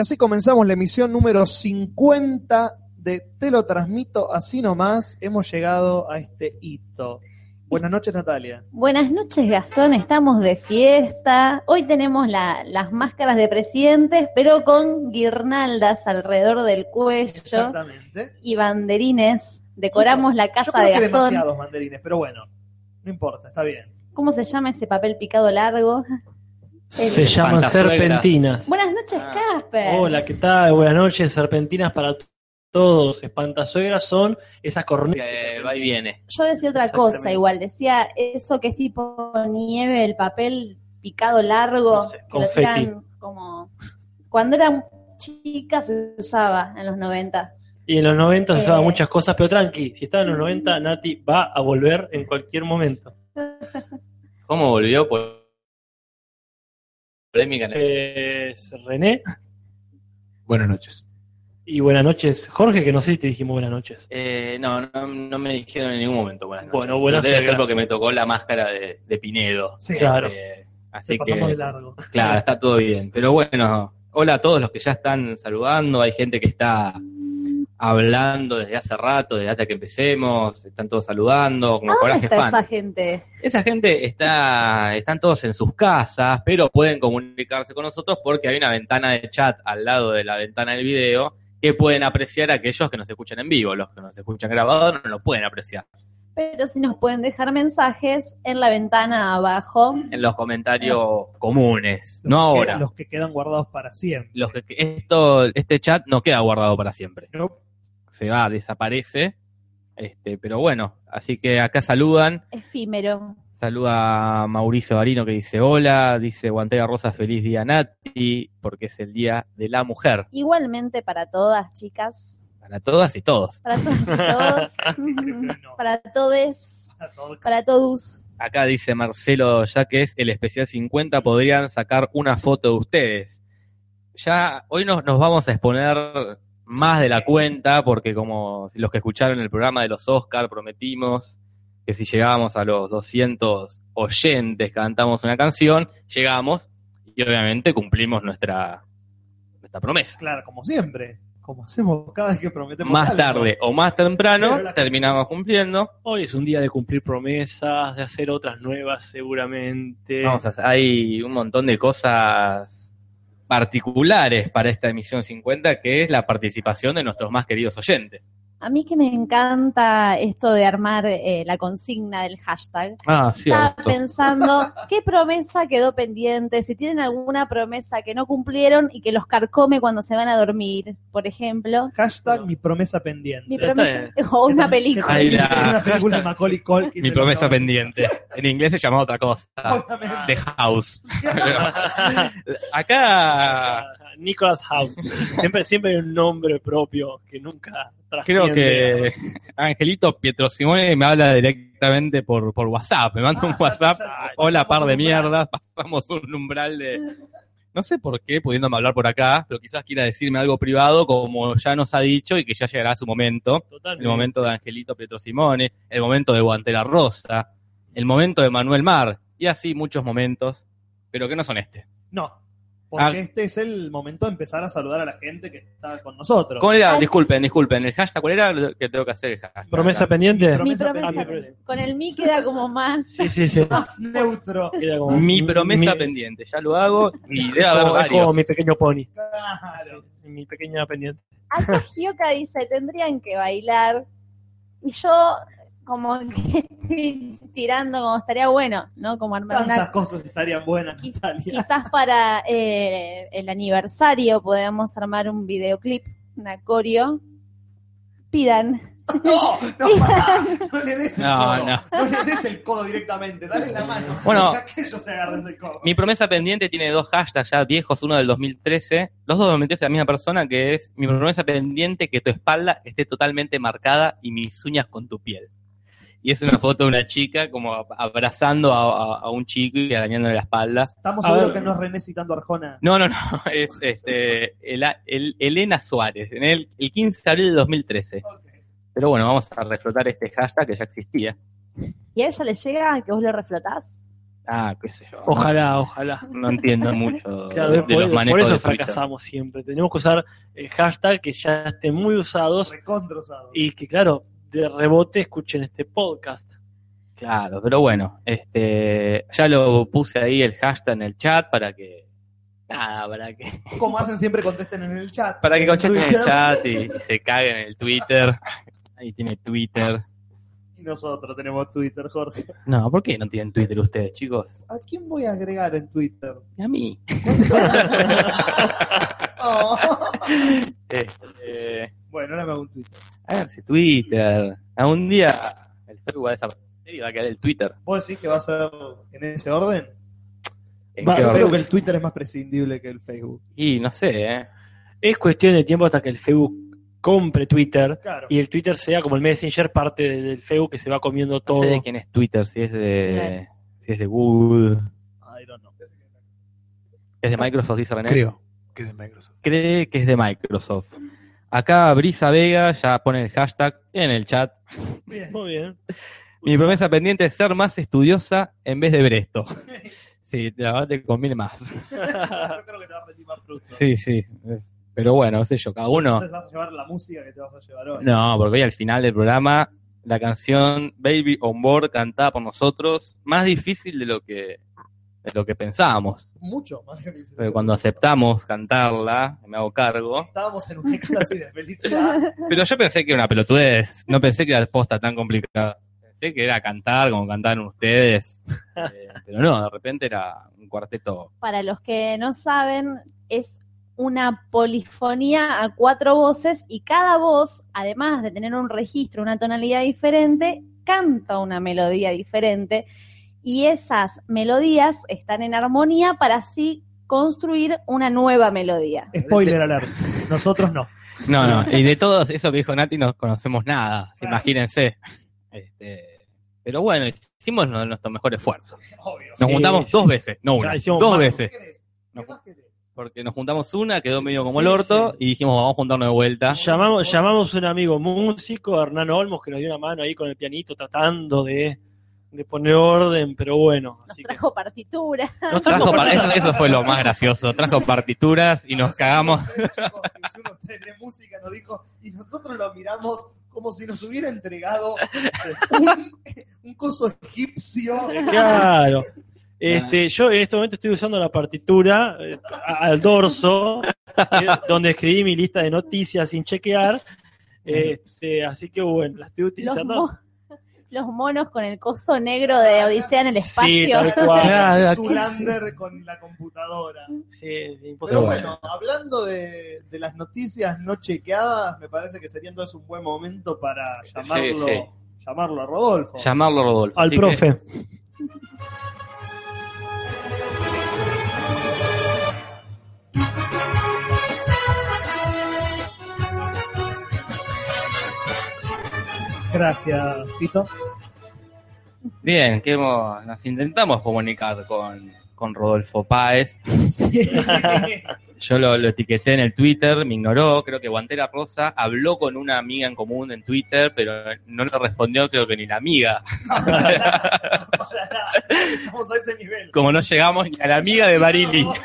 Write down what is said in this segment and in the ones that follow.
Así comenzamos la emisión número 50 de Te lo transmito así nomás. Hemos llegado a este hito. Buenas noches, Natalia. Buenas noches, Gastón. Estamos de fiesta. Hoy tenemos la- las máscaras de presidentes, pero con guirnaldas alrededor del cuello Exactamente. y banderines. Decoramos la Yo casa creo de que Gastón. demasiados mandarines, pero bueno, no importa, está bien. ¿Cómo se llama ese papel picado largo? Se llaman serpentinas. Buenas noches, Ah. Casper. Hola, ¿qué tal? Buenas noches, serpentinas para todos. Espantasuegras son esas cornetas. Que va y viene. Yo decía otra cosa igual. Decía eso que es tipo nieve, el papel picado largo. No sé, que lo tiran como... Cuando era chica se usaba en los 90. Y en los 90 se usaban Eh. muchas cosas, pero tranqui, si estaba en los 90, Nati va a volver en cualquier momento. ¿Cómo volvió? Por polémica Es René Buenas noches. y buenas noches, Jorge, que no sé si te dijimos buenas noches. Eh, no, no, no me dijeron en ningún momento buenas noches. Bueno, buenas Debe ser gracias. porque me tocó la máscara de, de Pinedo. Sí, Claro. Eh, se así pasamos que, de largo. claro, está todo bien. Pero bueno, hola a todos los que ya están saludando. Hay gente que está hablando desde hace rato, desde antes que empecemos. Están todos saludando, como ¿A dónde coraje está fan. esa gente? Esa gente está, están todos en sus casas, pero pueden comunicarse con nosotros porque hay una ventana de chat al lado de la ventana del video que pueden apreciar aquellos que nos escuchan en vivo. Los que nos escuchan grabados no lo pueden apreciar. Pero si nos pueden dejar mensajes en la ventana abajo. En los comentarios comunes, Los no que- ahora. los que quedan guardados para siempre. Los que, esto, este chat no queda guardado para siempre. No, Se va, desaparece. Este, pero bueno, así que acá saludan. Efímero. Saluda a Mauricio Barino que dice hola, dice Guantera Rosa, feliz día Nati, porque es el día de la mujer, Igualmente para todas, chicas. para todas y todos. Para todas y todos. No. para todes. para todos. Para todos. Acá dice Marcelo, ya que es el especial 50, podrían sacar una foto de ustedes. Ya hoy nos, nos vamos a exponer más de la cuenta, porque como los que escucharon el programa de los Oscar, prometimos que si llegábamos a los 200 oyentes cantamos una canción, llegamos y obviamente cumplimos nuestra, nuestra promesa. Claro, como siempre. Como hacemos cada vez que prometemos. Más algo. tarde o más temprano terminamos cumpliendo. Hoy es un día de cumplir promesas, de hacer otras nuevas seguramente. Vamos a hacer- hay un montón de cosas particulares para esta emisión 50, que es la participación de nuestros más queridos oyentes. A mí que me encanta esto de armar eh, la consigna del hashtag. Ah, Estaba pensando, ¿qué promesa quedó pendiente? Si tienen alguna promesa que no cumplieron y que los carcome cuando se van a dormir, por ejemplo. Hashtag mi promesa pendiente. Mi promesa, o una película. Ahí la- Es una película de Macaulay Culkin. Mi promesa pendiente. En inglés se llama otra cosa. The House. Acá Nicholas House. Siempre, siempre hay un nombre propio que nunca creo. Que Angelito Pietro Simone me habla directamente por, por WhatsApp. Me manda Ah, un ya- WhatsApp. ya- Hola, par de mierdas. Pasamos un umbral de. No sé por qué, pudiéndome hablar por acá, pero quizás quiera decirme algo privado, como ya nos ha dicho, y que ya llegará su momento. Totalmente. El momento de Angelito Pietro Simone, el momento de Guantera Rosa, el momento de Manuel Mar, y así muchos momentos, pero que no son este. No. Porque Ah. este es el momento de empezar a saludar a la gente que está con nosotros. ¿Cómo era? Disculpen, disculpen. ¿El hashtag cuál era lo que tengo que hacer? El hashtag. ¿Promesa pendiente? Mi Mi promesa promesa, pendiente. con el mi queda como más. Sí, sí, sí. Más neutro. Queda como- Mi promesa mi- pendiente, ya lo hago y debe haber como- es como varios. mi pequeño pony. Claro. Mi pequeña pendiente. Acá Gioca dice, tendrían que bailar. Y yo como que tirando como estaría bueno, ¿no? Como armar Tantas una... cosas estarían buenas, Quiz- Natalia. Quizás para eh, el aniversario podemos armar un videoclip, una coreo. Pidan. No, no, pará, no le des el No, codo. no. No. le des el codo directamente, dale la mano. Bueno. Deja que ellos se agarren del codo. Mi promesa pendiente tiene dos hashtags ya viejos, uno del 2013, los dos del 2013 de la misma persona, que es mi promesa pendiente que tu espalda esté totalmente marcada y mis uñas con tu piel. Y es una foto de una chica como abrazando a, a- a un chico y arañándole la espalda. Estamos seguros que no es René citando a Arjona. No, no, no, es este, el, el- Elena Suárez, en el, el 15 de abril de 2013. Ok. Pero bueno, vamos a reflotar este hashtag que ya existía. ¿Y a ella le llega que vos lo reflotás? Ah, qué sé yo. Ojalá, ojalá. No entiendo mucho Claro, de por, los por manejos eso de Twitter. fracasamos siempre. Tenemos que usar eh, hashtag que ya estén muy usados Recontra usado. y que, claro, de rebote escuchen este podcast. Claro, pero bueno, este, ya lo puse ahí el hashtag en el chat para que, nada, para que, Como hacen siempre, contesten en el chat. para que contesten en el chat y, y se caguen en el Twitter. Ahí tiene Twitter. Y nosotros tenemos Twitter, Jorge. No, ¿por qué no tienen Twitter ustedes, chicos? ¿A quién voy a agregar en Twitter? A mí. Oh. Este, Bueno, ahora me hago un Twitter. a ver si Twitter. Algún día el Facebook va a desaparecer y va a quedar el Twitter. ¿Vos decís que va a ser en ese orden? ¿En Va, qué Yo orden? creo que el Twitter es más prescindible que el Facebook. Y no sé, ¿eh? Es cuestión de tiempo hasta que el Facebook compre Twitter Claro. y el Twitter sea como el Messenger, parte del Facebook que se va comiendo No todo. sé de quién es Twitter, si es de, si es de Google, I don't know. es de Microsoft, dice René. Creo que es de Microsoft. cree que es de Microsoft. Acá Brisa Vega ya pone el hashtag en el chat. Bien. Muy bien. Mi promesa pendiente es ser más estudiosa en vez de Bresto. Sí, la verdad te conviene más. Yo creo que te va a rendir más fruto. Sí, sí. Pero bueno, no sé yo, cada uno. Entonces vas a llevar la música que te vas a llevar hoy. No, porque hoy al final del programa, la canción Baby on Board cantada por nosotros, más difícil de lo que, de lo que pensábamos. Mucho más difícil. Porque cuando aceptamos cantarla, me hago cargo. Estábamos en un éxtasis de felicidad. Pero yo pensé que era una pelotudez, no pensé que era posta tan complicada. Pensé que era cantar como cantaron ustedes. Eh, pero no, de repente era un cuarteto. Para los que no saben, es una polifonía a cuatro voces y cada voz, además de tener un registro, una tonalidad diferente, canta una melodía diferente y esas melodías están en armonía para así construir una nueva melodía. Spoiler alert. Nosotros no. No, no, y de todo eso que dijo Nati no conocemos nada, Claro. imagínense. Este, pero bueno, hicimos nu- nuestro mejor esfuerzo. Obvio. Nos Sí. juntamos dos veces, no una, dos más. veces. Porque nos juntamos una, quedó medio como Sí, el orto, sí. y dijimos, vamos a juntarnos de vuelta. Llamamos, llamamos a un amigo músico, Hernán Olmos, que nos dio una mano ahí con el pianito tratando de, de poner orden, pero bueno. Nos Así que, trajo partitura. nos Trajo eso, eso fue lo más gracioso. Trajo partituras y nos cagamos. De música nos dijo, y nosotros lo miramos como si nos hubiera entregado un, un coso egipcio. Claro. Este, yo en este momento estoy usando la partitura eh, al dorso, eh, donde escribí mi lista de noticias sin chequear. Este, así que bueno, la estoy Los, utilizando. Los monos con el coso negro de Odisea en el Sí, espacio. tal cual. Zulander con la computadora. Sí, Pero imposible. bueno, hablando de, de las noticias no chequeadas, me parece que sería entonces un buen momento para llamarlo, sí. llamarlo a Rodolfo. Llamarlo Rodolfo. Al Así que- Gracias, Pito. Bien, que hemos- nos intentamos comunicar con, con Rodolfo Páez. Yo lo, lo etiqueté en el Twitter, me ignoró. Creo que Guantera Rosa habló con una amiga en común en Twitter, pero no le respondió, creo que ni la amiga. Estamos a ese nivel. Como no llegamos ni a la amiga de Barili. Los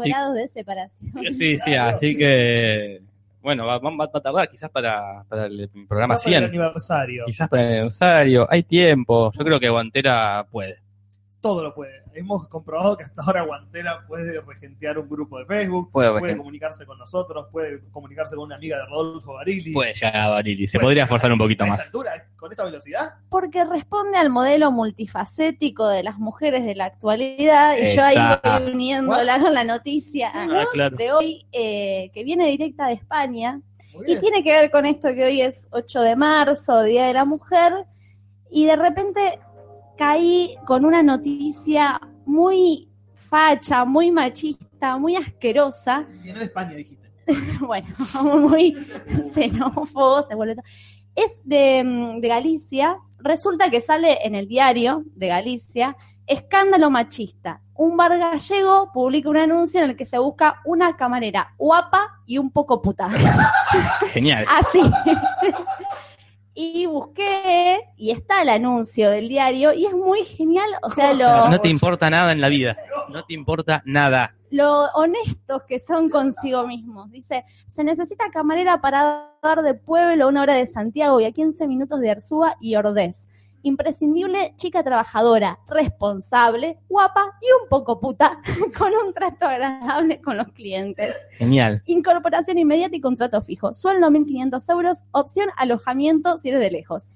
Así, grados de separación. sí, sí, así que. Bueno, va, va- va a tardar quizás para, para el programa Quizás para el 100. aniversario. Quizás para el aniversario. Hay tiempo. Yo creo que Guantera puede. Todo lo puede. Hemos comprobado que hasta ahora Guantera puede regentear un grupo de Facebook, Puede comunicarse con nosotros, puede comunicarse con una amiga de Rodolfo Barili. Puede llegar a Barili. Se Puede podría llegar forzar un poquito a esta más. altura, con esta velocidad. Porque responde al modelo multifacético de las mujeres de la actualidad y yo ahí voy uniéndola con la noticia Ah, claro. de hoy eh, que viene directa de España y tiene que ver con esto que hoy es 8 de marzo, Día de la Mujer, y de repente caí con una noticia muy facha, muy machista, muy asquerosa, Viene de España, dijiste. bueno, muy xenófobo, se vuelve todo. Es de, mm, de Galicia, resulta que sale en el diario de Galicia, escándalo machista. Un bar gallego publica un anuncio en el que se busca una camarera guapa y un poco puta. Genial. Así. Y busqué, y está el anuncio del diario, y es muy genial, o sea, lo, No te importa nada en la vida. No te importa nada. lo honestos que son consigo mismos. Dice, se necesita camarera para dar de Pueblo una hora de Santiago y a 15 minutos de Arzúa y Ordez. Imprescindible chica trabajadora, responsable, guapa y un poco puta, con un trato agradable con los clientes. Genial. Incorporación inmediata y contrato fijo. Sueldo 1.500 euros, opción alojamiento si eres de lejos.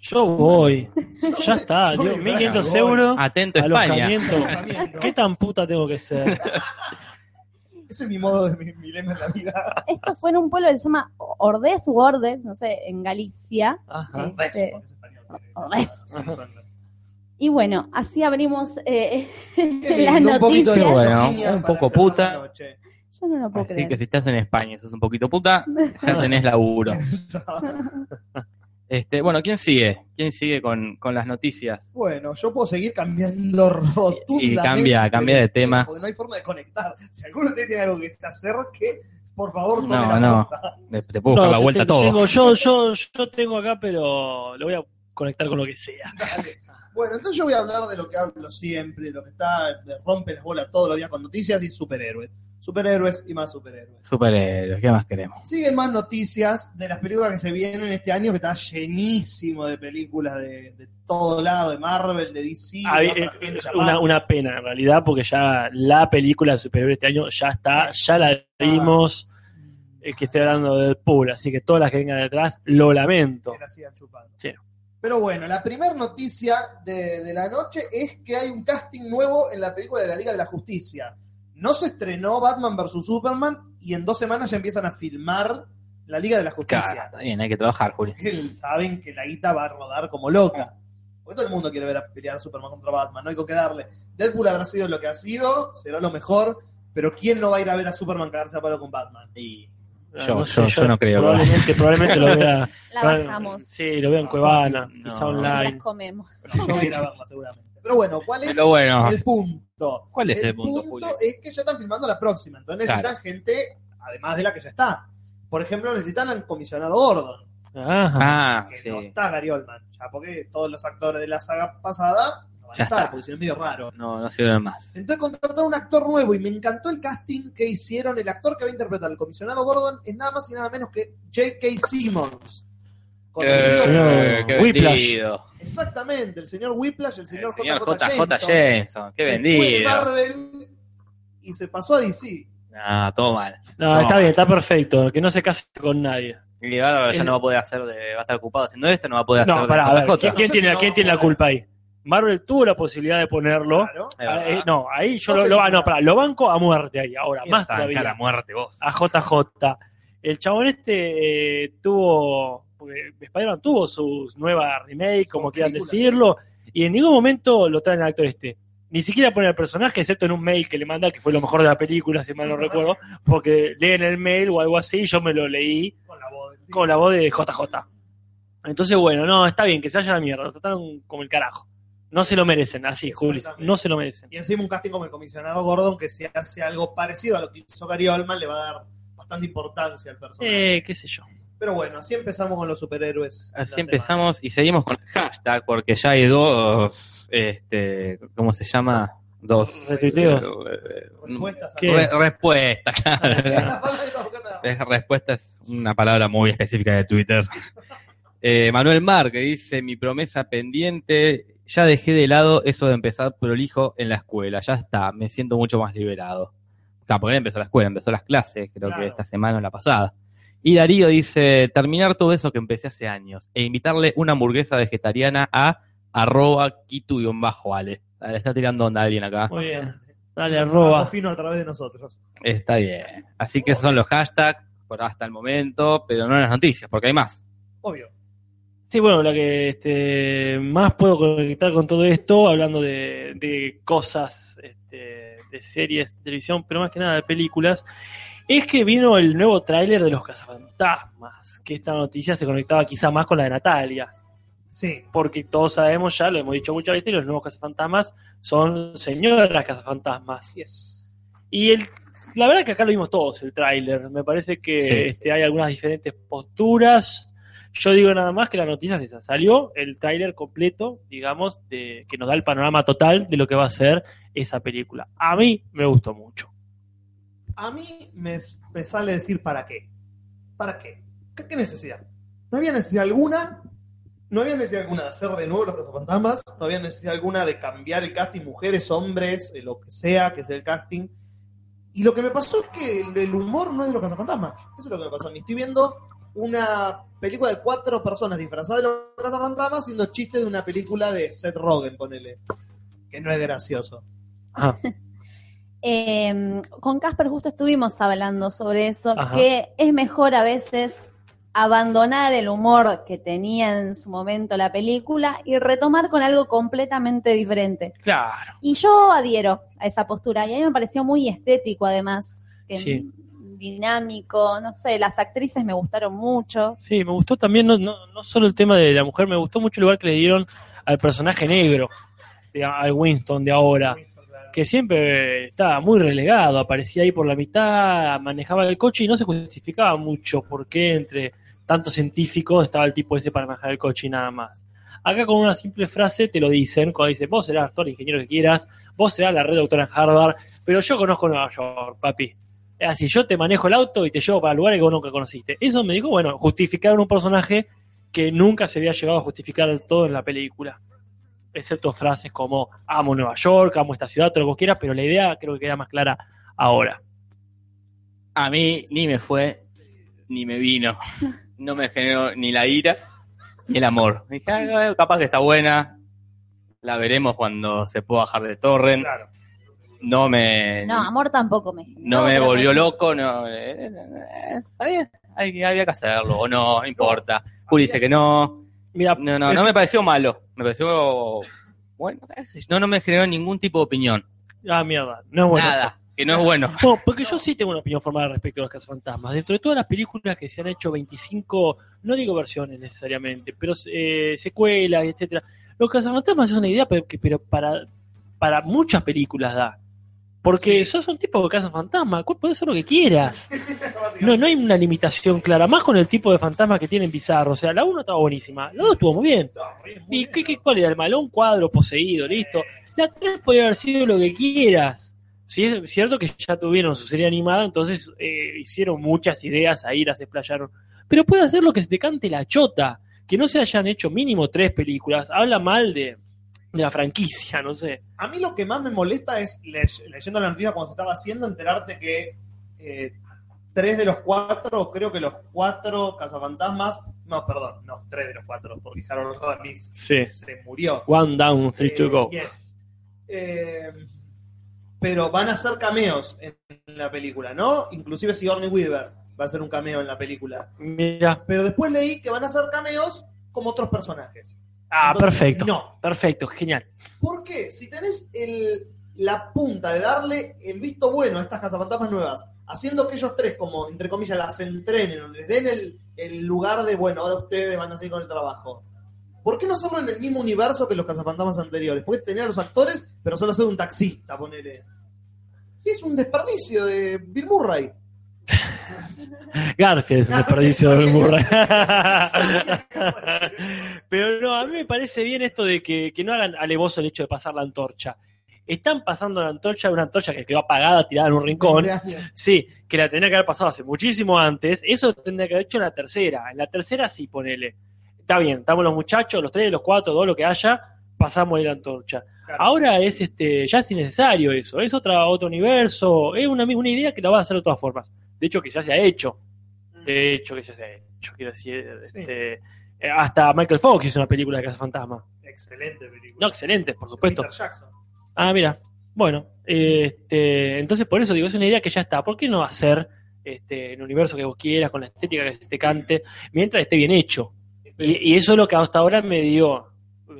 Yo voy. Ya está, Yo digo, voy, 1500 voy. euros. Atento España. Alojamiento. ¿Qué tan puta tengo que ser? Ese es mi modo de mi, mi lema en la vida. Esto fue en un pueblo que se llama Ordez u Ordes, no sé, en Galicia. Ajá. Este. Y bueno, así abrimos eh, las un poquito de noticias. Bueno, misoginia un poco puta. la. Yo no lo puedo Así creer. que si estás en España y sos un poquito puta, ya tenés laburo. Este, bueno, ¿quién sigue? ¿Quién sigue con, con las noticias? Bueno, yo puedo seguir cambiando rotundamente. Y cambia- cambia de tema. Porque no hay forma de conectar. Si alguno de ustedes tiene algo que se acerque, por favor, tome No, la no. Te, te puedo buscar No, la te- vuelta a te- todo. Tengo, yo, yo, yo tengo acá, pero lo voy a conectar con lo que sea. Dale. Bueno, entonces yo voy a hablar de lo que hablo siempre, de lo que está, rompe las bolas todos los días con noticias y superhéroes. Superhéroes y más superhéroes. Superhéroes, ¿qué más queremos? Siguen más noticias de las películas que se vienen este año, que está llenísimo de películas de, de todo lado, de Marvel, de DC, Ah, de eh, una, una pena en realidad, porque ya la película de superhéroes este año ya está, ya la vimos. eh, que estoy hablando de Deadpool, así que todas las que vengan detrás, lo lamento. que la sigan chupando. Sí. Pero bueno, la primera noticia de, de la noche es que hay un casting nuevo en la película de la Liga de la Justicia. No se estrenó Batman vs. Superman y en dos semanas ya empiezan a filmar la Liga de la Claro, Justicia. está bien, hay que trabajar, Juli. Que saben que la guita va a rodar como loca. Porque todo el mundo quiere ver a pelear a Superman contra Batman, no hay con qué darle. Deadpool habrá sido lo que ha sido, será lo mejor, pero ¿quién no va a ir a ver a Superman cagarse a palo con Batman? Y Ah, Yo- sé, yo- yo no creo, Probablemente, probablemente lo vea. La bajamos Sí, lo veo en Cuevana, No. quizá online. comemos. Yo voy a ir a verla seguramente. Pero bueno, ¿cuál es Pero bueno, el punto? ¿Cuál es el punto, Julio? es que ya están filmando la próxima, entonces Claro. necesitan gente, además de la que ya está. Por ejemplo, necesitan al comisionado Gordon, Ajá. ah, que sí. no está Gary Oldman, ya porque todos los actores de la saga pasada no van Ya a estar, está. porque si no es medio raro. No, no sirven más. Entonces contrataron un actor nuevo y me encantó el casting que hicieron. El actor que va a interpretar al comisionado Gordon es nada más y nada menos que J.K. Simmons. Conocido- señor qué Whiplash. Exactamente, el señor Whiplash, el El señor, señor JJ JJ Jameson. Jameson, qué vendido. Marvel y se pasó a DC. Ah, todo mal. No, No. está bien, está perfecto. Que no se case con nadie. Y ahora ya El- no va a poder hacer de. Va a estar ocupado haciendo esto, no va a poder hacer No, de pará, a ver, JJ. ¿quién, quién No sé tiene, si no quién tiene la culpa ahí? Marvel tuvo la posibilidad de ponerlo. Claro. Ah, eh, no, ahí yo lo, lo- ah, no, lo banco a muerte ahí. Ahora, ¿Quién más todavía. a muerte vos. a JJ. El chabón este eh, tuvo, porque Spider-Man tuvo su nueva remake, como quieran decirlo, y en ningún momento lo traen al actor este. Ni siquiera ponen al personaje, excepto en un mail que le manda, que fue lo mejor de la película, si mal no recuerdo, porque leen el mail o algo así, y yo me lo leí Con la voz del con la voz de JJ. Entonces, bueno, no, está bien, que se vaya a la mierda, lo trataron como el carajo. No se lo merecen, así, Juli, no se lo merecen. Y encima un casting como el comisionado Gordon, que si hace algo parecido a lo que hizo Gary Oldman, le va a dar bastante importancia al personaje. Eh, qué sé yo. Pero bueno, así empezamos con los superhéroes. Así semana. empezamos y seguimos con el hashtag, porque ya hay dos. Este, ¿Cómo se llama? Dos. Retuiteos. Eh, Respuestas. Re- respuesta, claro. Respuesta es una palabra muy específica de Twitter. Eh, Manuel Mar, que dice, mi promesa pendiente, ya dejé de lado eso de empezar prolijo en la escuela, ya está, me siento mucho más liberado. Claro, porque él empezó la escuela, empezó las clases, creo Claro. que esta semana o la pasada. Y Darío dice, terminar todo eso que empecé hace años e invitarle una hamburguesa vegetariana a arroba kitu-ale. Le está tirando onda a alguien acá. Muy bien. Dale, arroba. fino a través de nosotros. Está bien. Así que esos son los hashtags por hasta el momento, pero no las noticias, porque hay más. Obvio. Sí, bueno, la que este, más puedo conectar con todo esto, hablando de, de cosas, este, de series, de televisión, pero más que nada de películas, es que vino el nuevo tráiler de Los Cazafantasmas, que esta noticia se conectaba quizá más con la de Natalia, Sí. porque todos sabemos ya, lo hemos dicho muchas veces, los nuevos Cazafantasmas son señoras Cazafantasmas. Yes. Y el, la verdad que acá lo vimos todos, el tráiler. Me parece que Sí. este, hay algunas diferentes posturas. Yo digo nada más que la noticia es esa. Salió el tráiler completo, digamos, de, que nos da el panorama total de lo que va a ser esa película. A mí me gustó mucho. A mí me, me sale decir para qué. ¿Para qué? ¿Qué, qué necesidad? No había necesidad alguna. No había necesidad alguna de hacer de nuevo los cazafantasmas. No había necesidad alguna de cambiar el casting, mujeres, hombres, eh, lo que sea que sea el casting. Y lo que me pasó es que el, humor no es de los cazafantasmas. Eso es lo que me pasó. Ni estoy viendo una película de cuatro personas disfrazadas de los cazafantasmas haciendo chistes de una película de Seth Rogen, ponele. Que no es gracioso. Ajá. Eh, con Casper justo estuvimos hablando sobre eso, Ajá. que es mejor a veces abandonar el humor que tenía en su momento la película y retomar con algo completamente diferente. Claro. Y yo adhiero a esa postura y a mí me pareció muy estético además, que Sí. Dinámico, no sé, las actrices me gustaron mucho. Sí, me gustó también, no, no, no solo el tema de la mujer, me gustó mucho el lugar que le dieron al personaje negro, de- al Winston de ahora. que siempre estaba muy relegado, aparecía ahí por la mitad, manejaba el coche y no se justificaba mucho por qué entre tantos científicos estaba el tipo ese para manejar el coche y nada más. Acá con una simple frase te lo dicen, cuando dicen, vos serás todo el ingeniero que quieras, vos serás la red doctora en Harvard, pero yo conozco Nueva York, papi. Es así, yo te manejo el auto y te llevo para lugares que vos nunca conociste. Eso me dijo, bueno, justificaron un personaje que nunca se había llegado a justificar del todo en la película excepto frases como amo Nueva York, amo esta ciudad, todo lo que quieras, pero la idea creo que queda más clara ahora. A mí ni me fue, ni me vino. No me generó ni la ira, ni el amor. Dije, "Ah, capaz que está buena. La veremos cuando se pueda bajar de torrent. Claro. No me, No, amor tampoco me. no me volvió loco. No, eh, eh, está bien, hay- había que hacerlo, o no, no importa. Juli dice que no. Mira, No, no, no me pareció malo. Me pareció. Bueno, no, no me generó ningún tipo de opinión. Ah, mierda, no es bueno Nada, eso. que no es bueno. No, porque yo sí tengo una opinión formada respecto a los cazafantasmas. Dentro de todas las películas que se han hecho 25, no digo versiones necesariamente, pero eh, secuelas, etcétera. Los cazafantasmas es una idea pero, que- pero para, para muchas películas da. Porque sos un tipo de cazafantasma, puedes hacer lo que quieras. No, no hay una limitación clara, más con el tipo de fantasma que tienen Bizarro. O sea, la 1 estaba buenísima, la 2 estuvo muy bien. ¿Y qué, qué, cuál era el malo? Un cuadro poseído, listo. La 3 podría haber sido lo que quieras. Sí, es cierto que ya tuvieron su serie animada, entonces eh, hicieron muchas ideas ahí, las desplayaron. Pero puede hacer lo que se te cante la chota. Que no se hayan hecho mínimo tres películas. Habla mal de, de la franquicia, no sé. A mí lo que más me molesta es, le- leyendo la noticia cuando se estaba haciendo, enterarte que eh, tres de los cuatro, creo que los cuatro cazafantasmas, no, perdón, no, tres de los cuatro, porque Harold Ramis Sí. se murió. One down, three to Eh, go. yes. Eh, pero van a ser cameos en la película, ¿no? Inclusive Sigourney Weaver va a ser un cameo en la película. Mira. Pero después leí que van a ser cameos como otros personajes. Ah, Entonces, perfecto. No, Perfecto, genial. ¿Por qué? Si tenés el, la punta de darle el visto bueno a estas cazafantasmas nuevas, haciendo que ellos tres, como entre comillas, las entrenen, o les den el, el lugar de, bueno, ahora ustedes van a seguir con el trabajo. ¿Por qué no hacerlo en el mismo universo que los cazafantasmas anteriores? Porque tenía a los actores, pero solo ser un taxista, ponele. Y es un desperdicio de Bill Murray. Garfield es un desperdicio de. Murray. Pero no, a mí me parece bien esto de que, que no hagan alevoso el hecho de pasar la antorcha. Están pasando la antorcha, una antorcha que quedó apagada, tirada en un rincón. Sí, que la tendría que haber pasado hace muchísimo antes. Eso tendría que haber hecho en la tercera. En la tercera sí, ponele. Está bien, estamos los muchachos, los tres, los cuatro, dos, lo que haya, pasamos la antorcha. Claro. Ahora es este, ya es innecesario eso, es otra, otro universo, es una, una idea que la va a hacer de todas formas. De hecho, que ya se ha hecho. De hecho, que ya se ha hecho, quiero decir, Sí. este, eh, hasta Michael Fox hizo una película de Casa Fantasma. Excelente película. No, excelente, por supuesto. Peter Jackson. Ah, mira. Bueno, este, entonces por eso digo, es una idea que ya está. ¿Por qué no hacer este, el universo que vos quieras, con la estética que te cante, mientras esté bien hecho? Y, y eso es lo que hasta ahora me dio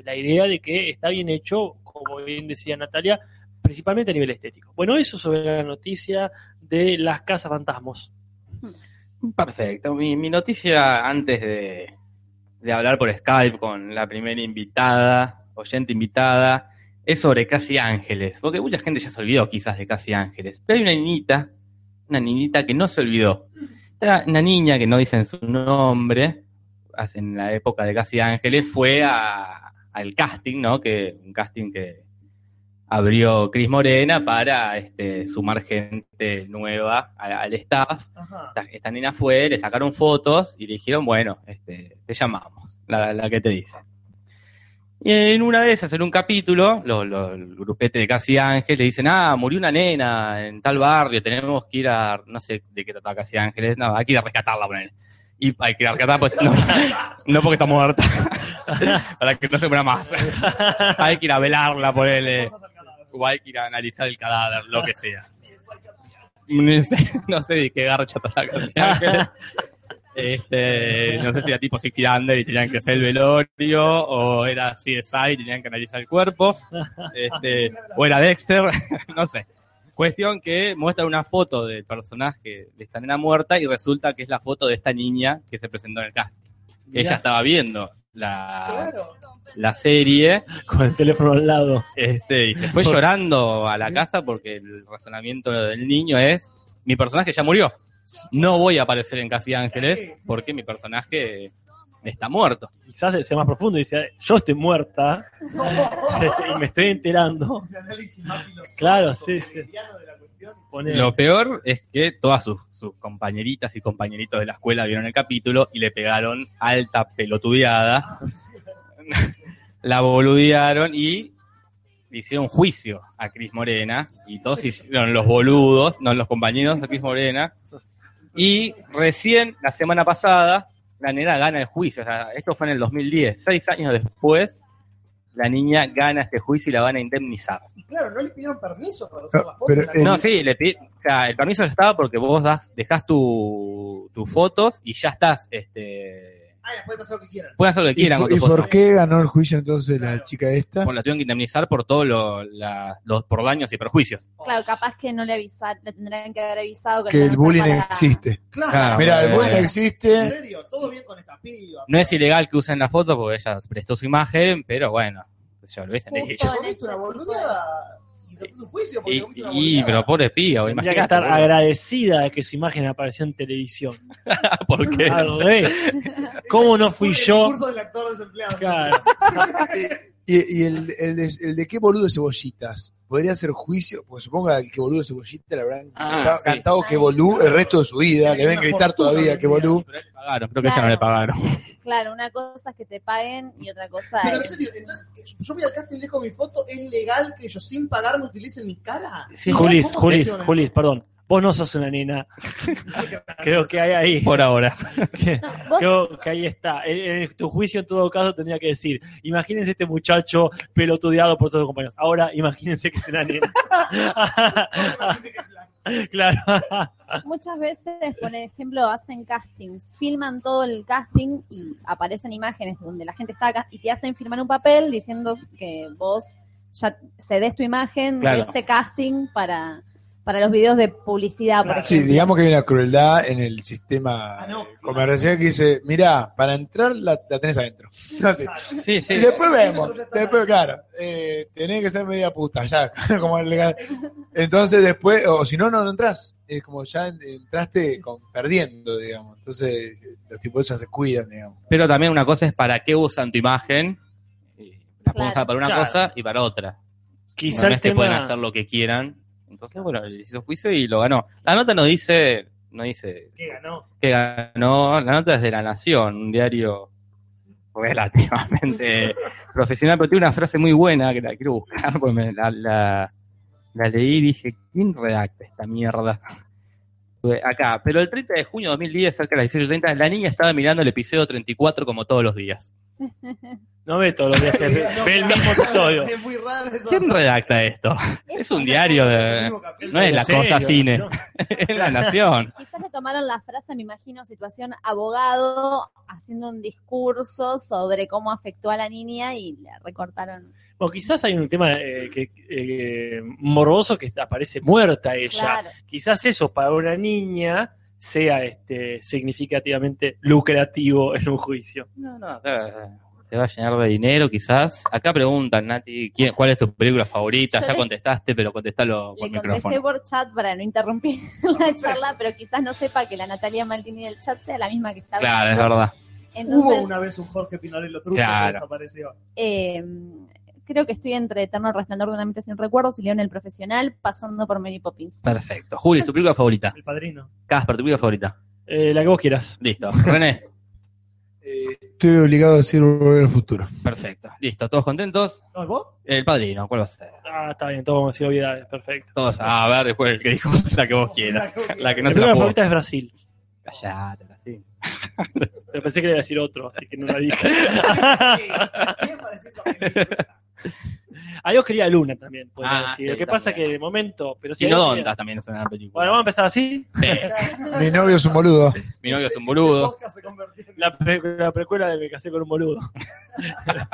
la idea de que está bien hecho, como bien decía Natalia, principalmente a nivel estético. Bueno, eso sobre la noticia de las casas fantasmas. Perfecto. Mi, mi noticia antes de, de hablar por Skype con la primera invitada, oyente invitada, es sobre Casi Ángeles. Porque mucha gente ya se olvidó quizás de Casi Ángeles. Pero hay una niñita, una niñita que no se olvidó. Una niña que no dicen su nombre, en la época de Casi Ángeles, fue a- al casting, ¿no? Que, un casting que abrió Cris Morena para este, sumar gente nueva al staff. Ajá. Esta, esta nena fue, le sacaron fotos y le dijeron, bueno, este, te llamamos, la, la que te dice. Y en una de esas, en un capítulo, lo- lo- el grupete de Casi Ángeles le dicen, ah, murió una nena en tal barrio, tenemos que ir a, no sé de qué trataba Casi Ángeles, no, hay que ir a rescatarla, ponele. Y hay que ir a rescatarla, pues no, no porque está muerta, para que no se muera más. hay que ir a velarla, ponele, o hay que ir a analizar el cadáver, lo que sea. No sé, no sé de qué garcha está Casi Ángeles. Este, no sé si era tipo Sixty Under y tenían que hacer el velorio, o era CSI y tenían que analizar el cuerpo, este, o era Dexter, no sé. Cuestión que muestra una foto del personaje de esta nena muerta y resulta que es la foto de esta niña que se presentó en el cast. Ella estaba viendo la, Claro. la serie con el teléfono al lado. este, y se fue llorando a la casa porque el razonamiento del niño es, mi personaje ya murió. No voy a aparecer en Casi Ángeles porque mi personaje está muerto. Quizás sea más profundo y dice, yo estoy muerta y me estoy enterando. Un análisis más filosófico, Claro, sí, sí. de la Lo peor es que todas sus, sus compañeritas y compañeritos de la escuela vieron el capítulo y le pegaron alta pelotudeada. la boludearon y le hicieron juicio a Cris Morena y todos hicieron los boludos, no los compañeros a Cris Morena. Y recién, la semana pasada, la nena gana el juicio. O sea, esto fue en el 2010. Seis años después, la niña gana este juicio y la van a indemnizar. Y claro, no le pidieron permiso para usar No, la foto. pero No, sí, le o sea, el permiso ya estaba porque vos das, dejás tu, tus fotos y ya estás, este, pueden hacer lo que quieran. pueden hacer lo que ¿Y, quieran y tus por qué ganó el juicio entonces la Claro. chica esta? Por la tuvieron que indemnizar por todos lo- la- los por daños y perjuicios. Claro, capaz que no le avisar, le tendrían que haber avisado Que le el bullying para- existe. Claro. Claro. Mira, el eh, bullying En existe. serio, todo bien con esta piba. No es ilegal que usen la foto porque ella prestó su imagen, pero bueno, yo lo hubiesen Justo dicho. Te comiste una boludeada un juicio porque Y, y- pero pobre pío, Tendría que estar boludo. agradecida de que su imagen apareció en televisión. ¿Por qué? Al revés. ¿Cómo no fui El yo? discurso del actor desempleado. Claro. Y, y el, el de, el de qué boludo de cebollitas. Podría ser juicio, porque suponga que boludo de cebollita le habrán Ah, cantado, sí. cantado que bolú el resto de su vida, le deben gritar todavía que bolú. Pero le pagaron, creo que ella no le pagaron. Claro, una cosa es que te paguen y otra cosa Pero en es... serio, entonces, yo voy al casting, dejo mi foto, ¿es legal que ellos sin pagarme utilicen mi cara? Julis, ¿Cómo Julis, funciona? Julis, perdón. Vos no sos una nena. Creo que hay ahí. Por ahora. que- No, vos- Creo que ahí está. En, en tu juicio, en todo caso, tendría que decir: Imagínense este muchacho pelotudeado por todos sus compañeros. Ahora, imagínense que es una nena. claro. Muchas veces, por ejemplo, hacen castings, filman todo el casting y aparecen imágenes donde la gente está acá y te hacen firmar un papel diciendo que vos ya cedes tu imagen Claro. de ese casting para, para los videos de publicidad, por Claro. Sí, digamos que hay una crueldad en el sistema Ah, no. comercial que dice, mira, para entrar la, la tenés adentro. Sí, sí. Y después vemos, después, claro, eh, tenés que ser media puta, ya, como el legal. Entonces después, o si no, no, no entras. Es como ya entraste con, perdiendo, digamos. Entonces los tipos ya se cuidan, digamos. Pero también una cosa es para qué usan tu imagen. La pueden Claro. usar para una Claro. cosa y para otra. Quizá no es que pueden hacer lo que quieran. Entonces, bueno, le hizo juicio y lo ganó. La nota no dice, no dice ¿Qué ganó? que ganó. La nota es de La Nación, un diario relativamente profesional, pero tiene una frase muy buena que la quiero buscar porque me- la, la, la leí y dije, ¿quién redacta esta mierda? Pues Acá, pero el 30 de junio de 2010, cerca de las 18.30, la niña estaba mirando el episodio 34 como todos los días. No ve todos los días. Ve, No, ve el claro. mismo episodio. Es muy raro eso. ¿Quién redacta esto? Es un diario de... No es la ¿En cosa cine, No. es la nación. Quizás le tomaron la frase, me imagino, situación abogado, haciendo un discurso sobre cómo afectó a la niña y le recortaron. O quizás hay un tema eh, que, eh, morboso que aparece muerta ella. Claro. Quizás eso para una niña sea este, significativamente lucrativo en un juicio. No, no, acá se va a llenar de dinero quizás. Acá preguntan, Nati, ¿quién- ¿cuál es tu película favorita? Yo Ya le- contestaste, pero contestalo por Le contesté micrófono. por chat para no interrumpir la charla, pero quizás no sepa que la Natalia Maldini del chat sea la misma que está Claro, es verdad. Entonces, Hubo una vez un Jorge Pinarello truco Claro. que desapareció. eh, creo que estoy entre Eterno Resplandor de una mente sin recuerdos y León el Profesional, pasando por Mary Poppins. Perfecto. Juli, ¿tu película favorita? El padrino. Casper, ¿tu película favorita? Eh, la que vos quieras. Listo. René, Eh, estoy obligado a decir volver al futuro. perfecto. Listo. ¿Todos contentos? ¿No, vos? El padrino, ¿cuál va a ser? Ah, está bien, todo como si obviedades, perfecto. Todos, a ver, después el que dijo la que vos quieras. La que no Mi se la favorita es Brasil. Callate, Brasil. Pero pensé que le iba a decir otro, así que no la dije. ¿Quién va a decir esa película? Yo quería Luna también, podría Ah, decir. sí, Lo que pasa es también. que de momento, pero si Y no Dondas quieras- también es una película. Bueno, vamos a empezar así. Sí. Mi novio es un boludo. Mi novio es un boludo. podcast se convirtió en- La, pre- la precuela de Me casé con un boludo.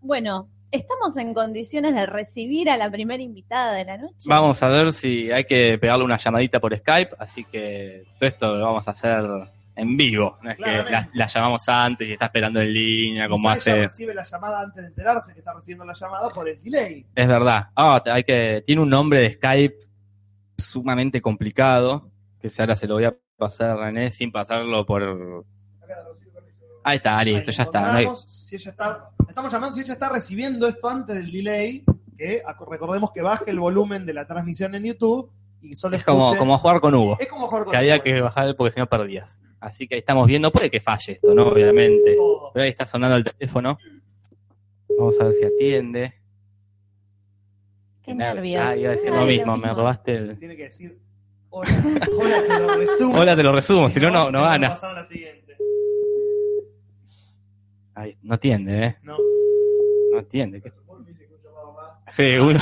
Bueno, estamos en condiciones de recibir a la primera invitada de la noche. Vamos a ver si hay que pegarle una llamadita por Skype, así que todo esto lo vamos a hacer en vivo. No es que la, la llamamos antes y está esperando en línea, como Quizá ella hace. recibe la llamada antes de enterarse que está recibiendo la llamada por el delay. Es verdad. Ah, hay que. Tiene un nombre de Skype sumamente complicado, que ahora se lo voy a pasar a René sin pasarlo por. Ahí está, listo, Ahí ya está. no hay- si ella está. Estamos llamando si ella está recibiendo esto antes del delay. Que recordemos que baje el volumen de la transmisión en YouTube y solo Es como, escuche- como jugar con Hugo. Es como jugar con Que había Hugo, que bajar porque si no perdías. Así que ahí estamos viendo. Puede que falle esto, ¿no? Obviamente. Pero ahí está sonando el teléfono. Vamos a ver si atiende. Qué nervios. Ah, iba a decir lo mismo, me robaste el. Tiene que decir. Hola, hola, te lo resumo. Hola, te lo resumo, si no, no, no gana. pasamos a la siguiente. Ay, no atiende, ¿eh? No. No atiende. ¿qué? Sí, uno.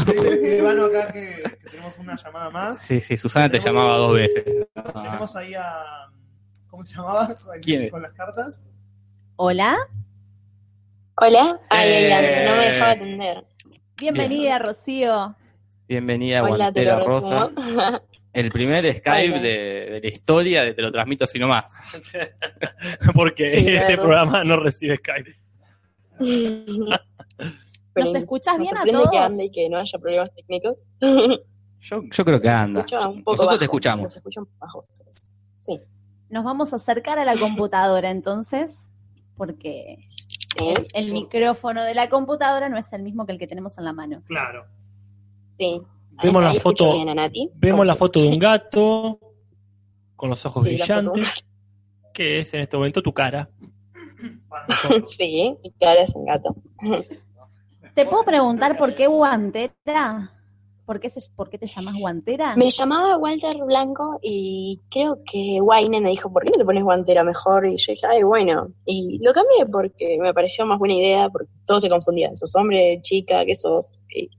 Ivano acá que, que tenemos una llamada más. Sí, sí, Susana te llamaba dos veces. Ah, Tenemos ahí a. ¿Cómo se llamaba? Con, ¿Quién con las cartas. Hola, Hola. Ay, ay, ay, Eh. no me dejaba atender. bienvenida Rocío. Bienvenida Hola, te Guantera lo Rosa. El primer Skype de, de la historia de Te lo transmito así nomás. Porque Sí, este claro. programa no recibe Skype. ¿Nos escuchás me bien a todos? que ande y que no haya problemas técnicos. Yo, yo creo que anda. Escucha un poco Nosotros bajo, te escuchamos. Los escuchan bajos. Sí. Nos vamos a acercar a la computadora entonces, porque el, el micrófono de la computadora no es el mismo que el que tenemos en la mano. Claro. sí. Vemos Ahí la foto- bien. Vemos la foto de un gato con los ojos Sí, brillantes, que es en este momento tu cara. Sí, y Clara es un gato. ¿Te puedo preguntar por qué guantera? ¿Por qué, se- por qué te llamas guantera? Me llamaba Walter Blanco y creo que Wayne me dijo, ¿por qué no te pones guantera mejor? Y yo dije, ay, bueno. Y lo cambié porque me pareció más buena idea, porque todos se confundían. ¿Sos hombre, chica? ¿Qué sos? Y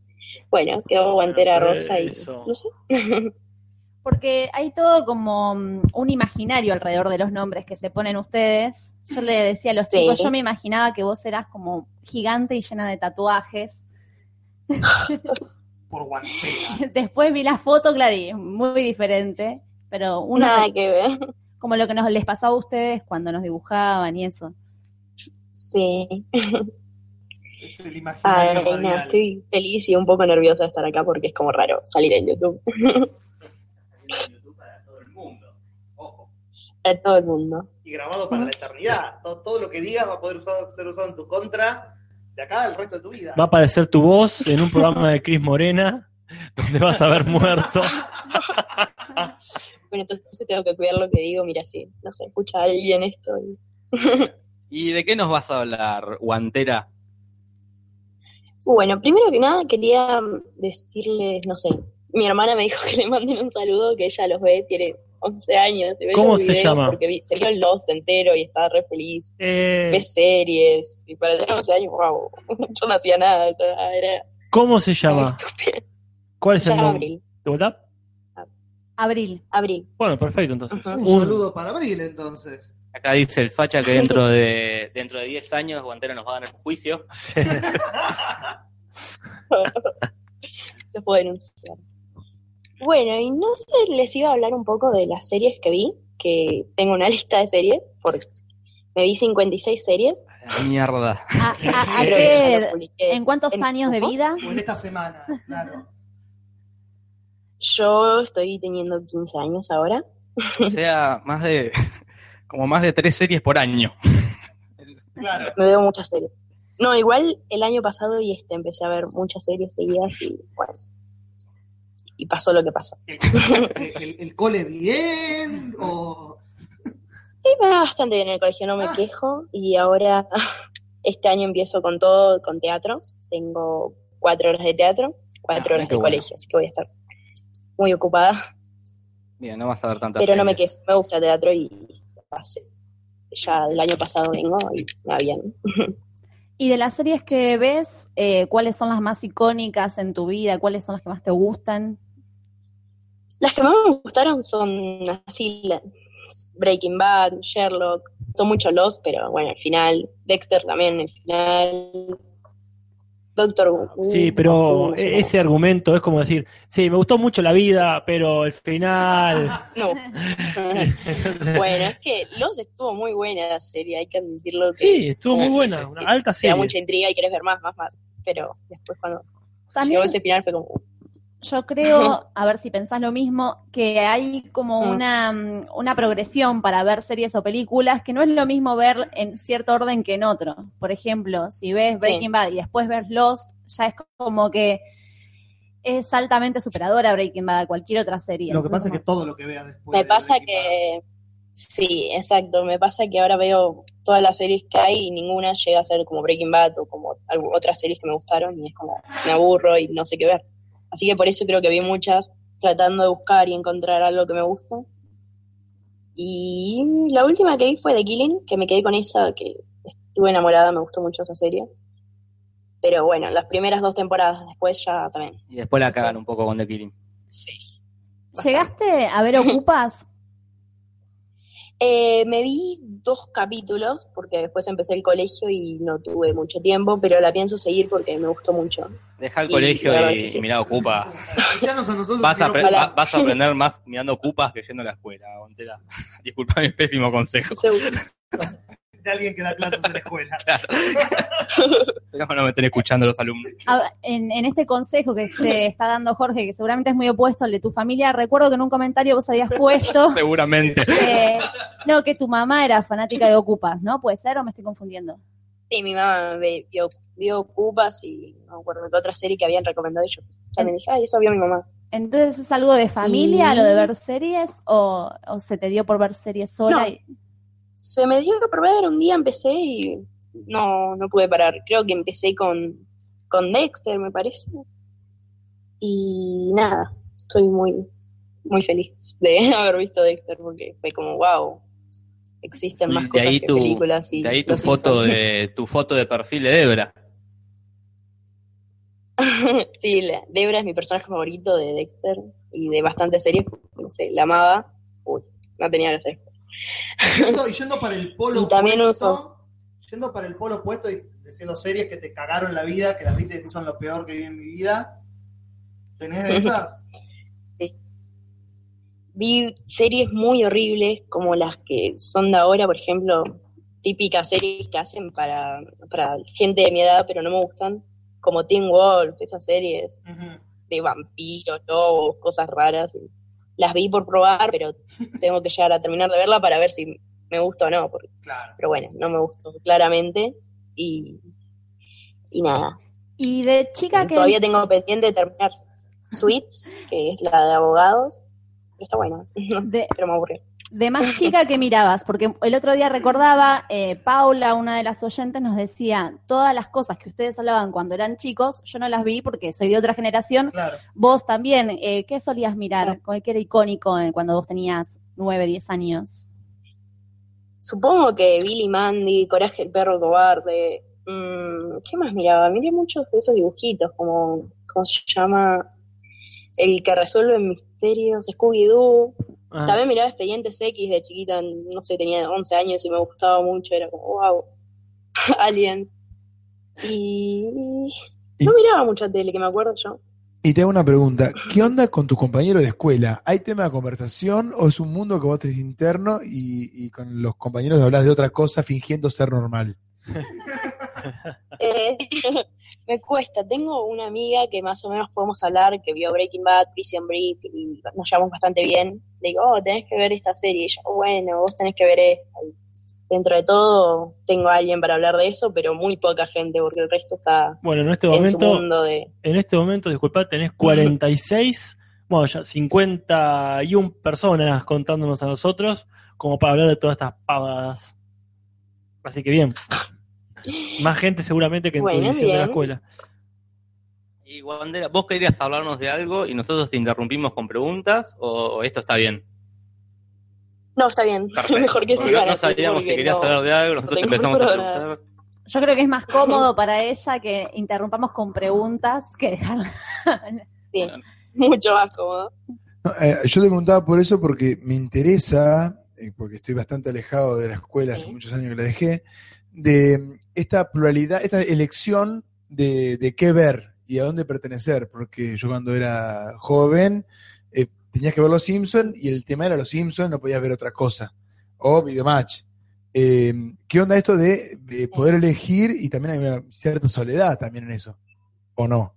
bueno, quedó guantera Bueno, rosa y eso. no sé. Porque hay todo como mm, un imaginario alrededor de los nombres que se ponen ustedes. Yo le decía a los Sí. chicos, yo me imaginaba que vos eras como gigante y llena de tatuajes. Por guantera. Después vi la foto, claro, y es muy diferente. Pero uno, Nada se- que ver. como lo que nos les pasaba a ustedes cuando nos dibujaban y eso. Sí. Es el Ay, no, estoy feliz y un poco nerviosa de estar acá porque es como raro salir en YouTube para todo el mundo. Y grabado para la eternidad. Todo, todo lo que digas va a poder usar- ser usado en tu contra de acá al resto de tu vida. Va a aparecer tu voz en un programa de Cris Morena, donde vas a ver muerto. Bueno, entonces tengo que cuidar lo que digo. Mira, si no sé, escucha a alguien esto. y- ¿Y de qué nos vas a hablar, Guantera? Bueno, primero que nada quería decirles, no sé, mi hermana me dijo que le manden un saludo, que ella los ve, tiene 11 años. Y ¿Cómo los se llama? Porque vi- se vio el Lost entero y estaba re feliz. Eh, Ve series. Y para tener 11 años, wow, yo no hacía nada. O sea, era ¿Cómo se llama? ¿Cuál es Se el nombre? Abril. ¿De vuelta? Abril. Abril. Bueno, perfecto, entonces. Ujú. Un Un- saludo para Abril entonces. Acá dice el facha que dentro de dentro de 10 años Guantera nos va a dar un juicio. Sí. Los puedo denunciar. Bueno, y no sé, les iba a hablar un poco de las series que vi, que tengo una lista de series, porque me vi 56 series. La mierda. ¿A, a- a qué-. ¿En cuántos en- años de vida? O en esta semana, claro. Yo estoy teniendo 15 años ahora. O sea, más de Como más de tres series por año. Claro. Me veo muchas series. No, igual el año pasado y este empecé a ver muchas series seguidas y bueno. Y pasó lo que pasó. El, el- el cole bien o Sí, me va bastante bien en el colegio, no me Ah. quejo. Y ahora, este año empiezo con todo, con teatro. Tengo cuatro horas de teatro, cuatro Ah, horas de bueno. colegio, así que voy a estar muy ocupada. Bien, no vas a ver tantas Pero no me quejo, me gusta teatro y hace- ya el año pasado vengo y me va bien. Y de las series que ves, eh, ¿cuáles son las más icónicas en tu vida? ¿Cuáles son las que más te gustan? Las que más me gustaron son así, Breaking Bad, Sherlock, son mucho los, pero bueno, al final, Dexter también, al final, Doctor Who. Sí, pero e- ese argumento es como decir, sí, me gustó mucho la vida, pero el final... No. bueno, es que Los estuvo muy buena la serie, hay que admitirlo. Que Sí, estuvo muy buena, una alta te da serie. mucha intriga y querés ver más, más, más. Pero después cuando También llegó ese final fue como, yo creo, a ver si pensás lo mismo, que hay como Mm. una, una progresión para ver series o películas que no es lo mismo ver en cierto orden que en otro. Por ejemplo, si ves Breaking Bad y después ves Lost, ya es como que es altamente superadora Breaking Bad a cualquier otra serie. lo que pasa Entonces, es que todo lo que veas después. me de pasa Breaking que... Sí, exacto, me pasa que ahora veo todas las series que hay y ninguna llega a ser como Breaking Bad o como otras series que me gustaron y es como, me aburro y no sé qué ver. Así que por eso creo que vi muchas tratando de buscar y encontrar algo que me guste. Y la última que vi fue The Killing, que me quedé con esa, que estuve enamorada, me gustó mucho esa serie. Pero bueno, las primeras dos temporadas después ya también. Y después la cagan un poco con The Killing. Sí. ¿Llegaste a ver Ocupas? Eh, me vi dos capítulos porque después empecé el colegio y no tuve mucho tiempo, pero la pienso seguir porque me gustó mucho. Deja el Y colegio y, sí. y mirá Ocupa. Vas a, va- vas aprender más mirando Ocupas que yendo a la escuela. Disculpa mi pésimo consejo. De alguien que da clases en la escuela. Pero no me estén escuchando los alumnos. A- en, en este consejo que te está dando Jorge, que seguramente es muy opuesto al de tu familia, recuerdo que en un comentario vos habías puesto Seguramente. que, no, que tu mamá era fanática de Ocupas, ¿no? ¿Puede ser o me estoy confundiendo? Sí, mi mamá vio, vio Cupas y no me acuerdo qué otra serie que habían recomendado ellos. Ya me dije, ay, eso vio mi mamá. Entonces, ¿es algo de familia, Y- lo de ver series, o, o se te dio por ver series sola? No. y- Se me dio que probar, un día empecé y no, no pude parar. Creo que empecé con, con Dexter, me parece. Y nada, estoy muy, muy feliz de haber visto Dexter porque fue como, wow, existen Y más de cosas ahí que tu- películas. Y De ahí tu foto Simpsons. de tu foto de perfil de Debra. sí, la- Debra es mi personaje favorito de Dexter y de bastantes series. No sé, la amaba. Uy, no tenía que hacer. Yendo, y yendo para el polo Y también opuesto, yendo para el polo opuesto y diciendo series que te cagaron la vida, que las viste y son lo peor que vi en mi vida. ¿Tenés de esas? Sí. Vi series muy horribles, como las que son de ahora, por ejemplo, típicas series que hacen para, para gente de mi edad, pero no me gustan, como Teen Wolf, esas series de vampiros, lobos, cosas raras. y Las vi por probar, pero tengo que llegar a terminar de verla para ver si me gusta o no, porque- Claro. pero bueno, no me gustó claramente. Y, y nada, Y de chica que... todavía tengo pendiente de terminar Suits, que es la de abogados. Pero está buena, no sé, De- pero me aburrió. De más chica que mirabas, porque el otro día recordaba, eh, Paula, una de las oyentes, nos decía, todas las cosas que ustedes hablaban cuando eran chicos, yo no las vi porque soy de otra generación, Claro. vos también, eh, ¿qué solías mirar? Claro. ¿Qué era icónico eh, cuando vos tenías 9, 10 años? Supongo que Billy Mandy, Coraje el perro cobarde. mm, ¿Qué más miraba? Miré muchos de esos dibujitos, como, ¿cómo se llama? El que resuelve misterios, Scooby-Doo. Ah, También miraba Expedientes X de chiquita, no sé, tenía 11 años y me gustaba mucho, era como, wow, Aliens. Y Y- no miraba mucha tele, que me acuerdo yo. Y te hago una pregunta, ¿qué onda con tus compañeros de escuela? ¿Hay tema de conversación o es un mundo que vos tenés interno y, y con los compañeros hablas de otra cosa fingiendo ser normal? Eh, me cuesta. Tengo una amiga que más o menos podemos hablar, que vio Breaking Bad, Prison Break, y nos llevamos bastante bien. Le digo, oh, tenés que ver esta serie. Y ella, "Oh, bueno, vos tenés que ver esta. Y dentro de todo, tengo a alguien para hablar de eso, pero muy poca gente, porque el resto está Bueno, en este en su momento, mundo de... en este momento, disculpad, tenés 46, bueno, ya 51 personas contándonos a nosotros como para hablar de todas estas pavadas. Así que bien. Más gente seguramente que en tu Bueno, edición de la escuela. Y Wandera, ¿vos querías hablarnos de algo y nosotros te interrumpimos con preguntas o, o esto está bien? No, está bien. Perfecto. Mejor que Porque no sabíamos si querías no- hablar de algo, nosotros te empezamos a preguntar. Yo creo que es más cómodo para ella que interrumpamos con preguntas que dejarla. Sí, mucho más cómodo. No, eh, yo te preguntaba por eso porque me interesa, eh, porque estoy bastante alejado de la escuela, hace muchos años que la dejé, de esta pluralidad, esta elección de, de qué ver y a dónde pertenecer, porque yo cuando era joven eh, tenías que ver Los Simpsons y el tema era Los Simpsons, no podías ver otra cosa, o Videomatch. Eh, ¿Qué onda esto de, de poder elegir y también hay una cierta soledad también en eso? ¿O no?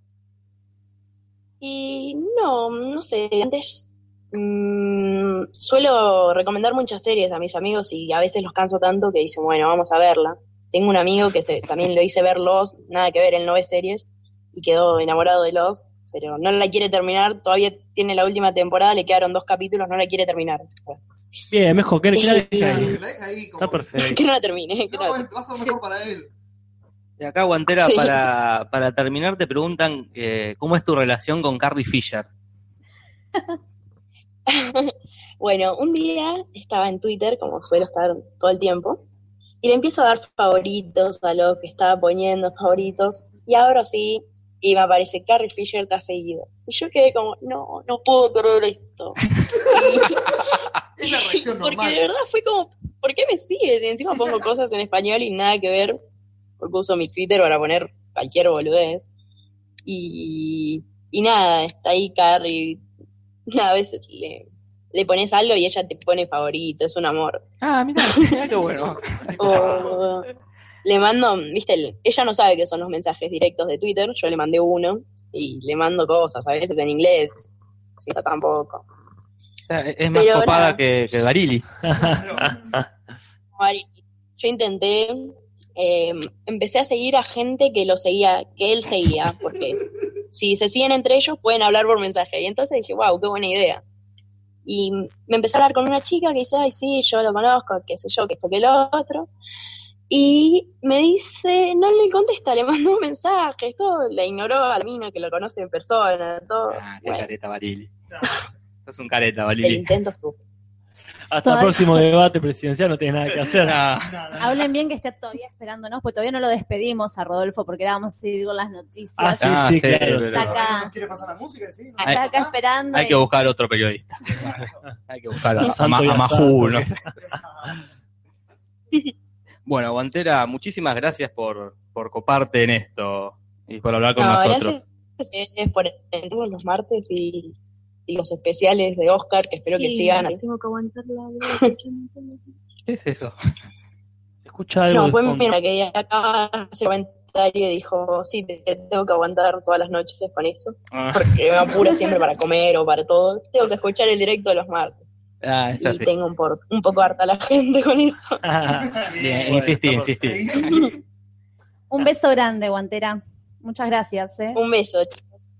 Y no, no sé, antes mm, suelo recomendar muchas series a mis amigos y a veces los canso tanto que dicen, bueno, vamos a verla. Tengo un amigo que se, también lo hice ver Lost, nada que ver, él no ve series y quedó enamorado de Lost, pero no la quiere terminar, todavía tiene la última temporada, le quedaron dos capítulos, no la quiere terminar. Bien, mejor que, que la dejes Que ahí. la deja ahí como- Está perfecto. Que no la termine, que no No, la va a ser mejor para él. De acá, Guantera, Sí. para, para terminar, te preguntan eh, cómo es tu relación con Carrie Fisher. Bueno, un día estaba en Twitter, como suelo estar todo el tiempo, y le empiezo a dar favoritos a lo que estaba poniendo favoritos, y ahora sí, y me aparece Carrie Fisher te ha seguido. Y yo quedé como, no, no puedo creer esto. Es la reacción Porque normal. de verdad fue como, ¿por qué me sigues? Y encima pongo cosas en español y nada que ver, porque uso mi Twitter para poner cualquier boludez. Y, y nada, está ahí Carrie. A veces le, le pones algo y ella te pone favorito, es un amor. Ah, mira, qué bueno. O le mando, viste, el- ella no sabe qué son los mensajes directos de Twitter, yo le mandé uno y le mando cosas, a veces en inglés, si no tampoco. Es más Pero copada que, que Barili. Yo intenté, eh, empecé a seguir a gente que lo seguía, que él seguía, porque si se siguen entre ellos pueden hablar por mensaje. Y entonces dije, wow, qué buena idea. Y me empecé a hablar con una chica que dice, ay, sí, yo lo conozco, qué sé yo, que esto, que lo otro. Y me dice, no le contesta, le mandó un mensaje, todo, la ignoró a la mina que lo conoce en persona, todo. Ah, qué Bueno, careta, Barili. Sos un careta, el Barili. intento estuvo. Hasta el próximo debate presidencial no tienes nada que hacer. Ah. Hablen bien que esté todavía esperándonos, porque todavía no lo despedimos a Rodolfo, porque ahora vamos a seguir con las noticias. Ah, sí, Ah, sí, sí, claro. pero- Está acá, ¿No quiere pasar la música? ¿Sí? ¿No? está acá esperando. hay y- que buscar otro periodista. Hay que buscar a, a, a a Majul, santo, ¿no? Bueno, Guantera, muchísimas gracias por, por coparte en esto y por hablar con No, nosotros. gracias por todos los martes y, y los especiales de Oscar, que espero que sigan. Tengo que aguantar la ¿Qué es eso? Se escucha algo No, fondo. mira que acaba de hacer comentario y dijo, sí, te, te tengo que aguantar todas las noches con eso, Ah, porque me apura siempre para comer o para todo. Tengo que escuchar el directo de los martes. ah, Y tengo un, por, un poco harta la gente con eso. Bien, insistí, Bueno, insistí. Un beso grande, Guantera. Muchas gracias. ¿eh? Un beso.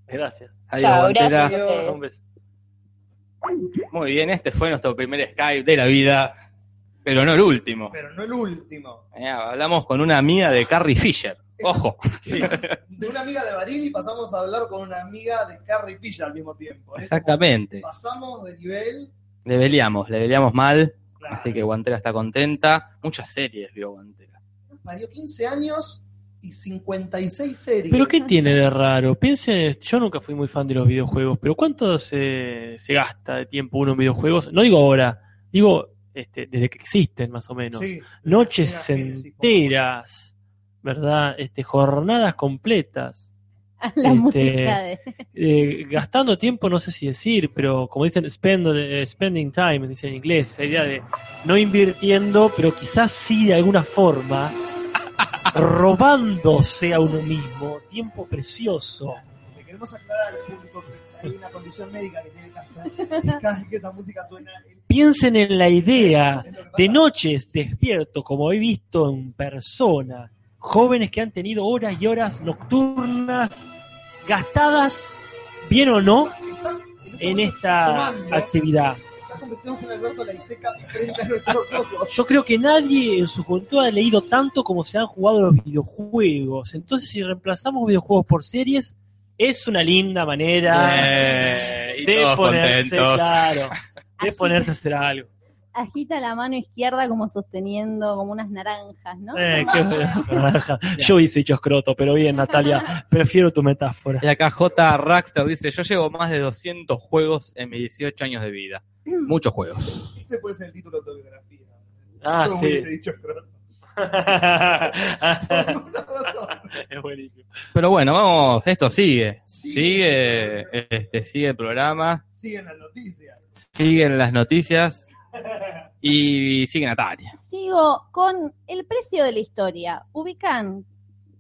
Gracias. Adiós, Chao, Guantera. gracias. Adiós. Un beso. Muy bien, este fue nuestro primer Skype de la vida, pero no el último. Pero no el último. Eh, hablamos con una amiga de Carrie Fisher. Ojo. De una amiga de Barili pasamos a hablar con una amiga de Carrie Fisher al mismo tiempo. ¿eh? Exactamente. Pasamos de nivel. Le peleamos, le peleamos mal, claro. así que Guantera está contenta. Muchas series vio Guantera. Parió 15 años y 56 series. Pero ¿qué tiene de raro? Piense, yo nunca fui muy fan de los videojuegos, pero ¿cuánto se, se gasta de tiempo uno en videojuegos? No digo ahora, digo este, desde que existen más o menos. Sí. Noches enteras, ¿verdad? Este, jornadas completas. La Este, música de. eh, gastando tiempo, no sé si decir, pero como dicen, spend, eh, spending time, dicen en inglés, esa idea de no invirtiendo, pero quizás sí de alguna forma robándose a uno mismo tiempo precioso. Le queremos aclarar al público que hay una condición médica que tiene que que esta música suena. Piensen en la idea de noches despierto, como he visto en persona, jóvenes que han tenido horas y horas nocturnas gastadas, bien o no, en esta Tomando. actividad. Está convirtiéndose en Alberto Laiseca frente a nuestros ojos. Yo creo que nadie en su juventud ha leído tanto como se han jugado los videojuegos. Entonces, si reemplazamos videojuegos por series, es una linda manera Eh, de ponerse, contentos. claro, de ponerse a hacer algo. Agita la mano izquierda como sosteniendo como unas naranjas, ¿no? Eh, qué naranja. Yo hice dicho escroto, pero bien, Natalia, prefiero tu metáfora. Y acá J. Raxter dice, yo llevo más de 200 juegos en mis 18 años de vida. Muchos juegos. Ese puede ser el título de autobiografía. Ah, Yo sí. hubiese dicho escroto. Es buenísimo. Pero bueno, vamos, esto sigue. Sigue. Sigue, este, sigue el programa, Siguen las noticias. siguen las noticias y sigue Natalia. Sigo con el precio de la historia. ¿Ubican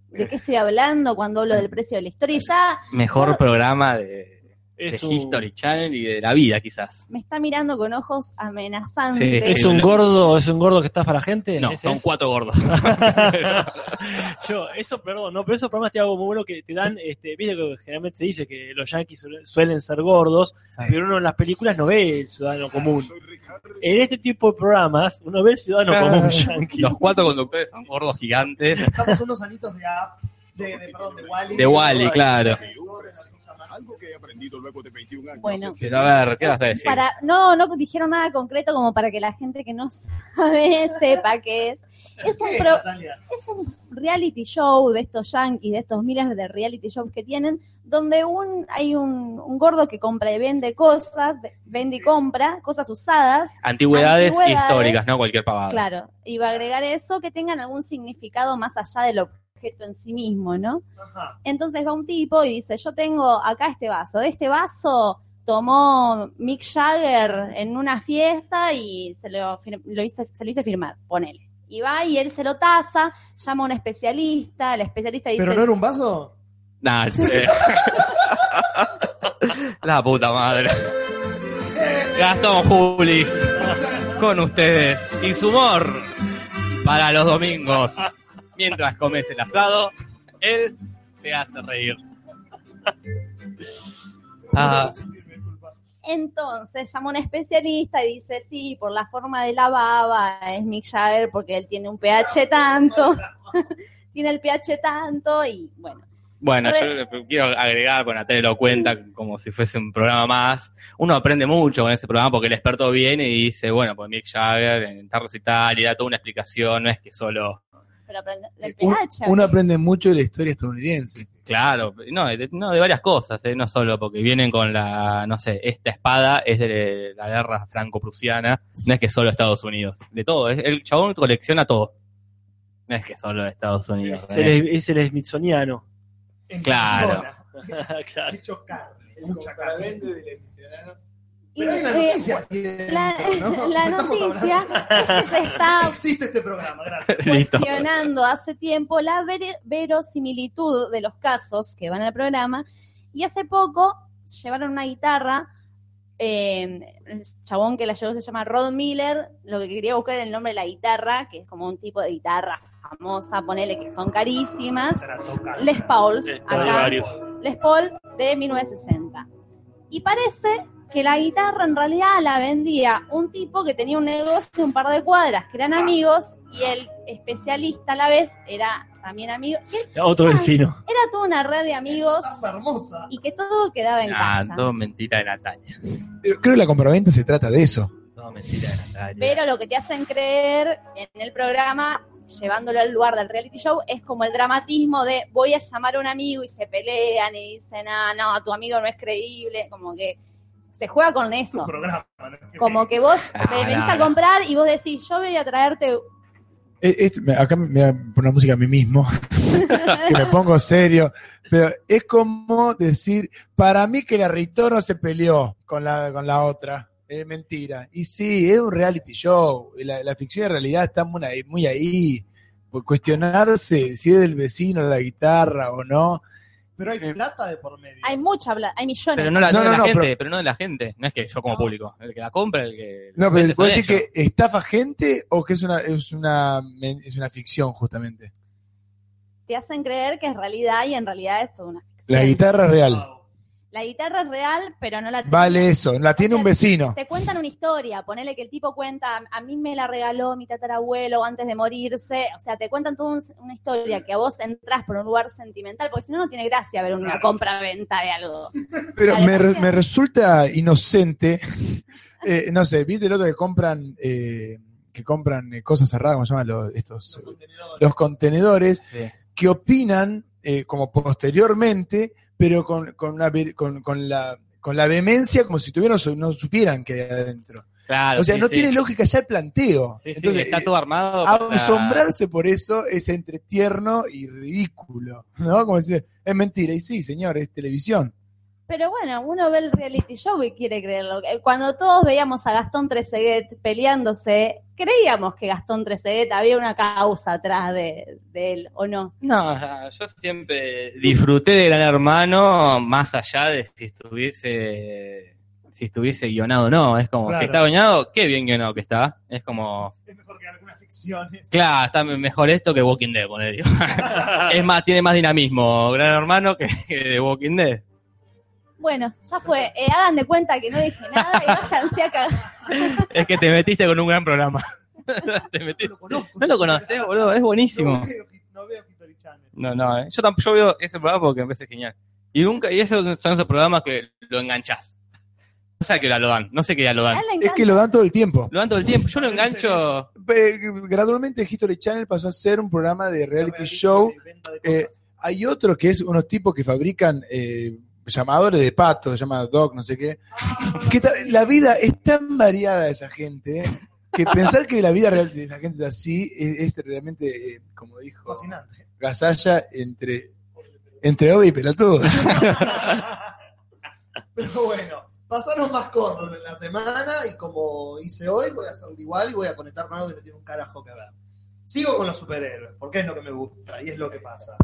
de qué estoy hablando cuando hablo del precio de la historia? Ya Mejor programa de, de un, History Channel y de la vida, quizás. me está mirando con ojos amenazantes. Sí, es un gordo, es un gordo que estafa a la gente. No, ¿Ese son es? cuatro gordos. Yo, eso, perdón, no, pero esos programas te hago muy bueno que te dan, este, viste que generalmente se dice que los yankees suelen- suelen ser gordos, pero uno en las películas no ve el ciudadano común. En este tipo de programas, uno ve el ciudadano común yankee. Los cuatro conductores son gordos gigantes. Estamos unos anitos de app. De, de, perdón, de Wally. De Wall-E, claro. Algo que he aprendido luego de 21 años. Bueno. es que a ver, ¿qué vas a decir? Para, no, no dijeron nada concreto como para que la gente que no sabe sepa qué es. Es un, ¿Qué, pro- es un reality show de estos yankees, de estos miles de reality shows que tienen, donde un, hay un, un gordo que compra y vende cosas, ve- vende y compra cosas usadas, Antigüedades, Antigüedades. históricas, no cualquier pavada. claro, y va a agregar eso que tengan algún significado más allá del objeto en sí mismo, ¿no? Ajá. Entonces va un tipo y dice, yo tengo acá este vaso, de este vaso tomó Mick Jagger en una fiesta y se lo, lo hice, se lo hice firmar, ponele. Y va y él se lo taza, llama a un especialista, el especialista dice, ¿Pero no era un vaso? Nah, eh. La puta madre. Gastón Julis, con ustedes y su humor para los domingos. Mientras comes el asado, él te hace reír. Ah, entonces llama a un especialista y dice, sí, por la forma de la baba es Mick Jagger porque él tiene un pH tanto, tiene el pH tanto y bueno. bueno, yo quiero agregar, con Natalia lo cuenta como si fuese un programa más. Uno aprende mucho con ese programa porque el experto viene y dice, bueno, pues Mick Jagger en tal recital y da toda una explicación, no es que solo Pero aprende- el Un- pH. uno aprende mucho de la historia estadounidense. Claro, no, de, no, de varias cosas, ¿eh? no solo porque vienen con la, no sé, esta espada es de la guerra franco-prusiana, no es que solo Estados Unidos, de todo, es- el chabón colecciona todo, no es que solo Estados Unidos. Es ¿eh? el, es el Smithsoniano. En Claro. Claro. Hecho carne, mucha carne. Pero hay una eh, noticia aquí la, ¿no? la Estamos noticia es que se está Existe este programa, gracias. Listo. cuestionando hace tiempo la ver- verosimilitud de los casos que van al programa y hace poco llevaron una guitarra eh, el chabón que la llevó se llama Rod Miller lo que quería buscar era el nombre de la guitarra que es como un tipo de guitarra famosa ponele que son carísimas Les Pauls acá. Les Paul de 1960. Y parece que la guitarra en realidad la vendía un tipo que tenía un negocio un par de cuadras, que eran amigos, y el especialista a la vez era también amigo. que Otro vecino. Era toda una red de amigos hermosa. y que todo quedaba en Ah, casa. todo mentira de Natalia. Pero creo que la compraventa se trata de eso. Todo mentira de Natalia. Pero lo que te hacen creer en el programa, llevándolo al lugar del reality show, es como el dramatismo de voy a llamar a un amigo y se pelean y dicen, ah, no, tu amigo no es creíble, como que se juega con eso. programa. ¿no? Como que vos Ah, te venís no, a comprar y vos decís, yo voy a traerte Eh, este- acá me voy a poner música a mí mismo, que me pongo serio, pero es como decir, para mí que la Ritor no se peleó con la, con la otra, es mentira. Y sí, es un reality show, y la, la ficción y la realidad están muy ahí, muy ahí. cuestionarse si es del vecino la guitarra o no. Pero hay Eh, plata de por medio. Hay mucha, bla- hay millones. Pero no, la, No, no de la no, gente, pero- pero... no de la gente. No es que yo como público. El que la compra, el que. No, pero ¿puedo son decir que estafa gente o que es una, es una, es una ficción justamente? Te hacen creer que es realidad y en realidad es toda una ficción. La guitarra es real. La guitarra es real, pero no la Vale eso, la tiene un vecino. Te cuentan una historia, ponele que el tipo cuenta, a mí me la regaló mi tatarabuelo antes de morirse, o sea, te cuentan toda un- una historia que a vos entras por un lugar sentimental, porque si no, no tiene gracia ver una compra-venta de algo. Pero me, re- me resulta inocente. eh, no sé, ¿viste el otro que compran eh, que compran eh, cosas cerradas, ¿cómo se llaman los, estos? Los contenedores, Sí. que opinan eh, como posteriormente, pero con, con, una con, con la, con la vehemencia como si tuvieran, no supieran que hay adentro. Claro, O sea, sí, no sí. tiene lógica ya el planteo. Sí, Entonces, está todo armado. para- asombrarse por eso es entre tierno y ridículo, ¿no? Como decir, es mentira, y sí, señor, es televisión. Pero bueno, uno ve el reality show y quiere creerlo. Cuando todos veíamos a Gastón Treseguet peleándose, creíamos que Gastón Treseguet había una causa atrás de, de él, ¿o no? No, yo siempre disfruté de Gran Hermano más allá de si estuviese si estuviese guionado o no. Es como, Claro. si está guionado, qué bien guionado que está. Es como, Es mejor que algunas ficciones. claro, está mejor esto que Walking Dead, poner es más, tiene más dinamismo Gran Hermano que, Walking Dead. Bueno, ya fue. Eh, hagan de cuenta que no dije nada y váyanse a cagar. Es que te metiste con un gran programa. Te No metiste- lo conozco. No lo conocés, boludo, es buenísimo. No veo, no veo History Channel. No, no, eh. yo tampoco yo veo ese programa porque me parece genial. Y nunca, y esos son esos programas que lo enganchás. No sé a qué hora lo dan, no sé qué hora lo dan. Es que lo dan todo el tiempo. Lo dan todo el tiempo. Yo lo engancho. Eh, Gradualmente History Channel pasó a ser un programa de reality show. de de. Eh, hay otro que es unos tipos que fabrican eh, llamadores de patos, se llama Doc, no sé qué. Que la vida es tan variada de esa gente eh, que pensar que la vida real de esa gente es así es, es realmente, eh, como dijo Fascinante. Gasalla, entre, entre obvio y pelotudo. Pero bueno, pasaron más cosas en la semana y como hice hoy, voy a hacerlo igual y voy a conectar con algo que no tiene un carajo que ver. Sigo con los superhéroes, porque es lo que me gusta y es lo que pasa.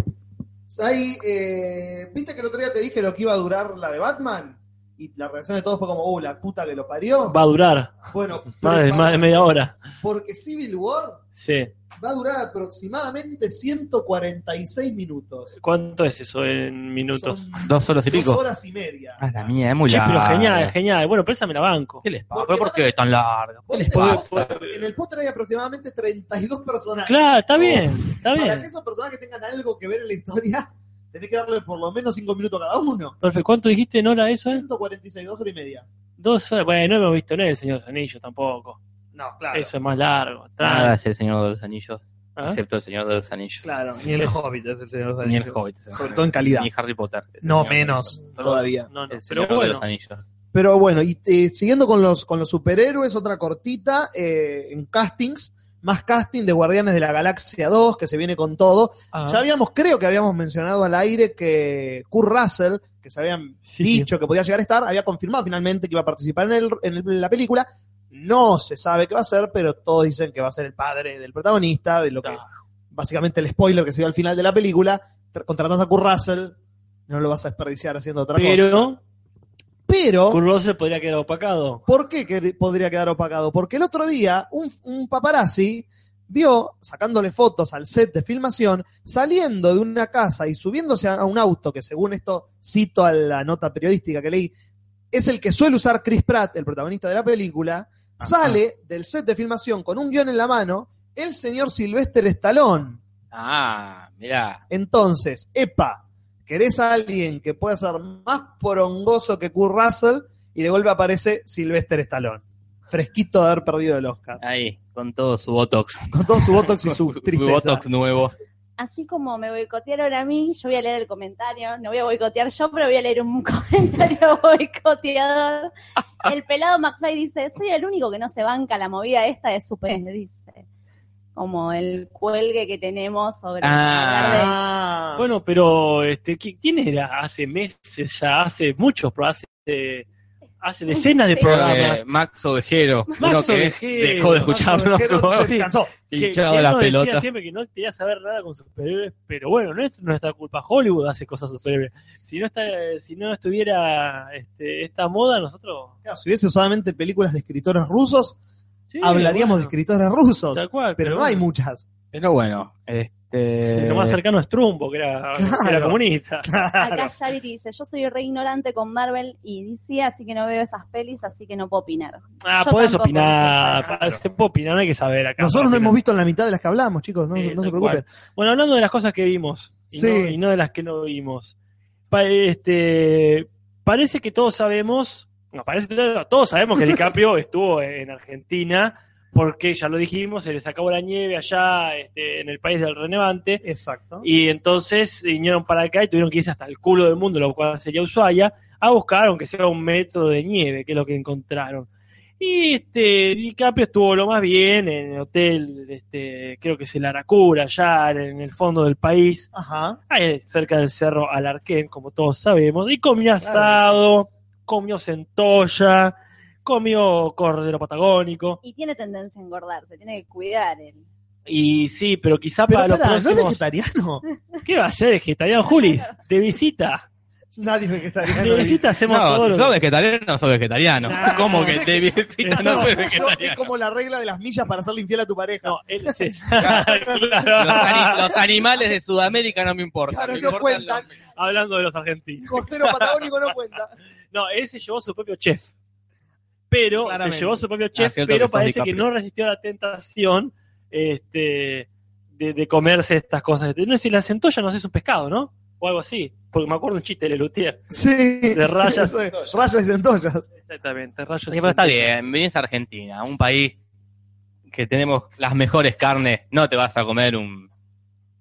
Hay, eh, ¿Viste que el otro día te dije lo que iba a durar la de Batman? Y la reacción de todos fue como, uh, la puta que lo parió. Va a durar Bueno, más de, más de media hora. porque Civil War Sí. Va a durar aproximadamente 146 minutos. ¿Cuánto es eso en minutos? Son Dos horas y dos pico. horas y media. Ah, la mía, es muy Che, larga. pero genial, genial. Bueno, pero esa me la banco. ¿Qué les pasa? Porque ¿Pero por qué es tan larga? ¿Qué les pasa? En el póster hay aproximadamente 32 personajes. Claro, está bien, está Para que esos personajes tengan algo que ver en la historia, tenés que darle por lo menos 5 minutos a cada uno. Perfecto. ¿Cuánto dijiste en hora eso? eh? 146, dos horas y media. Dos horas. Bueno, no hemos visto en el Señor de los Anillos tampoco. No, claro. Eso es más largo. Nada es el Señor de los Anillos, ¿Ah? excepto el Señor de los Anillos. Claro, ni el Hobbit es el Señor de los Ni el Anillos. Hobbit. Sobre todo en calidad. Ni Harry Potter. No, de menos todavía. No, no. El Pero Señor de bueno, los Anillos. Pero bueno, y eh, siguiendo con los, con los superhéroes, otra cortita eh, en castings. Más casting de Guardianes de la Galaxia 2, que se viene con todo. ah, Ya habíamos, creo que habíamos mencionado al aire que Kurt Russell, que se habían sí, sí. dicho que podía llegar a estar, había confirmado finalmente que iba a participar en, el- en el- en la película. No se sabe qué va a ser, pero todos dicen que va a ser el padre del protagonista, de lo que básicamente el spoiler que se dio al final de la película. Tra- Contratás a Kurt Russell, no lo vas a desperdiciar haciendo otra cosa. Pero, Pero, Kurt Russell podría quedar opacado. ¿por qué que- podría quedar opacado? Porque el otro día un, un paparazzi vio, sacándole fotos al set de filmación, saliendo de una casa y subiéndose a un auto que según esto cito a la nota periodística que leí, es el que suele usar Chris Pratt, el protagonista de la película, sale del set de filmación con un guion en la mano, el señor Sylvester Stallone. Ah, mirá. Entonces, epa, querés a alguien que pueda ser más porongoso que Kurt Russell y de golpe aparece Sylvester Stallone. Fresquito de haber perdido el Oscar. Ahí, con todo su Botox. Con todo su botox y su Su tristeza. Botox nuevo. Así como me boicotearon a mí, yo voy a leer el comentario. No voy a boicotear yo, pero voy a leer un comentario boicoteador. El pelado McFly dice: Soy el único que no se banca la movida esta de Super. Dice. Como el cuelgue que tenemos sobre Ah. de- Ah, Bueno, pero este, ¿qui- ¿quién era? Hace meses ya, hace muchos, pero hace eh, hace decenas de Sí. programas. Eh, Max Ovejero, Max uno que Ovejero. dejó de escucharnos, Se Sí. cansó. que, que él la nos decía pelota. siempre que no quería saber nada con superhéroes, pero bueno, no es nuestra culpa. Hollywood hace cosas superhéroes. Si no está, si no estuviera este, esta moda, nosotros Claro, si hubiese solamente películas de escritores rusos, sí, hablaríamos de escritores rusos. tal cual, Pero no hay muchas. Pero bueno, este... Lo más cercano es Trumbo, que era, que era Claro. comunista. Acá Charity dice, yo soy re ignorante con Marvel y DC, así que no veo esas pelis, así que no puedo opinar. Ah, Yo podés tampoco, opinar. Claro. Se puede opinar, no hay que saber acá. Nosotros no hemos visto en la mitad de las que hablamos, chicos, no, se preocupen. Bueno, hablando de las cosas que vimos y, Sí. no, y no de las que no vimos. Pa- este, parece que todos sabemos, no, parece que todos- todos sabemos que DiCaprio estuvo en Argentina porque ya lo dijimos, se les acabó la nieve allá este, en el país del Renevante Exacto. y entonces vinieron para acá y tuvieron que irse hasta el culo del mundo, lo cual sería Ushuaia, a buscar aunque sea un método de nieve, que es lo que encontraron. Y este DiCaprio estuvo lo más bien en el hotel, este, creo que es el Aracura, allá en el fondo del país, Ajá. ahí cerca del cerro Alarquén, como todos sabemos, y comió asado, comió centolla, comió cordero patagónico, Y tiene tendencia a engordarse, tiene que cuidar él. y sí, pero quizá Pero para los espera, ¿no es próximos... vegetariano? ¿Qué va a ser vegetariano, Julis? De visita. Nadie es vegetariano. De visita hacemos todo No, si sos vegetariano, no sos vegetariano. Ah. ¿Cómo que te visita no No, sos yo- es vegetariano? como la regla de las millas para hacerle infiel a tu pareja. No, él sí. Los, ani- los animales de Sudamérica no me importan. Claro, me no importan cuentan. los- Hablando de los argentinos. Cordero patagónico no cuenta. No, él se llevó su propio chef. Pero Claramente. se llevó su propio chef, cierto pero que parece que no resistió a la tentación este, de, de comerse estas cosas. No sé si la centolla no sé, es un pescado, ¿no? O algo así. Porque me acuerdo un chiste de Lelutier. Sí. De rayas. Es, rayas y centollas. Exactamente, rayos. Sí, y pero está bien, venís a Argentina, un país que tenemos las mejores carnes, no te vas a comer un,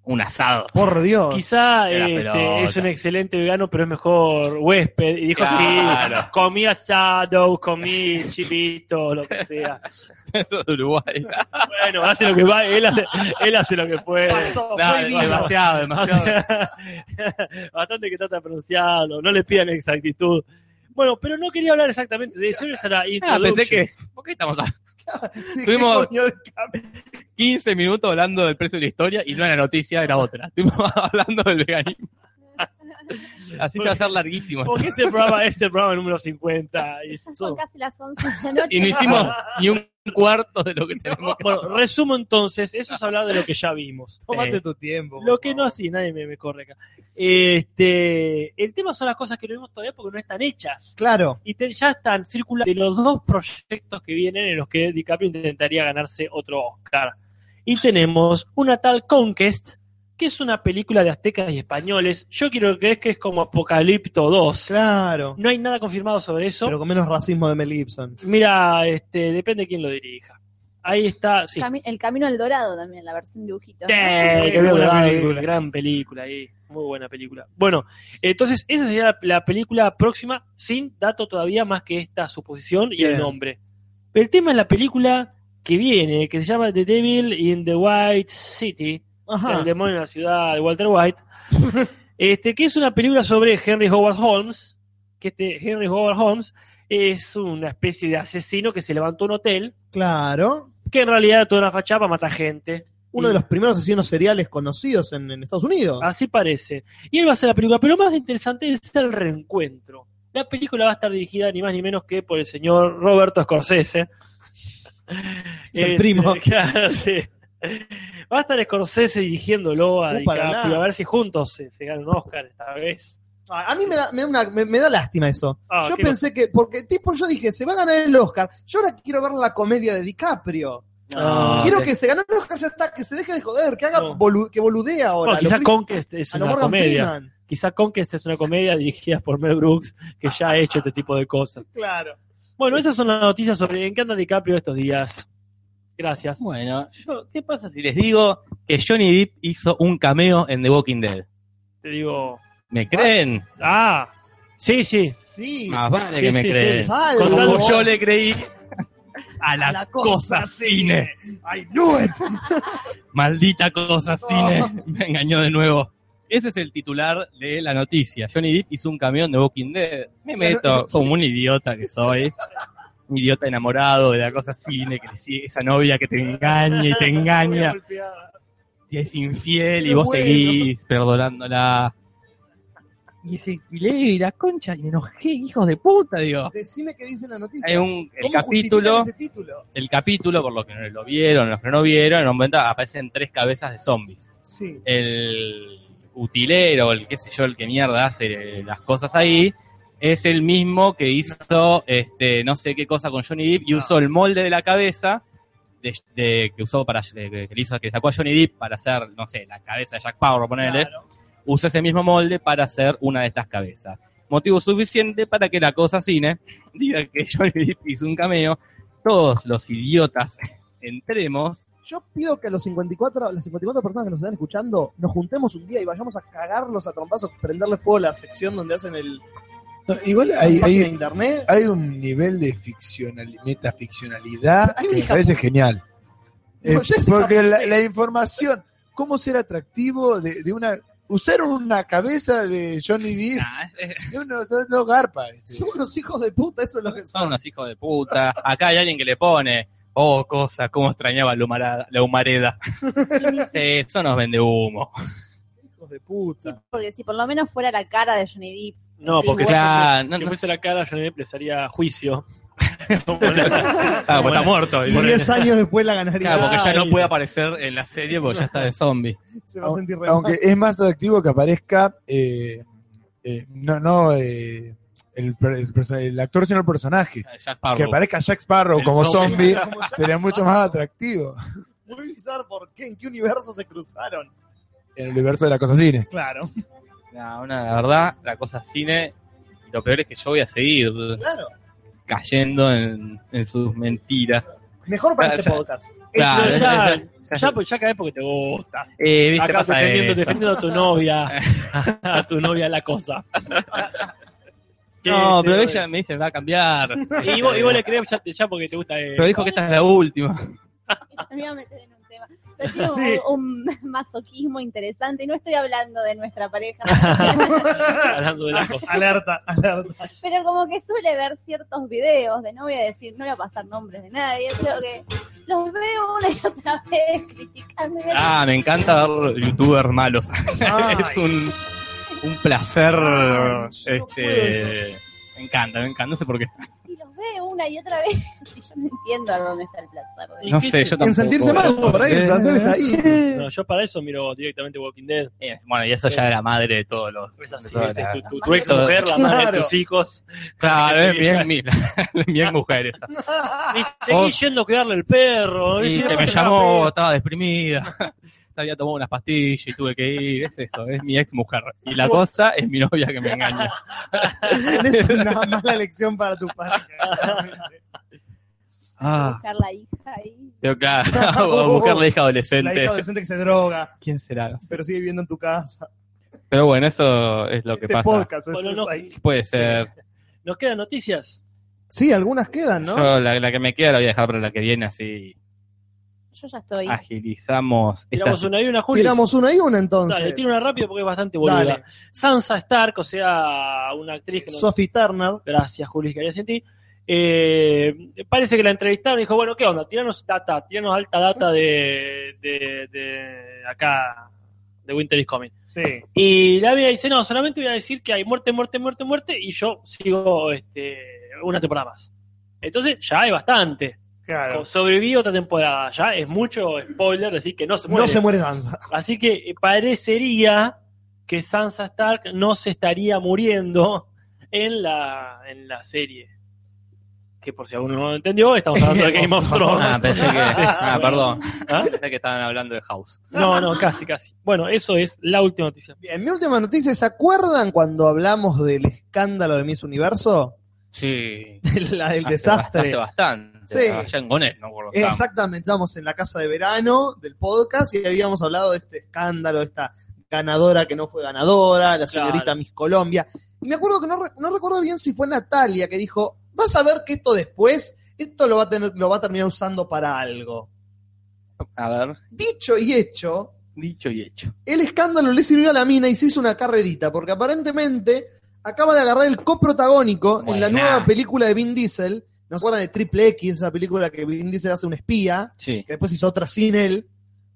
un asado. Por Dios. Quizá De este, es un excelente vegano, pero es mejor huésped. Y dijo, Claro. sí, comí asado, comí chivito, lo que sea. Eso es Uruguay. Bueno, hace lo que va, él hace, él hace lo que puede. Pasó, demasiado, demasiado. Bastante que trata de pronunciarlo, no le pidan exactitud. Bueno, pero no quería hablar exactamente de eso, era la Ah, pensé que. ¿Por qué estamos ¿De qué Tuvimos- coño de cambio? 15 minutos hablando del precio de la historia y no era noticia, era otra? Estuvimos hablando del veganismo. Así se va a hacer larguísimo. Porque este programa es el programa número 50. Y son- casi las 11 de la noche. Y no hicimos ni un cuarto de lo que tenemos que Bueno, resumo entonces, eso es hablar de lo que ya vimos. Tómate Eh, tu tiempo. Lo que no así, nadie me, me corre acá. Este, el tema son las cosas que no vimos todavía porque no están hechas. Claro. Y te- ya están circulando de los dos proyectos que vienen en los que DiCaprio intentaría ganarse otro Oscar. Y tenemos una tal Conquest, que es una película de aztecas y españoles. Yo quiero creer que es como Apocalipto 2. Claro. No hay nada confirmado sobre eso. Pero con menos racismo de Mel Gibson. Mira, este, depende de quién lo dirija. Ahí está, sí. El Camino al Dorado también, la versión dibujito. Eh, qué buena película. Gran película ahí. Muy buena película. Bueno, entonces esa sería la, la película próxima, sin dato todavía más que esta suposición y el nombre. El tema es la película que viene, que se llama The Devil in the White City, Ajá. El demonio en la ciudad de Walter White, este, que es una película sobre Henry Howard Holmes, que este Henry Howard Holmes es una especie de asesino que se levantó un hotel, Claro. que en realidad toda una fachada para matar gente. Uno Y- de los primeros asesinos seriales conocidos en, en Estados Unidos. Así parece. Y él va a hacer la película. Pero lo más interesante es el reencuentro. La película va a estar dirigida ni más ni menos que por el señor Roberto Scorsese. Es el Eh, primo. claro, sí. Va a estar Scorsese dirigiéndolo a DiCaprio, a ver si juntos se, se ganan un Oscar esta vez. A a mí me da, me da, una- me- me da lástima eso. Ah, yo ¿qué pensé que, porque tipo yo dije, se va a ganar el Oscar. Yo ahora quiero ver la comedia de DiCaprio. No, quiero que se ganó el Oscar, ya está, que se deje de joder, que haga No. bolu- que boludee ahora. Quizá Conquest es a una Morgan comedia. Freeman. Quizá Conquest es una comedia dirigida por Mel Brooks, que ya ha hecho este tipo de cosas. Claro. Bueno, esas son las noticias sobre en qué anda DiCaprio estos días. Gracias. Bueno, yo, ¿qué pasa si les digo que Johnny Depp hizo un cameo en The Walking Dead? Te digo. ¿Me creen? Ah, sí, sí. Sí. Más vale Sí, que me sí, creen. Con Como yo le creí a la, A la cosa, cosa cine. I knew it. Maldita cosa cine. Me engañó de nuevo. Ese es el titular de la noticia. Johnny Depp hizo un camión de Walking Dead. Me meto como un idiota que soy. Un idiota enamorado de la cosa cine, que le sigue esa novia que te engaña y te engaña. Y es infiel y vos bueno. seguís perdonándola. Y ese y la concha, y me enojé, hijos de puta, digo. Decime qué dice la noticia. Hay un, el ¿Cómo capítulo, justifican ese título? el capítulo, por los que no lo vieron, los que no vieron, en un momento aparecen tres cabezas de zombies. Sí. el utilero, el qué sé yo, el que mierda hace las cosas ahí, es el mismo que hizo este no sé qué cosa con Johnny Depp y Ah. usó el molde de la cabeza de, de- que usó para que, que le hizo que sacó a Johnny Depp para hacer, no sé, la cabeza de Jack Sparrow, ponerle, Claro. usó ese mismo molde para hacer una de estas cabezas. Motivo suficiente para que la cosa cine diga que Johnny Depp hizo un cameo, todos los idiotas entremos Yo pido que a los 54, las 54 personas que nos están escuchando nos juntemos un día y vayamos a cagarlos a trompazos, prenderle fuego a la sección donde hacen el No, igual hay, de hay, internet. hay un nivel de ficcional, metaficcionalidad Hay que me parece genial. No, Eh, porque la, información, cómo ser atractivo de, de una... Usaron una cabeza de Johnny Depp, Nah, unos dos, dos garpas. Son unos hijos de puta, eso es lo que son son. unos hijos de puta. Acá hay alguien que le pone, oh, cosa, cómo extrañaba la humarada. La humareda. Sí, eso nos vende humo. Hijos de puta. Porque si por lo menos fuera la cara de Johnny Depp. No, porque Igual. Claro, si no, que no fuese la cara, Johnny Depp le haría juicio. La- Ah, pues está muerto. Y Por 10 eso. años después la ganaría. Claro, porque ya no puede aparecer en la serie porque ya está de zombie. Se va a sentir re Aunque es más atractivo que aparezca, eh, eh, no, no eh, el, actor, sino el personaje. Jack Sparrow. Que aparezca Jack Sparrow El como zombie. zombie sería mucho más atractivo Muy bizarro, ¿por qué? ¿En qué universo se cruzaron? en el universo de la cosa cine. Claro. No, una, la verdad, la cosa cine, lo peor es que yo voy a seguir Claro. cayendo en, en sus mentiras. Mejor para Ah, este ya- podcast. Claro, Pero ya, ya- ya, pues ya caes porque te gusta. Eh, viste, Acá pasa defendiendo, esto. defendiendo a tu novia, a tu novia la cosa. No, pero ella me dice, va a cambiar. Y vos, y vos le crees ya, ya porque te gusta. eh, Pero dijo que esta es la última. Me voy a meter en un tema. Pero tiene Sí. un, un masoquismo interesante y no estoy hablando de nuestra pareja. hablando de la cosa. Alerta, alerta. pero como que suele ver ciertos videos de no voy a decir, no voy a pasar nombres de nadie, pero que los veo una y otra vez criticando. Ah, me encanta ver youtubers malos. Es un, un placer. Ay, no puedo este, me encanta, me encanta. No sé por qué. Y veo una y otra vez y yo no entiendo a dónde está el placer. de- ¿Y No sé, yo tampoco. En sentirse mal, por ahí el placer está ahí. No, yo para eso miro directamente Walking Dead. Eh, Bueno, y eso ya es la madre de todos los. Es así, de todas ¿viste? las- tu, tu- tu ex mujer, la madre de Claro. tus hijos. Claro, es mi, mi ex mujer esa. Y seguí yendo a cuidarle el perro. Y que no, me llamó, estaba deprimida. Había tomado unas pastillas y tuve que ir. Es eso, es mi ex mujer. Y la cosa es mi novia que me engaña. Tenés una mala lección para tu pareja. Ah, Buscar la hija ahí. pero claro, a buscar la hija La adolescente. hija adolescente que se droga, ¿Quién será? pero sigue viviendo en tu casa. Pero bueno, eso es lo que este pasa. podcast, eso Bueno, es no. ahí. Puede ser. Nos quedan noticias. Sí, algunas quedan, ¿no? Yo la, la que me queda la voy a dejar para la que viene, así Yo ya estoy. agilizamos. esta- Tiramos una y una, Juli. Tiramos una y una entonces. Dale, tira una rápido porque es bastante boluda. Dale. Sansa Stark, o sea, una actriz que no... Sophie Turner. Gracias, Juli, que hayas en ti. Eh, parece que la entrevistaron y dijo, bueno, ¿qué onda? Tiranos data, tiranos alta data de, de, de acá, de Winter is Coming. Sí. Y la vida dice, no, solamente voy a decir que hay muerte, muerte, muerte, muerte, y yo sigo este, una temporada más. Entonces, ya hay bastante. Claro. Sobreviví otra temporada, ya es mucho spoiler decir que no se muere. No se muere Sansa. Así que eh, parecería que Sansa Stark no se estaría muriendo en la, en la serie. Que por si alguno no lo entendió, estamos hablando de Game of Thrones. Ah, pensé que. Ah, perdón. ¿Ah? Pensé que estaban hablando de House. No, no, casi, casi. Bueno, eso es la última noticia. Bien, mi última noticia, ¿se acuerdan cuando hablamos del escándalo de Miss Universo? Sí. La del Hace- desastre. Hace bastante. Sí. Allá en Gonet, no. Exactamente, estábamos en la casa de verano del podcast y habíamos hablado de este escándalo, de esta ganadora que no fue ganadora, la señorita Claro. Miss Colombia. Y me acuerdo que no, re- no recuerdo bien si fue Natalia que dijo, vas a ver que esto después, esto lo va a tener, lo va a terminar usando para algo. A ver. Dicho y hecho, Dicho y hecho. El escándalo le sirvió a la mina y se hizo una carrerita, porque aparentemente acaba de agarrar el coprotagónico en la nueva película de Vin Diesel. ¿No se acuerdan de Triple X, esa película que Vin Diesel hace un espía, Sí. que después hizo otra sin él?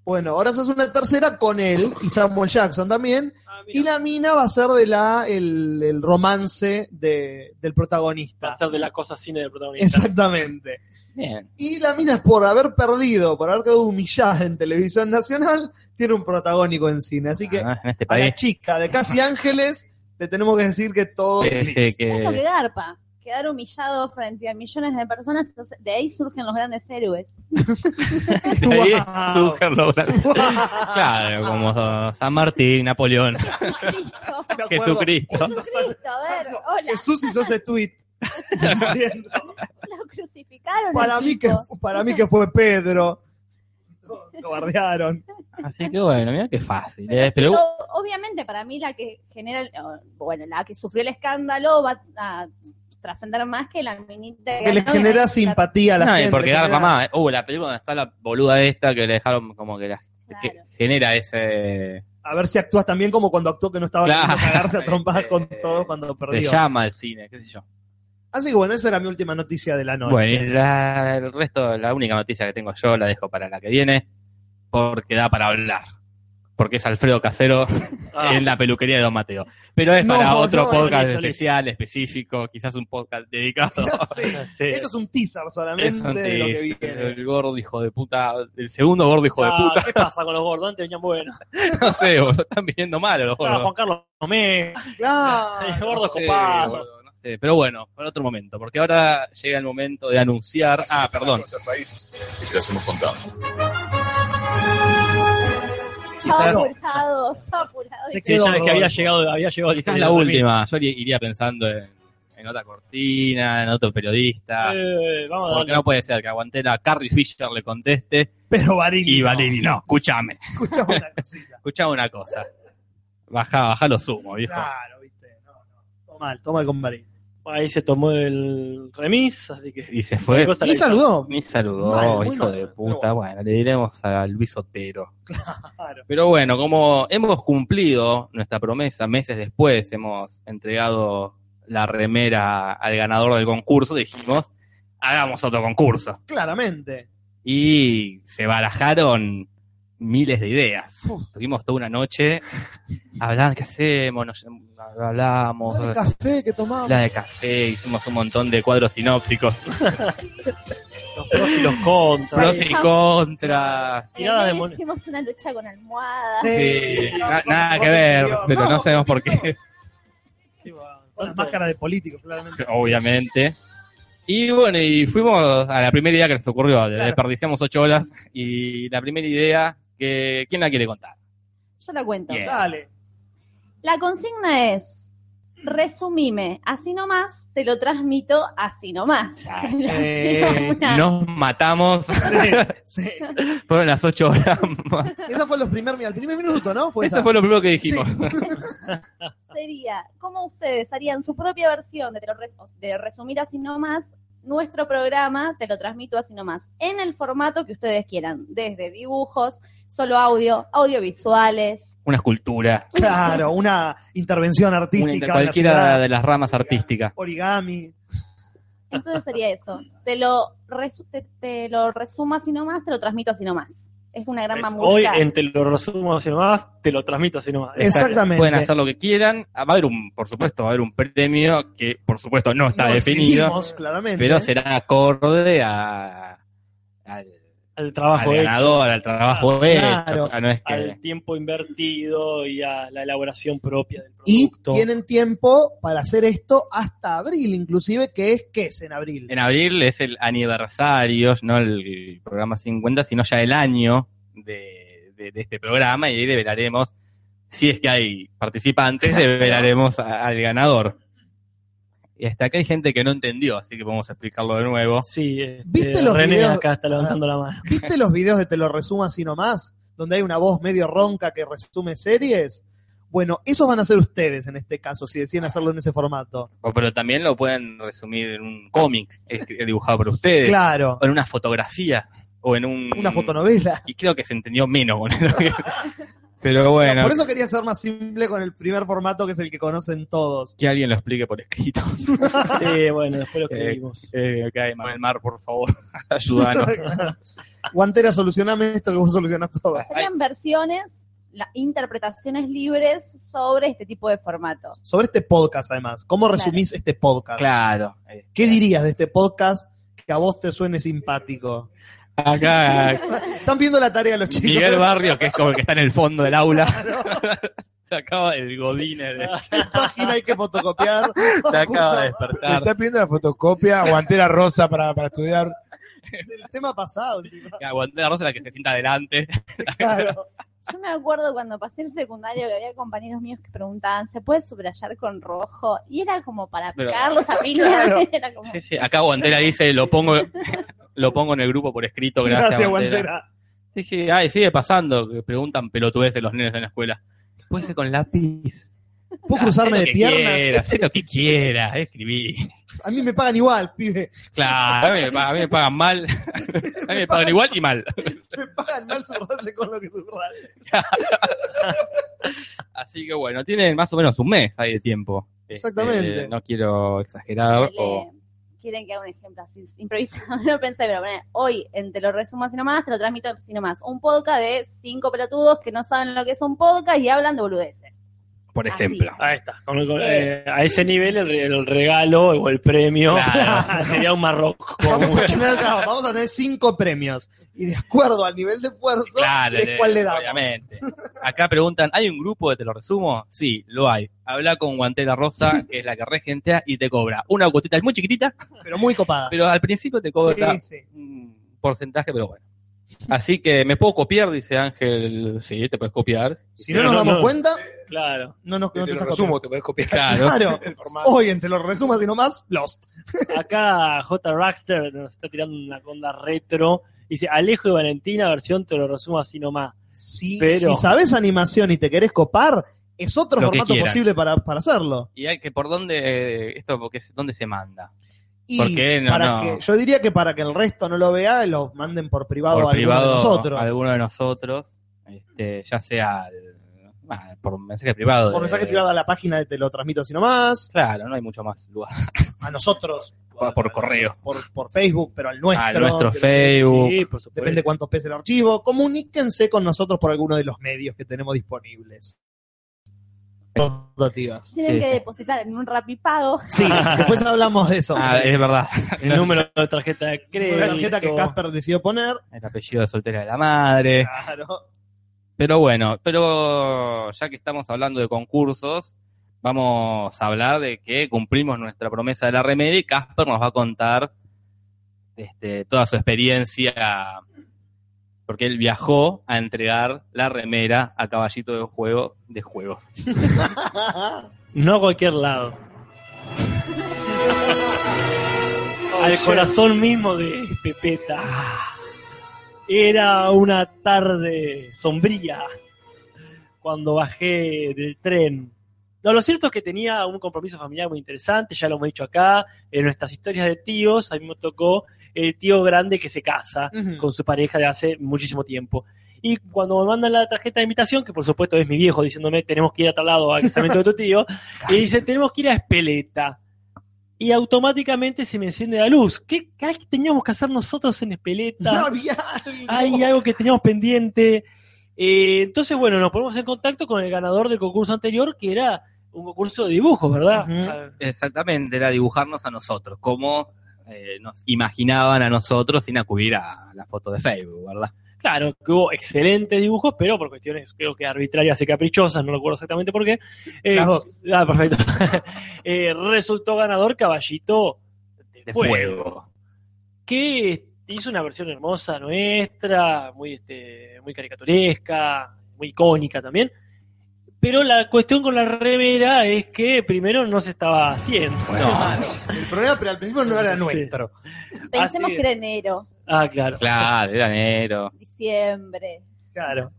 Bueno, ahora se hace una tercera con él y Samuel Jackson también. Ah, Y la mina va a ser de la el, el romance de- del Va protagonista. a ser de la cosa cine del protagonista. Exactamente. Bien. Y la mina es por haber perdido, por haber quedado humillada en televisión nacional, tiene un protagónico en cine. Así que Ah, en este a la chica de Casi Ángeles le tenemos que decir que todo Ese feliz. Es lo que que... Quedar humillado frente a millones de personas, entonces, de ahí surgen los grandes héroes. de ahí Wow. surgen los grandes- Claro, como San Martín, Napoleón, Jesucristo. cuando sale- Cristo, a ver, hola. Jesús hizo ese tweet diciendo, Lo crucificaron. para mí que tipo. para mí que fue Pedro. Lo guardearon. Así que bueno, mira qué fácil. Pero eh, Pero obviamente para mí la que genera, el- bueno, la que sufrió el escándalo va a trascender más que la minita Que le genera simpatía a la no, gente. porque genera- más. Uh, la película donde está la boluda esta que le dejaron como que, la, que genera ese... A ver si actúas también como cuando actuó que no estaba Claro. queriendo cagarse a trompadas con Eh, todo cuando Te perdió. llama al cine, qué sé yo. Así que bueno, esa era mi última noticia de la noche. Bueno, y la- el resto, la única noticia que tengo yo la dejo para la que viene, porque da para hablar. Porque es Alfredo Casero Ah, en la peluquería de Don Mateo. Pero es No, para no, otro no, podcast listo, listo. especial, específico, quizás un podcast dedicado. Sí. sí. Esto es un teaser solamente Es un de lo que teaser, viene. El gordo hijo de puta, el segundo gordo hijo de Ah, puta. ¿Qué pasa con los gordos? Antes venían buenos. No sé, están viniendo mal los Ah, gordos. Juan Carlos Tomé. Claro. El gordo No sé, copado. Pero bueno, para otro momento, porque ahora llega el momento de anunciar. Ah, perdón. Y se las hemos contado. Estaba Quizás- apurado, estaba apurado. Sé que ya que había llegado, había llegado Quizás la última. Yo iría- pensando en, en otra cortina, en otro periodista. Eh, vamos Porque no puede ser que Aguantera a Carrie Fisher le conteste Pero Varini. y no. Valini no. Escúchame, Escuchame una cosita. escuchame una cosa. Baja, baja los humos, viejo. Claro, viste. No, no. Toma toma con Varini. Ahí se tomó el remis, así que. Y se fue. Ni saludó. Ni saludó, Mal, hijo mal, de puta. Bueno, le diremos a Luis Otero. Claro. Pero bueno, como hemos cumplido nuestra promesa, meses después hemos entregado la remera al ganador del concurso, dijimos, hagamos otro concurso. Claramente. Y se barajaron miles de ideas. Tuvimos toda una noche hablando, ¿qué hacemos? Nos, hablamos, Dale café que tomamos. la de café, hicimos un montón de cuadros sinópticos, Los pros y los contras. pros y contras. De mon- hicimos una lucha con almohadas. Sí, no, na- con- nada que ver, interior. pero no No, sabemos por qué. Sí. Con las Tanto- máscaras de políticos, claramente. obviamente. Y bueno, y fuimos a la primera idea que nos ocurrió. Claro. Desperdiciamos ocho horas y la primera idea, que ¿quién la quiere contar? Yo la cuento. Bien. Dale. La consigna es, resumime, así nomás, te lo transmito así nomás. Eh, Una- Nos matamos, Sí. fueron las ocho horas. Esa fue los primer, el primer minuto, ¿no? Fue Eso esa. fue lo primero que dijimos. sería, ¿cómo ustedes harían su propia versión de, te lo re- de resumir así nomás? Nuestro programa, te lo transmito así nomás, en el formato que ustedes quieran, desde dibujos, solo audio, audiovisuales. Una escultura, Claro, una intervención una, artística. la cualquiera ciudad, de las ramas artísticas. Origami. Entonces sería eso. Te lo, resu- te, te lo resumo así nomás, te lo transmito así nomás. Es una gran Pues, Hoy en te lo resumo así nomás, te lo transmito así nomás. Exactamente. Pueden hacer lo que quieran. Ah, Va a haber un, por supuesto, va a haber un premio que, por supuesto, no está No definido, claramente. pero será acorde a, al, Al trabajo al hecho, ganador, al trabajo Claro. hecho. No es que- al tiempo invertido y a la elaboración propia del Y producto. tienen tiempo para hacer esto hasta abril, inclusive, que es que es en abril. En abril es el aniversario, no el programa 50, sino ya el año de, de- de este programa y ahí develaremos, si es que hay participantes, develaremos a- al ganador. Y hasta acá hay gente que no entendió, así que podemos explicarlo de nuevo. Sí, este, ¿Viste los René videos? acá está levantando la mano. ¿Viste los videos de Te lo resumo así nomás? Donde hay una voz medio ronca que resume series. Bueno, esos van a ser ustedes en este caso, si deciden hacerlo en ese formato. O- Pero también lo pueden resumir en un cómic dibujado por ustedes, Claro. o en una fotografía. o en un... Una fotonovela. Y creo que se entendió menos con eso. Pero bueno, Por eso quería ser más simple con el primer formato que es el que conocen todos. que alguien lo explique por escrito. Sí, bueno, después lo Eh, escribimos. Eh, Manuel Mar, por favor, ayúdanos. Guantera, solucioname esto que vos solucionás todo. Serían versiones, la- interpretaciones libres sobre este tipo de formato. Sobre este podcast, además. ¿Cómo resumís este podcast? Claro. eh, ¿Qué dirías de este podcast que a vos te suene simpático? Acá Están viendo la tarea los chicos. Miguel Barrio, que es como el que está en el fondo del aula. Se acaba el godines de... ¿Qué página hay que fotocopiar? Se acaba de Me despertar. está pidiendo la fotocopia, guantera rosa para, para estudiar. El tema pasado. Aguanté la rosa la que se sienta adelante. Claro. Yo me acuerdo cuando pasé el secundario que había compañeros míos que preguntaban, ¿se puede subrayar con rojo? Y era como para Pero- pegarlos a piña. Claro. Era como, Sí, sí. Acá Guantera dice, lo pongo, lo pongo en el grupo por escrito, gracias, Gracias, Guantera. Guantera. Sí, sí, ay, sigue pasando, que preguntan pelotudeces los nenes en la escuela. ¿Puede ser con lápiz? ¿Puedo Ah, cruzarme de piernas? Quieras, haz lo que quieras, escribí. A mí me pagan igual, pibe. Claro, a mí, me pagan, a mí me pagan mal. A mí me pagan igual y mal. Me pagan mal subraye con lo que subraye. Así que bueno, tienen más o menos un mes ahí de tiempo. Este, Exactamente. no quiero exagerar. o- quieren que haga un ejemplo así improvisado. No pensé, pero ponele, hoy en Te lo resumo así nomás, te lo transmito así nomás. Un podcast de cinco pelotudos que no saben lo que es un podcast y hablan de boludeces. Por Así. ejemplo. Ahí está. Con- con- eh, a ese nivel el, re- el regalo o el premio Claro. sería un marroco. Vamos a, tener, claro, vamos a tener cinco premios. Y de acuerdo al nivel de esfuerzo, Claro, es cuál le damos. obviamente. Acá preguntan, ¿hay un grupo de Te lo resumo? Sí, lo hay. Habla con Guantera Rosa, que es la que regentea, y te cobra una cuotita, es muy chiquitita, Pero muy copada. pero al principio te cobra Sí, sí. un porcentaje, pero bueno. Así que me puedo copiar, dice Ángel. Sí, te puedes copiar. Si no Pero nos no, damos no. cuenta, Claro. no nos Te no lo estás resumo, te puedes copiar. Claro. Claro. En te lo resumo así nomás, Lost. Acá J. Rackster nos está tirando una conda retro. Dice Alejo y Valentina, versión te lo resumo así nomás. Si, Pero- si sabes animación y te querés copar, es otro Lo que formato posible para, para hacerlo. Y hay que, ¿por dónde, eh, esto, porque, dónde se manda? Y ¿Por qué no, para no? que, yo diría que para que el resto no lo vea, lo manden por privado por a alguno privado de nosotros. a alguno de nosotros, este, ya sea ah, por mensaje privado. Por de- mensaje privado a la página de Te lo transmito así nomás. Claro, no hay mucho más lugar. A nosotros. Por- por correo. Por, por Facebook, pero al nuestro. Al nuestro Facebook. Sí, por. Depende cuánto pese el archivo. Comuníquense con nosotros por alguno de los medios que tenemos disponibles. Tienen Sí, que depositar en un rapipago. Sí, después hablamos de eso. Ah, es verdad. El número de tarjeta de crédito. la tarjeta que Casper decidió poner. El apellido de soltera de la madre. Claro. Pero bueno, pero ya que estamos hablando de concursos, vamos a hablar de que cumplimos nuestra promesa de la remera y Casper nos va a contar este, toda su experiencia, porque él viajó a entregar la remera a Caballito de Juego de Juegos. No a cualquier lado. Al Oye. corazón mismo de Pepeta. Era una tarde sombría cuando bajé del tren. No, lo cierto es que tenía un compromiso familiar muy interesante, ya lo hemos dicho acá, en nuestras historias de tíos, a mí me tocó el tío grande que se casa con su pareja de hace muchísimo tiempo. Y cuando me mandan la tarjeta de invitación, que por supuesto es mi viejo diciéndome tenemos que ir a tal lado al casamiento de tu tío, y dice tenemos que ir a Espeleta. Y automáticamente se me enciende la luz. ¿Qué, qué teníamos que hacer nosotros en No Espeleta? había algo. Hay algo que teníamos pendiente. Eh, entonces, bueno, nos ponemos en contacto con el ganador del concurso anterior, que era un concurso de dibujos, ¿verdad? Ah, Exactamente, era dibujarnos a nosotros, como eh, nos imaginaban a nosotros sin acudir a la foto de Facebook, ¿verdad? Claro, que hubo excelentes dibujos, pero por cuestiones creo que arbitrarias y caprichosas, no recuerdo exactamente por qué. eh, Las dos. Ah, perfecto. Eh, resultó ganador Caballito de, De Fuego, fuego. que hizo una versión hermosa nuestra, muy, este, muy caricaturesca, muy icónica también. Pero la cuestión con la remera es que primero no se estaba haciendo. El problema, pero al principio no era Sí. nuestro. Pensemos Así- que era enero, Ah, claro. Claro, era enero. diciembre. Claro.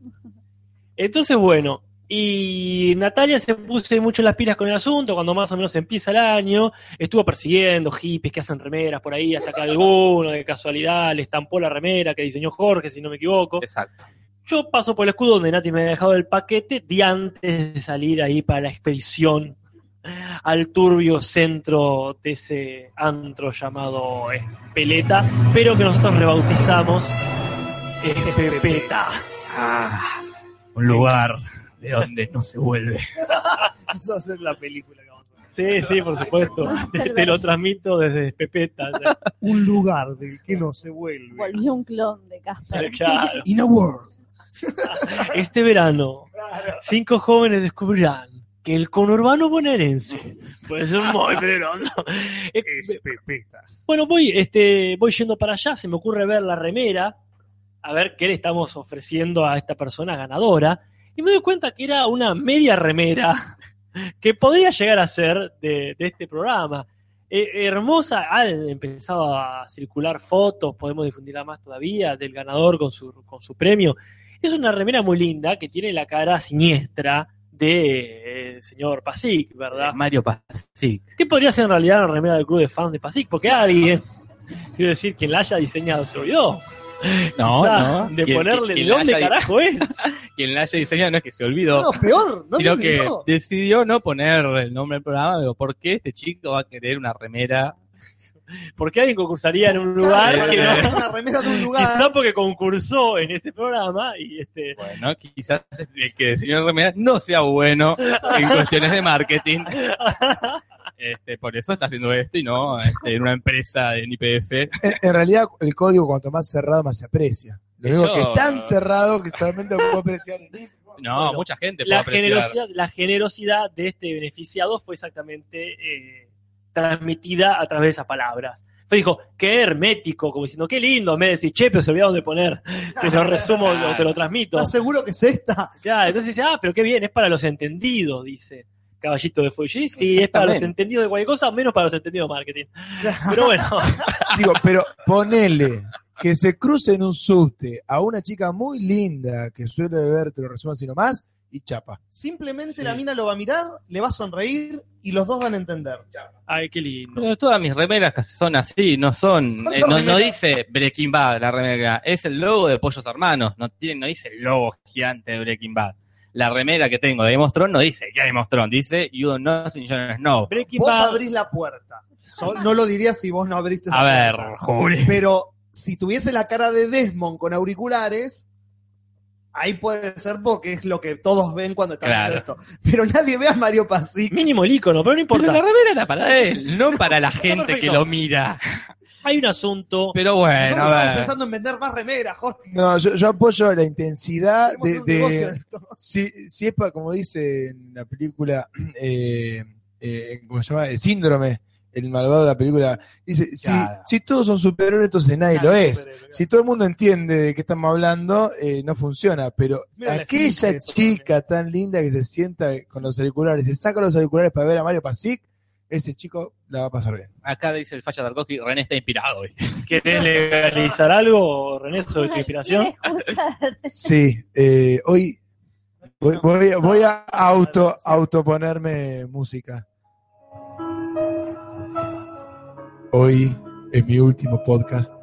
Entonces, bueno, Y Natalia se puso mucho las pilas con el asunto cuando más o menos empieza el año. Estuvo persiguiendo hippies que hacen remeras por ahí, hasta que alguno de casualidad le estampó la remera que diseñó Jorge, si no me equivoco. Exacto. Yo paso por el escudo donde Nati me había dejado el paquete de antes de salir ahí para la expedición al turbio centro de ese antro llamado Espeleta, pero que nosotros rebautizamos Espepeta. Ah, un lugar de donde no se vuelve. Esa va a ser la película que vamos a ver. Sí, sí, por supuesto. Te, te lo transmito desde Espepeta. Un lugar del que no se vuelve. Volvió un clon de Casper. Claro. In a world. Este verano, cinco jóvenes descubrirán que el conurbano bonaerense puede ser muy peligroso. Eh, Bueno, voy, este, voy yendo para allá, se me ocurre ver la remera, a ver qué le estamos ofreciendo a esta persona ganadora, y me doy cuenta que era una media remera que podría llegar a ser de, de este programa. Eh, hermosa, han empezado a circular fotos, podemos difundirla más todavía, del ganador con su, con su premio. Es una remera muy linda que tiene la cara siniestra de eh, señor Pasic, ¿verdad? Mario Pasic. ¿Qué podría ser en realidad la remera del club de fans de Pasic? Porque alguien, quiero decir, quien la haya diseñado se olvidó. No, no. De ponerle la dónde haya- carajo es. Quien la haya diseñado no es que se olvidó, No, peor, no se sino que olvidó. decidió no poner el nombre del programa. Digo, ¿por qué este chico va a querer una remera? Porque alguien concursaría en un lugar Claro, que para no- poner una remera de un lugar. Quizá porque concursó en ese programa y este Bueno, quizás el que diseñó la remera no sea bueno en cuestiones de marketing. Este, por eso está haciendo esto y no este, en una empresa en IPF. En, en realidad, el código cuanto más cerrado, más se aprecia. Lo único Yo- que es tan cerrado que solamente lo puedo apreciar el mismo. No, Bueno, mucha gente puede la apreciar. generosidad, la generosidad de este beneficiado fue exactamente eh, transmitida a través de esas palabras. Fue dijo, qué hermético, como diciendo, qué lindo, me decís, che, pero se olvidaron de poner, te lo resumo, lo- te lo transmito. ¿Estás seguro que es esta? Ya, entonces dice, ah, pero qué bien, es para los entendidos, dice Caballito de Fuji. Sí, es para los entendidos de cualquier cosa, menos para los entendidos de marketing. Pero bueno, Digo, pero ponele que se cruce en un subte a una chica muy linda que suele ver, te lo resumo así nomás, y chapa. Simplemente Sí. la mina lo va a mirar, le va a sonreír y los dos van a entender. ay, qué lindo. Pero todas mis remeras casi son así, no son, ¿Cuántas eh, no, dice Breaking Bad la remera, es el logo de Pollos Hermanos, no tiene, no dice el logo gigante de Breaking Bad. La remera que tengo de Game of Thrones no dice Game of Thrones, dice You Don't Know Sin Jon Snow. Breaking Vos Bad, abrís la puerta. So- no lo diría si vos no abriste A la ver, puerta. Juli. Pero si tuviese la cara de Desmond con auriculares, ahí puede ser porque es lo que todos ven cuando están Claro. viendo esto. Pero nadie ve a Mario Pasic. mínimo el icono, pero no Pero importa. la remera era para él, no para la gente que lo mira. Hay un asunto. Pero bueno, estamos a ver. pensando en vender más remeras, Jorge. No, yo, yo apoyo la intensidad de, de- si, si es para, como dice en la película, eh, eh, ¿cómo se llama? El síndrome, el malvado de la película, dice, si, Claro. si todos son superhéroes, entonces nadie lo es. Si todo el mundo entiende de qué estamos hablando, eh, no funciona. Pero Mira aquella chica tan linda que se sienta con los auriculares, se saca los auriculares para ver a Mario Pasic, ese chico la va a pasar bien. Acá dice el Falla Tarkovsky, René está inspirado hoy. ¿Querés legalizar algo, René, sobre tu inspiración? Sí, eh, hoy voy, voy, voy a auto autoponerme música. Hoy es mi último podcast.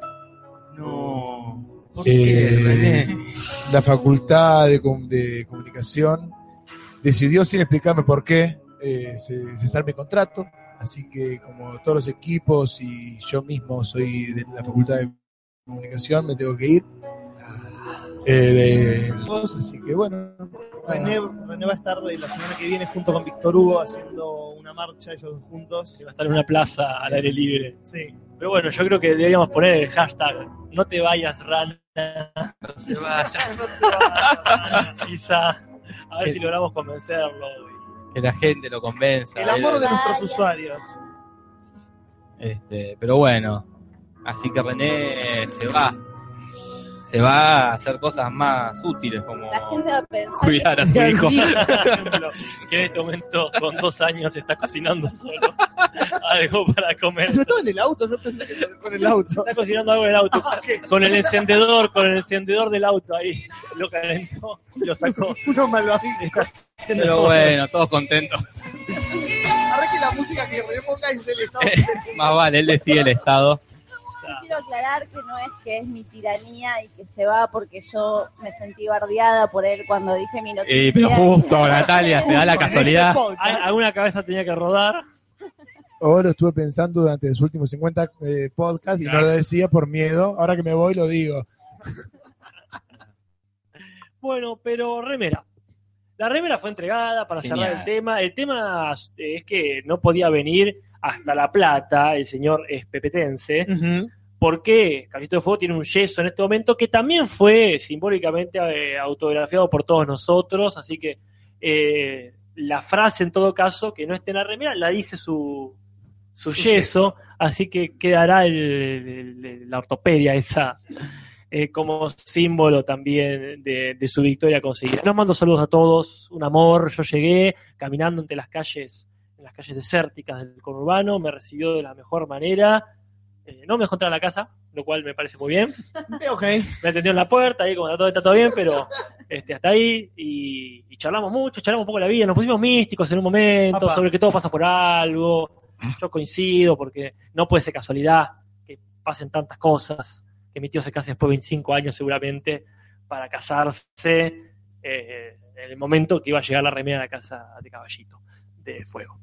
No. Eh, la facultad de, com- de comunicación decidió sin explicarme por qué eh, ce- cesar mi contrato. Así que como todos los equipos y yo mismo soy de la facultad de comunicación, me tengo que ir. Eh, de- así que bueno. René, René va a estar la semana que viene junto con Víctor Hugo haciendo una marcha, ellos dos juntos. Va a estar en una plaza al aire libre. Sí. Pero bueno, yo creo que deberíamos poner el hashtag no te vayas, rana. No se vaya. Quizá. A ver si logramos convencerlo. Que la gente lo convenza. El amor de Vaya. nuestros usuarios. Este, pero bueno, así que René se va. Se va a hacer cosas más útiles como La gente va a pensar cuidar a su hijo. Que en este momento, con dos años, está cocinando solo algo para comer. Yo estaba en el auto, yo pensé que estaba con el auto. Está cocinando algo del auto. Ah, ok. Con el encendedor, con el encendedor del auto ahí. Lo calentó, lo sacó. Uno haciendo Pero bueno, todos contentos. Ahora que la música que reponga es del estado. Más vale, él decide el estado. Quiero aclarar que no es que es mi tiranía y que se va porque yo me sentí bardeada por él cuando dije mi noticia. Eh, pero justo, Natalia, se da la casualidad. Hay- Alguna cabeza tenía que rodar. Ahora lo estuve pensando durante los últimos 50 eh, podcasts y no lo decía por miedo. Ahora que me voy lo digo. Bueno, pero remera. La remera fue entregada para cerrar el tema. El tema es que no podía venir hasta La Plata, el señor es pepetense, porque Caballito de Fuego tiene un yeso en este momento que también fue simbólicamente eh, autografiado por todos nosotros, así que eh, la frase en todo caso, que no esté en la remera, la dice su, su, Su yeso, así que quedará el- el- el- la ortopedia esa eh, como símbolo también de, de su victoria conseguida. Nos mando saludos a todos, un amor, yo llegué caminando entre las calles, en las calles desérticas del conurbano, me recibió de la mejor manera, eh, no me dejó entrar a la casa, lo cual me parece muy bien, Eh, ok. me atendió en la puerta, ahí como está todo, está todo bien, pero este, hasta ahí, y, y charlamos mucho, charlamos un poco de la vida, nos pusimos místicos en un momento, sobre que todo pasa por algo, yo coincido, porque no puede ser casualidad que pasen tantas cosas, que mi tío se case después de 25 años seguramente, para casarse eh, en el momento que iba a llegar la remera a la casa de Caballito de Fuego.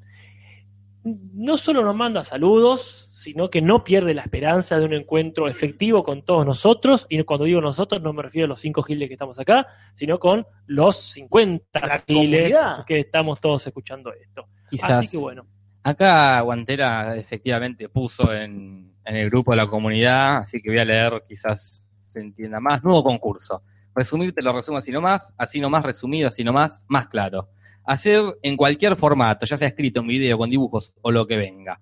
No solo nos manda saludos, sino que no pierde la esperanza de un encuentro efectivo con todos nosotros, y cuando digo nosotros no me refiero a los cinco giles que estamos acá, sino con los 50 La giles comunidad. que estamos todos escuchando esto. Quizás. Así que bueno, Acá Guantera efectivamente puso en, en el grupo de la comunidad, así que voy a leer, quizás se entienda más. Nuevo concurso. Resumir te lo resumo así nomás, así nomás resumido, así nomás, más claro. Hacer en cualquier formato, ya sea escrito, en video, con dibujos o lo que venga.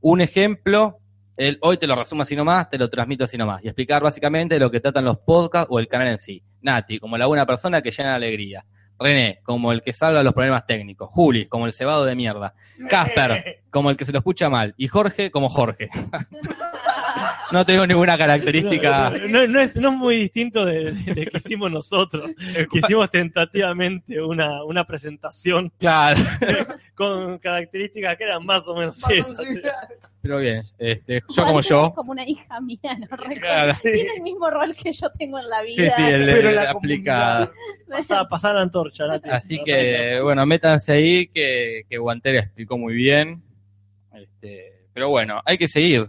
Un ejemplo, el hoy te lo resumo así nomás, te lo transmito así nomás. Y explicar básicamente de lo que tratan los podcasts o el canal en sí. Nati, como la buena persona que llena la alegría. René, como el que salva los problemas técnicos. Juli, como el cebado de mierda. Casper, como el que se lo escucha mal. Y Jorge, como Jorge. no tengo ninguna característica. no, no es, no es muy distinto de, de- de que hicimos nosotros, que hicimos tentativamente una, una presentación Claro, con características que eran más o menos esas. pero bien. Este, yo como es yo. como una hija mía, ¿no? Claro. Tiene el mismo rol que yo tengo en la vida. Sí, sí, el, Pero el la aplicada. Pasá, pasá la antorcha, Nati. Así la que, bueno, métanse ahí que, que Guantera explicó muy bien. Este, pero bueno, hay que seguir.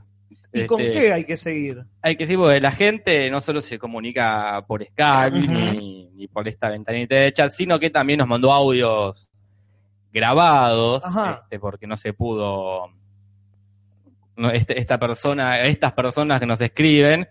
¿Y con Este, qué hay que seguir? Hay que seguir porque la gente no solo se comunica por Skype ni, ni por esta ventanita de chat, sino que también nos mandó audios grabados, este, porque no se pudo. no, este- esta persona, estas personas que nos escriben,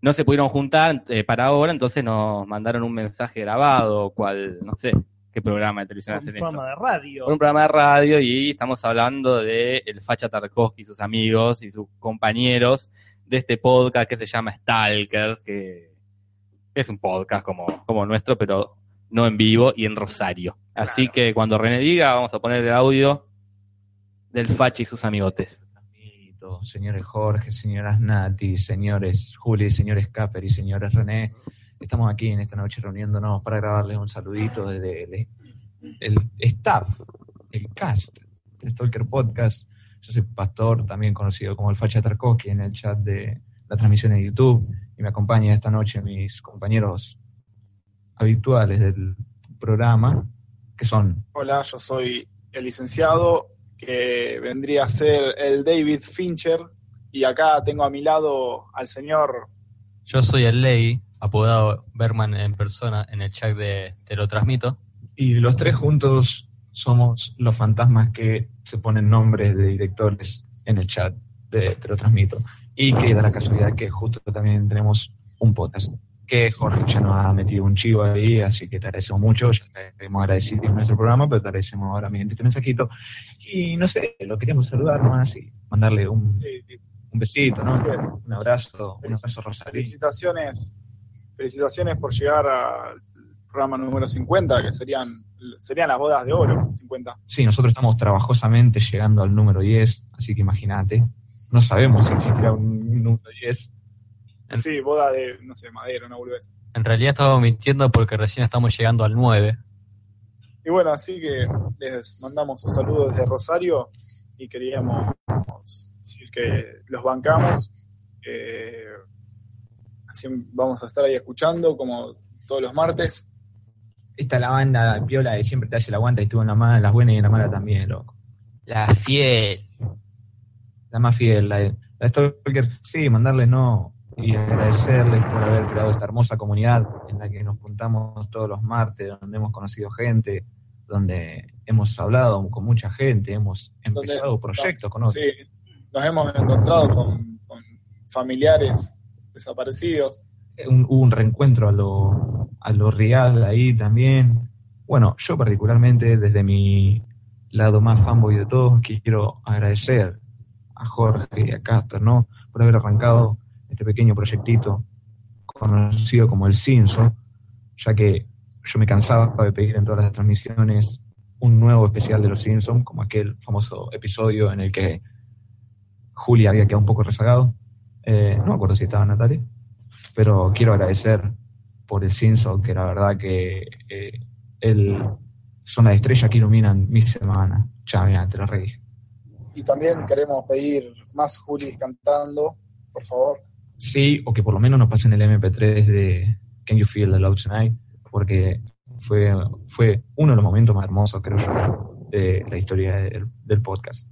no se pudieron juntar eh, para ahora, entonces nos mandaron un mensaje grabado, cual, no sé, qué programa de televisión Un hacen eso programa de radio. por un programa de radio y estamos hablando de el Facha Tarkovsky y sus amigos y sus compañeros de este podcast que se llama Stalker, que es un podcast como, como nuestro, pero no en vivo y en Rosario. Así que cuando René diga, vamos a poner el audio del Facha y sus amigotes. Señores Jorge, señoras Nati, señores Juli, señores Capper y señores René, estamos aquí en esta noche reuniéndonos para grabarles un saludito desde el, el staff, el cast de Stalker Podcast. Yo soy Pastor, también conocido como el Facha Tarkovsky en el chat de la transmisión de YouTube y me acompaña esta noche mis compañeros habituales del programa, que son Hola, yo soy el licenciado que vendría a ser el David Fincher y acá tengo a mi lado al señor Yo soy el Ley, apodado Berman en persona en el chat de Te lo transmito. y los tres juntos somos los fantasmas que se ponen nombres de directores en el chat de Te lo transmito. Y que da la casualidad que justo también tenemos un podcast que Jorge ya nos ha metido un chivo ahí, así que te agradecemos mucho, ya te queremos agradecer en nuestro programa, pero te agradecemos ahora mediante este mensajito. Y no sé, lo queríamos saludar más y mandarle un, un besito, ¿no? Un abrazo, un abrazo Rosario. felicitaciones felicitaciones por llegar al programa número 50, que serían, serían las bodas de oro, 50. Sí, nosotros estamos trabajosamente llegando al número 10, así que imagínate. No sabemos si existirá un número 10. Sí, boda de, no sé, madera, una boludez. En realidad estamos mintiendo porque recién estamos llegando al 9. Y bueno, así que les mandamos un saludo desde Rosario y queríamos decir que los bancamos. eh, así vamos a estar ahí escuchando como todos los martes. Esta es la banda piola que siempre te hace la aguanta y estuvo en la mala, en las buenas y en la mala también, loco. La fiel. La más fiel, la de, la Stalker. Sí, mandarles no y agradecerles por haber creado esta hermosa comunidad en la que nos juntamos todos los martes, donde hemos conocido gente, donde hemos hablado con mucha gente, hemos empezado proyectos con otros. Sí, nos hemos encontrado con, con familiares desaparecidos. un, hubo un reencuentro a lo, a lo real ahí también. Bueno, yo particularmente, desde mi lado más fanboy de todos, quiero agradecer a Jorge y a Casper, ¿no? Por haber arrancado este pequeño proyectito conocido como el Cinso, ya que yo me cansaba de pedir en todas las transmisiones un nuevo especial de los Simpsons, como aquel famoso episodio en el que Julia había quedado un poco rezagado. Eh, no me acuerdo si estaba Natalia pero quiero agradecer por el Simpson, que la verdad que eh, el, son las estrellas que iluminan mi semana. Ya, mira, te lo redije. Y también queremos pedir más Juli cantando, por favor. Sí, o que por lo menos nos pasen el MP3 de Can You Feel the Love Tonight, porque fue, fue uno de los momentos más hermosos, creo yo, de la historia del, del podcast.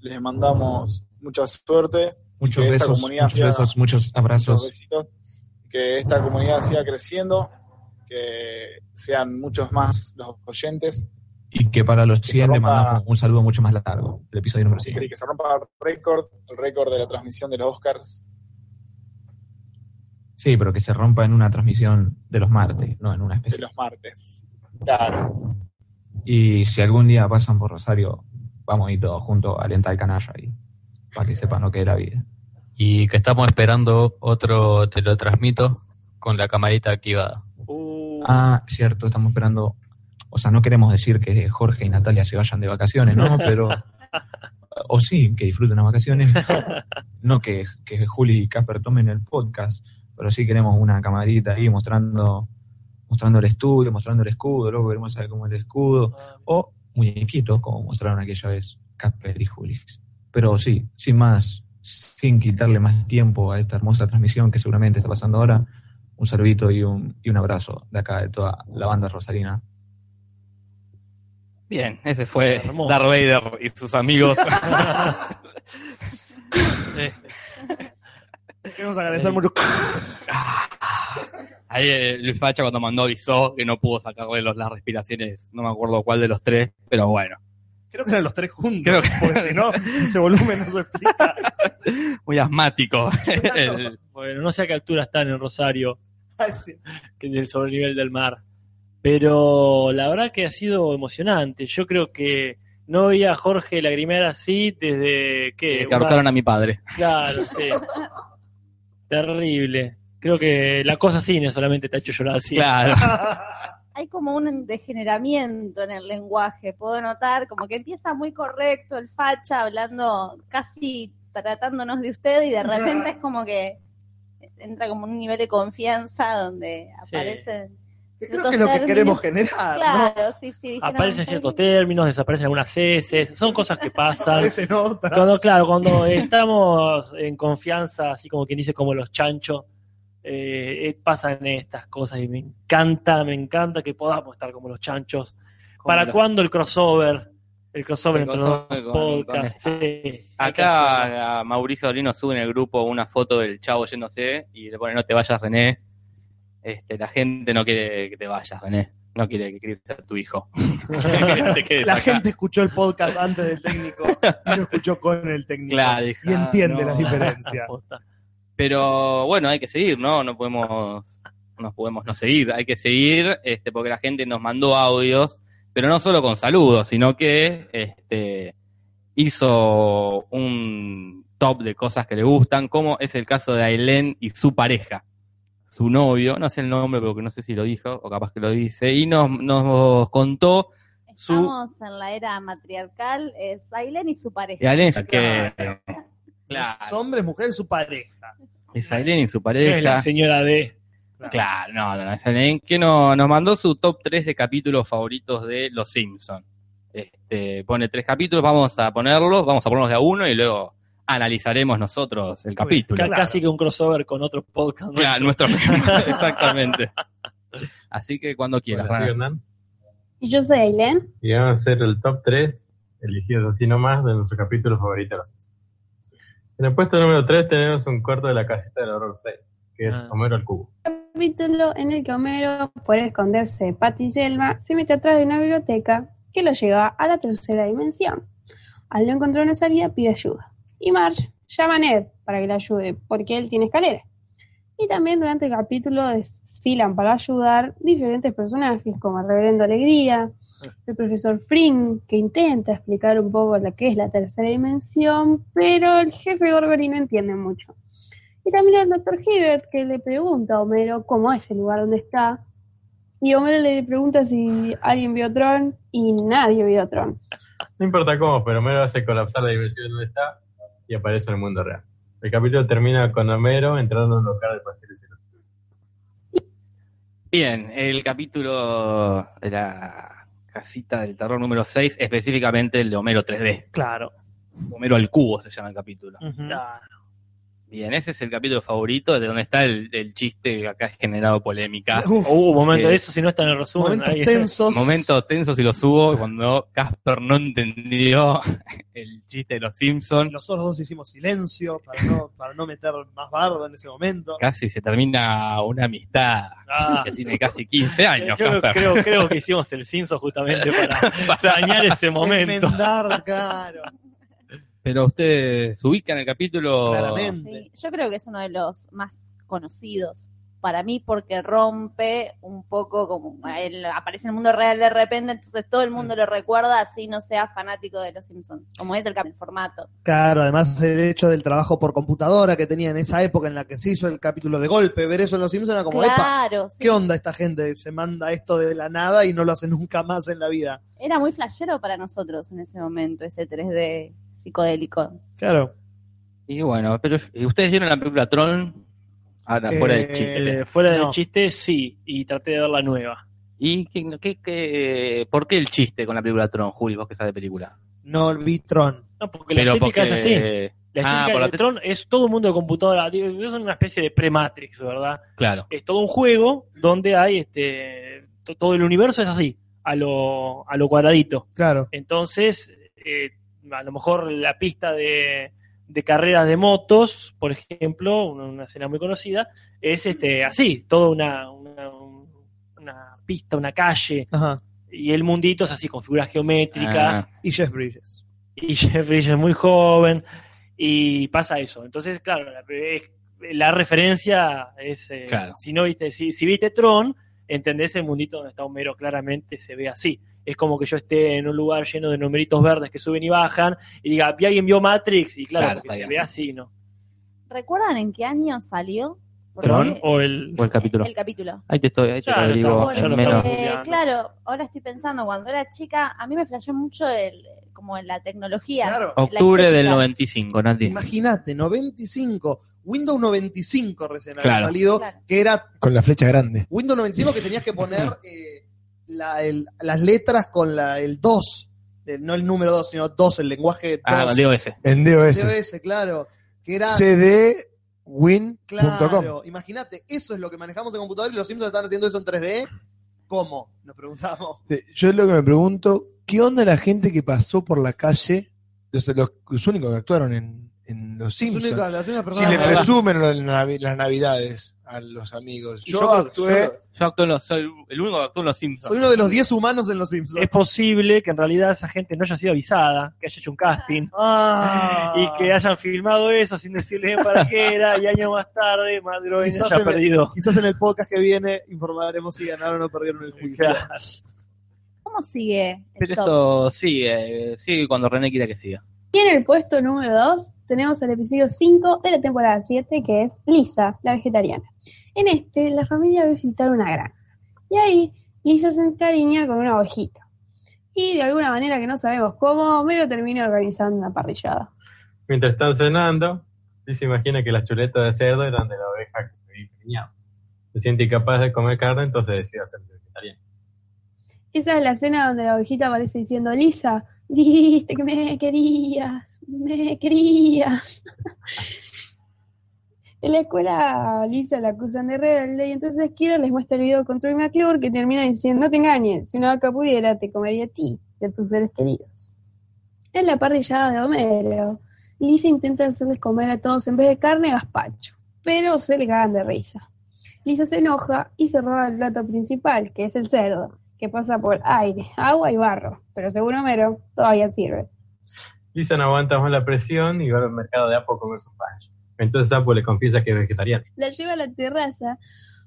Les mandamos mucha suerte. Muchos besos, muchos siga- besos, muchos abrazos. muchos besitos, que esta comunidad siga creciendo, que sean muchos más los oyentes Y que para los Que se 100 le mandamos un saludo mucho más largo, el episodio número 100. y que se rompa el récord, el récord de la transmisión de los Oscars. Sí, pero que se rompa en una transmisión de los martes, no en una de especial. los martes. Claro. Y si algún día pasan por Rosario, vamos a ir todos juntos a alentar el canalla ahí, para que sepan lo que es la vida. Y que estamos esperando otro te lo transmito con la camarita activada. Uh, Ah, cierto, estamos esperando, o sea, no queremos decir que Jorge y Natalia se vayan de vacaciones, ¿no? Pero, o sí, que disfruten las vacaciones, no que, que Juli y Casper tomen el podcast, pero sí queremos una camarita ahí mostrando mostrando el estudio, mostrando el escudo, luego queremos saber cómo es el escudo, o muñequitos, como mostraron aquella vez Casper y Juli. Pero sí, sin más, sin quitarle más tiempo a esta hermosa transmisión que seguramente está pasando ahora, un saludito y un, y un abrazo de acá de toda la banda rosarina. Bien, ese fue Hermoso. Darth Vader y sus amigos. eh, Queremos agradecer mucho. Ahí eh, Luis Facha cuando mandó avisó que no pudo sacarle los, las respiraciones, no me acuerdo cuál de los tres, pero bueno, Creo que eran los tres juntos. Creo que- Porque si no, ese volumen no se explica. muy asmático. El- bueno, no sé a qué altura están en Rosario, Ay, sí. que sobre el nivel del mar. Pero la verdad que ha sido emocionante. Yo creo que no veía a Jorge lagrimear así desde que. que ahorcaron a mi padre. Claro, sí. Terrible. Creo que la cosa cine solamente te ha hecho llorar así. Claro. Hay como un degeneramiento en el lenguaje, puedo notar, como que empieza muy correcto el facha hablando casi tratándonos de usted y de repente es como que entra como un nivel de confianza donde Sí. aparecen Creo ciertos que es lo que queremos generar, ¿no? Claro, sí, sí. Aparecen ciertos términos, desaparecen algunas heces, son cosas que pasan. Aparecen otras. Cuando, claro, cuando estamos en confianza, así como quien dice, como los chanchos, eh, pasan estas cosas y me encanta, me encanta que podamos estar como los chanchos. ¿Para los- cuándo el crossover? El crossover El entre los con- podcasts. sí. Acá a Mauricio Dolino sube en el grupo una foto del chavo yéndose y le pone no te vayas René. Este, la gente no quiere que te vayas René, no quiere que críes a tu hijo. Que La acá. gente escuchó el podcast antes del técnico y lo escuchó con el técnico. Claro, y entiende no. las diferencias. Pero bueno, hay que seguir, ¿no? No podemos, no podemos no seguir, hay que seguir, este, porque la gente nos mandó audios, pero no solo con saludos, sino que este, hizo un top de cosas que le gustan, como es el caso de Ailén y su pareja. su novio, no sé el nombre, pero no sé si lo dijo, o capaz que lo dice, y nos, nos contó su... Estamos en la era matriarcal, es Aileen y su pareja. Y Aileen, que, Claro. Los hombres, mujeres, su pareja. es Aileen y su No es la pareja. señora D. Claro, no, no, no, es Aileen, que no- nos mandó su top 3 de capítulos favoritos de Los Simpsons. Este, pone tres capítulos, vamos a ponerlos, vamos a ponerlos de a uno y luego analizaremos nosotros el capítulo. Ca- Casi que un crossover con otros podcasts. Claro, nuestro exactamente. Así que cuando quieras. Hola. Y yo soy Ailén. Y vamos a hacer el top 3, elegidos así nomás, de nuestro capítulo favorito de los Simpsons. En el puesto número 3 tenemos un corto de la casita del horror 6, que es Ah. Homero al cubo. Capítulo en el que Homero, por esconderse de Patty y Selma, se mete atrás de una biblioteca que lo lleva a la tercera dimensión. Al no encontrar una salida, pide ayuda. Y Marge llama a Ned para que le ayude, porque él tiene escalera. Y también durante el capítulo desfilan para ayudar diferentes personajes, como el Reverendo Alegría, el profesor Fring, que intenta explicar un poco lo que es la tercera dimensión, pero el jefe Gorgory no entiende mucho. Y también el doctor Hibbert, que le pregunta a Homero cómo es el lugar donde está. Y Homero le pregunta si alguien vio Tron, y nadie vio Tron. No importa cómo, pero Homero hace colapsar la dimensión donde está y aparece en el mundo real. El capítulo termina con Homero entrando en un local de pasteles y Bien, el capítulo de la casita del terror número 6, específicamente el de Homero 3D. Claro. Homero al cubo se llama el capítulo. Ujú. Bien, ese es el capítulo favorito de donde está el, el chiste que acá ha generado polémica. Uf, Uh, momento, Eh, eso si no está en el resumen. momentos ahí. tensos. Momento tenso si lo subo cuando Casper no entendió el chiste de los Simpsons. Nosotros dos hicimos silencio para no, para no meter más bardo en ese momento. Casi se termina una amistad Ah. que tiene casi 15 años, Creo, Casper. creo, creo que hicimos el cinzo justamente para dañar ese momento. Enmendar, claro. Pero ustedes ubican el capítulo. Claramente. Sí, yo creo que es uno de los más conocidos para mí porque rompe un poco como él aparece en el mundo real de repente, entonces todo el mundo lo recuerda así no sea fanático de los Simpsons, como es el, el formato. Claro, además el hecho del trabajo por computadora que tenía en esa época en la que se hizo el capítulo de golpe, ver eso en Los Simpsons era como, "Epa, claro, sí. ¿qué onda esta gente? Se manda esto de la nada y no lo hace nunca más en la vida. Era muy flashero para nosotros en ese momento, ese 3D psicodélico. Claro. Y bueno, pero ¿y ¿ustedes vieron la película Tron? Ahora, fuera Eh, del chiste. Eh, fuera del No. chiste, sí, y traté de ver la nueva. ¿Y qué, qué- qué- por qué el chiste con la película Tron, Juli, vos que sabes de película? No vi Tron. No, porque la Pero estética porque- es así. La Ah, estética por la de Tron es todo un mundo de computadora. Es una especie de pre-Matrix, ¿verdad? Claro. Es todo un juego donde hay este to- todo el universo es así, a lo, a lo cuadradito. Claro. Entonces, eh, a lo mejor la pista de, de carreras de motos, por ejemplo, una, escena muy conocida, es este así, toda una, una, una pista, una calle, Ajá. y el mundito es así, con figuras geométricas, Ah, Y Jeff Bridges. y Jeffrey es muy joven, y pasa eso. Entonces, claro, la, la referencia es, eh, Claro. si no viste, si, si viste Tron, entendés el mundito donde está Homero, claramente se ve así. Es como que yo esté en un lugar lleno de numeritos verdes que suben y bajan, y diga, ¿y alguien vio Matrix? Y claro, Claro, porque se ve así, ¿no? ¿Recuerdan en qué año salió? Tron o el... o el capítulo. el capítulo. Ahí te estoy, ahí te lo digo menos. Eh, claro, ahora estoy pensando, cuando era chica, a mí me flasheó mucho el, como en la tecnología. Claro. la Octubre del estética. 95, Nati. Imagínate, 95. Windows 95 recién Claro. había salido, Claro. que era Con la flecha grande. Windows 95 que tenías que poner eh, la- el- las letras con la, el 2. eh, no el número 2, sino 2, el lenguaje 2. Ah, digo ese. En DOS. DOS, claro. Que era cdwin.com. Claro, imagínate, eso es lo que manejamos en computador y los Simpsons están haciendo eso en 3D. ¿Cómo? Nos preguntamos. Yo lo que me pregunto, ¿qué onda la gente que pasó por la calle? Los, los, los únicos que actuaron en, en Los Las Simpsons. únicas, las únicas Si le presumen las, navi- las navidades a los amigos. Yo, Yo- actué. yo- Yo actúo en los, soy el único que en los Simpsons. soy uno de los 10 humanos en los Simpsons. Es posible que en realidad esa gente no haya sido avisada, que haya hecho un casting, Ah. y que hayan filmado eso sin decirle para qué era, y años más tarde, Groening Quizás haya en el- perdido. Quizás en el podcast que viene informaremos si ganaron o perdieron el juicio. Claro. ¿Cómo sigue? el Pero top? esto sigue, sigue cuando René quiera que siga. Y en el puesto número 2 tenemos el episodio 5 de la temporada 7, que es Lisa, la vegetariana. En este, la familia va a visitar una granja. Y ahí, Lisa se encariña con una ovejita. Y de alguna manera que no sabemos cómo, Homero termina organizando una parrillada. Mientras están cenando, Lisa imagina que las chuletas de cerdo eran de la oveja que se había encariñado. Se siente incapaz de comer carne, entonces decide hacerse vegetariano. Esa es la escena donde la ovejita aparece diciendo, Lisa, dijiste que me querías, me querías. en la escuela Lisa la acusan de rebelde y entonces Kira les muestra el video con Troy McClure que termina diciendo, no te engañes, si una vaca pudiera te comería a ti y a tus seres queridos. Es la parrillada de Homero. Lisa intenta hacerles comer a todos en vez de carne gazpacho, pero se le cagan de risa. Lisa se enoja y se roba el plato principal, que es el cerdo, que pasa por aire, agua y barro, pero según Homero todavía sirve. Lisa no aguanta más la presión y va al mercado de Apo a comer su pacho. Entonces Apo le confiesa que es vegetariano. La lleva a la terraza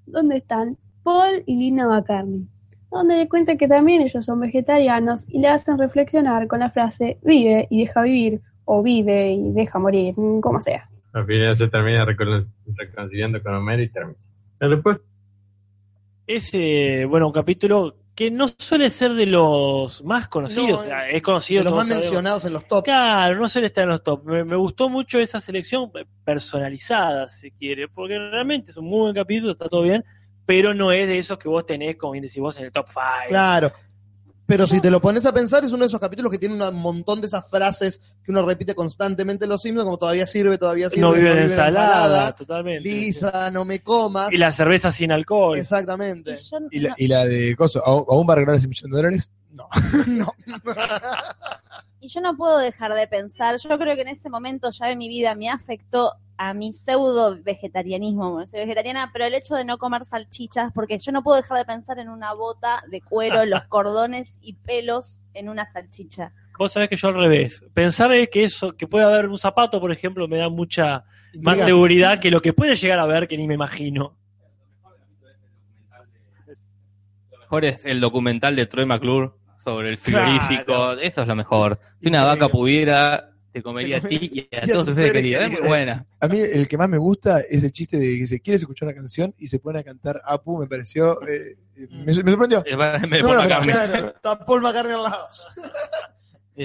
donde están Paul y Lina McCartney, donde le cuenta que también ellos son vegetarianos y le hacen reflexionar con la frase vive y deja vivir o vive y deja morir, como sea. Al final se termina recon- reconciliando con Homero y termina. La respuesta Ese, bueno, un capítulo que no suele ser de los más conocidos, No, o sea, es conocido. de los más sabemos. mencionados en los tops. Claro, no suele estar en los top. Me, me gustó mucho esa selección personalizada, si quiere, porque realmente es un muy buen capítulo, está todo bien, pero no es de esos que vos tenés, como bien decís vos, en el top 5. Claro. Pero si te lo pones a pensar, es uno de esos capítulos que tiene un montón de esas frases que uno repite constantemente en los Simpsons, como todavía sirve, todavía sirve. No vive en vive ensalada, totalmente. Lisa, no me comas. Y la cerveza sin alcohol. Exactamente. Y la, y la de Coso, ¿aún aún va a regalar ese millón de dólares? No. no. Y yo no puedo dejar de pensar, yo creo que en ese momento ya de mi vida me afectó a mi pseudo vegetarianismo, bueno, soy vegetariana, pero el hecho de no comer salchichas, porque yo no puedo dejar de pensar en una bota de cuero, los cordones y pelos en una salchicha. Vos sabés que yo al revés. Pensar es que eso, que puede haber un zapato, por ejemplo, me da mucha más Diga. seguridad que lo que puede llegar a ver que ni me imagino. mejor es el documental de Troy McClure sobre el frigorífico. Claro. Eso es lo mejor. Si una vaca pudiera, te comería a ti y a y a todos seres queridos. Es muy queridos. buena. A mí el que más me gusta es el chiste de que se quiere escuchar una canción y se pone a cantar Apu, me pareció, eh, eh, me, me sorprendió. Me No, me- claro, está Paul McCartney al lado.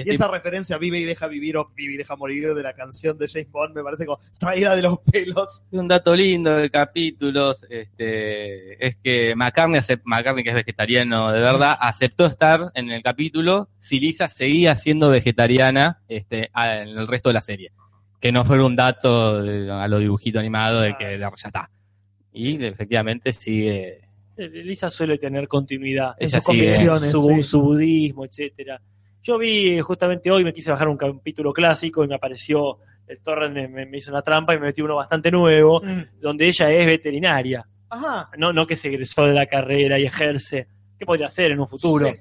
Y esa referencia Vive y deja vivir o Vive y deja morir de la canción de James Bond me parece como traída de los pelos. Un dato lindo del capítulo este, es que McCartney, McCartney, que es vegetariano de verdad, aceptó estar en el capítulo si Lisa seguía siendo vegetariana este, en el resto de la serie. Que no fuera un dato de- a lo dibujito animado de que ya está. Y efectivamente sigue. Eh, Lisa suele tener continuidad en sus sigue. convicciones, su, Sí. su budismo, etcétera. Yo vi eh, justamente hoy, me quise bajar un capítulo clásico y me apareció el torrent, me, hizo una trampa y me metí uno bastante nuevo, donde ella es veterinaria. Ajá. No, no que se egresó de la carrera y ejerce, que podría hacer en un futuro, Sí.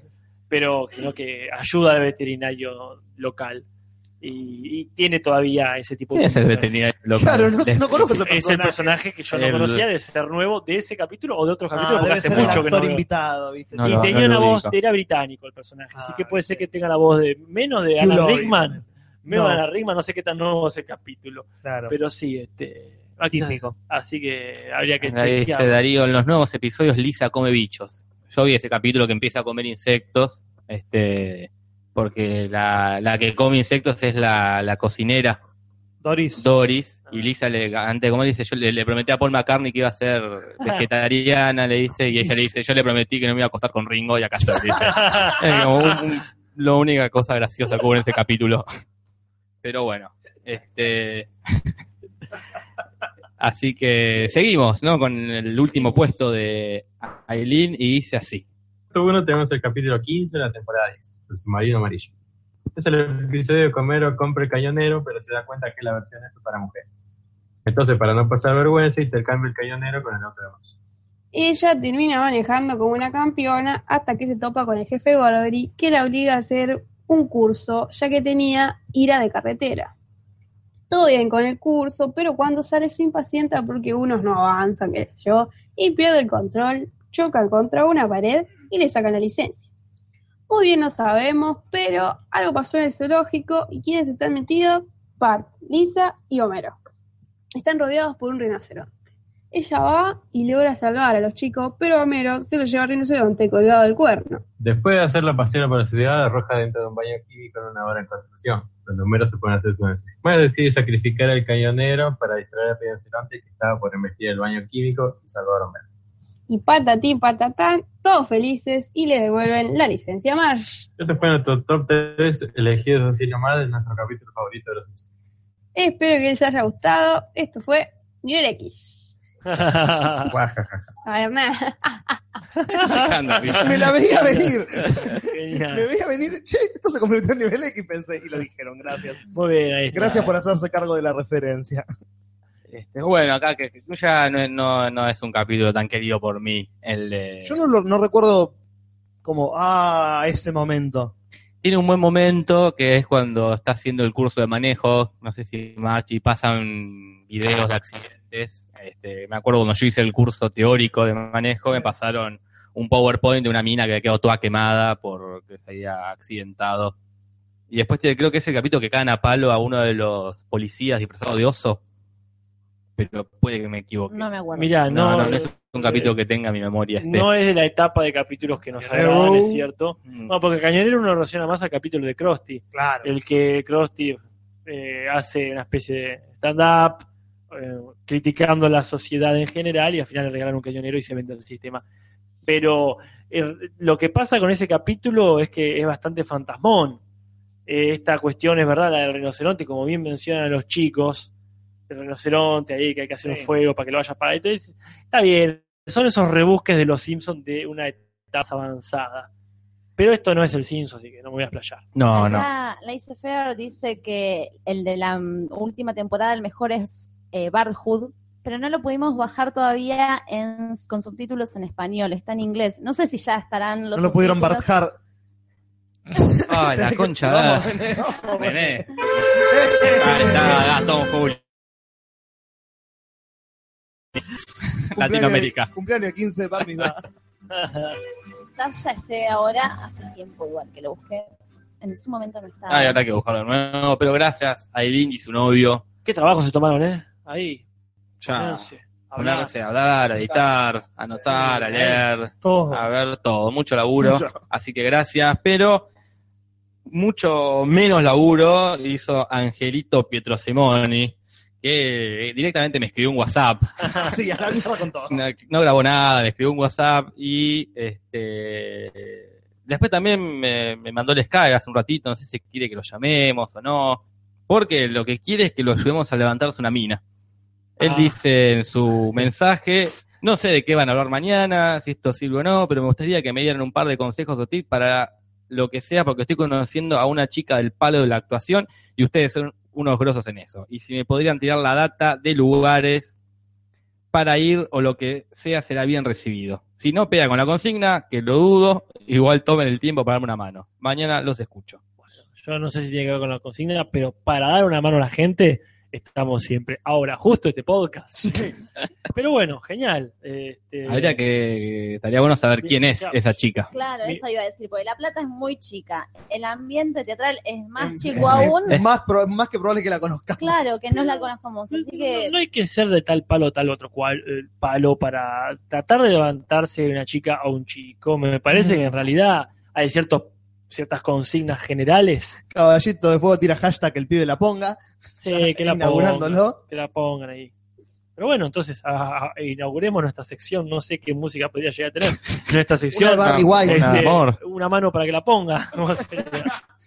pero sino que ayuda al veterinario local. Y, y tiene todavía ese tipo ¿Quién de es el? Claro, no, conozco ese Es el personaje. personaje que yo no El- conocía de ser nuevo de ese capítulo o de otros Ah, capítulos porque debe hace ser el mucho que no invitado, ¿viste? No y tenía no una voz, era británico el personaje, así Ah, que puede ser que tenga la voz de menos de Hugh Alan. Rickman, menos No. de Alan Rickman, no sé qué tan nuevo es el capítulo, Claro. pero sí, este, Típico. así que habría que chequear. Darío, en los nuevos episodios Lisa come bichos. Yo vi ese capítulo que empieza a comer insectos, este, porque la, la que come insectos es la, la cocinera Doris. Doris, y Lisa le, antes de comer dice, yo le, le prometí a Paul McCartney que iba a ser vegetariana, le dice, y ella le dice, yo le prometí que no me iba a acostar con Ringo y acá está, dice. Es como un- un- la única cosa graciosa que hubo en ese capítulo. Pero bueno, este... Así que seguimos, ¿no? Con el último puesto de Aileen y dice así. Uno tenemos el capítulo 15 de la temporada 10, el submarino amarillo. Es el episodio que Homero compra el cañonero, pero se da cuenta que la versión es para mujeres. Entonces, para no pasar vergüenza, intercambia el cañonero con el auto de Marge. Ella termina manejando como una campeona hasta que se topa con el jefe Gorgory, que la obliga a hacer un curso, ya que tenía ira de carretera. Todo bien con el curso, pero cuando sale se impacienta porque unos no avanzan, qué sé yo, y pierde el control, chocan contra una pared y le sacan la licencia. Muy bien no sabemos, pero algo pasó en el zoológico y ¿quiénes están metidos? Bart, Lisa y Homero. Están rodeados por un rinoceronte. Ella va y logra salvar a los chicos, pero Homero se lo lleva al rinoceronte colgado del cuerno. Después de hacer la pasión por la ciudad, arroja dentro de un baño químico en una obra en construcción, donde Homero se pone a hacer su necesidad. Homero decide sacrificar al cañonero para distraer al rinoceronte que estaba por investir el baño químico y salvar a Homero. Y patatín patatán, todos felices y le devuelven la licencia a Marge. Este fue nuestro top 3 elegidos así nomás de nuestro capítulo favorito de los. Espero que les haya gustado. Esto fue Nivel X. A ver, nada. Me la veía venir. Genial. Me veía venir. Che, esto se convirtió en nivel X, pensé, y lo dijeron. Gracias. Muy bien, ahí está. Gracias por hacerse cargo de la referencia. Este, bueno, acá que que ya no, es- no, no es un capítulo tan querido por mí, el de... Yo no, lo- no recuerdo como, ah, ese momento. Tiene un buen momento que es cuando está haciendo el curso de manejo, no sé si Marchi pasan videos de accidentes. Este, me acuerdo cuando yo hice el curso teórico de manejo, me pasaron un PowerPoint de una mina que quedó toda quemada porque se había accidentado. Y después creo que es el capítulo que caen a palo a uno de los policías disfrazado de oso. Pero puede que me equivoque. No me acuerdo. Mirá, No, no, no, no es un capítulo que tenga mi memoria. Este. no es de la etapa de capítulos que nos agradan, es cierto. Mm. No, porque Cañonero uno relaciona más al capítulo de Krusty. Claro. el que Krusty eh, hace una especie de stand-up eh, criticando la sociedad en general y al final le regalan un cañonero y se vende el sistema. Pero eh, lo que pasa con ese capítulo es que es bastante fantasmón. Eh, esta cuestión es verdad, la del rinoceronte, como bien mencionan los chicos, el rinoceronte ahí que hay que hacer Sí. un fuego para que lo vaya para Entonces, está bien, son esos rebusques de los Simpsons de una etapa avanzada. Pero esto no es el Simpson, así que no me voy a explayar. No, no. Lazy Fair dice que el de la mm, última temporada, el mejor es eh, Bart Hood, pero no lo pudimos bajar todavía en, con subtítulos en español, está en inglés. No sé si ya estarán los No lo pudieron barjar. Ay, la concha. Vamos, ah. Vamos. Ahí está, Gastón Full. Latinoamérica. Cumpleaños 15 de Barbie. va. Quizás ya esté ahora, hace tiempo igual que lo busqué. En su momento no estaba. Ay, habrá que buscarlo de nuevo. Pero gracias a Eileen y su novio. ¿Qué trabajo se tomaron, eh? Ahí. Ya. Ponerse, hablar. Ponerse a hablar, a editar, a anotar, a leer, Todo. a ver todo. Mucho laburo. Mucho. Así que gracias. Pero mucho menos laburo hizo Angelito Pietrosemoni. Que directamente me escribió un WhatsApp. Sí, a la mierda con todo. no, no grabó nada, me escribió un WhatsApp y este después también me, me mandó el Skype hace un ratito, no sé si quiere que lo llamemos o no, porque lo que quiere es que lo ayudemos a levantarse una mina. Él Ah. dice en su mensaje, no sé de qué van a hablar mañana, si esto sirve o no, pero me gustaría que me dieran un par de consejos o tips para lo que sea, porque estoy conociendo a una chica del palo de la actuación y ustedes son unos grosos en eso. Y si me podrían tirar la data de lugares para ir o lo que sea será bien recibido. Si no pega con la consigna, que lo dudo, igual tomen el tiempo para darme una mano. Mañana los escucho. Yo no sé si tiene que ver con la consigna, pero para dar una mano a la gente, estamos siempre. Ahora, justo este podcast. Pero bueno, genial. Este, Habría que, estaría bueno saber quién es esa chica. Claro, eso iba a decir, porque La Plata es muy chica. El ambiente teatral es más chico aún. Es más, pro- más que probable que la conozcamos. Claro, que no la conozcamos. Así que No, no hay que ser de tal palo o tal otro cual eh, palo para tratar de levantarse una chica o un chico. Me parece que en realidad hay ciertos ciertas consignas generales Caballito de Fuego tira hashtag que el pibe la ponga. sí, que la Inaugurándolo. pongan, que la pongan ahí. Pero bueno, entonces a- a- inauguremos nuestra sección. No sé qué música podría llegar a tener nuestra sección. Una White. una- amor. Una mano para que la ponga.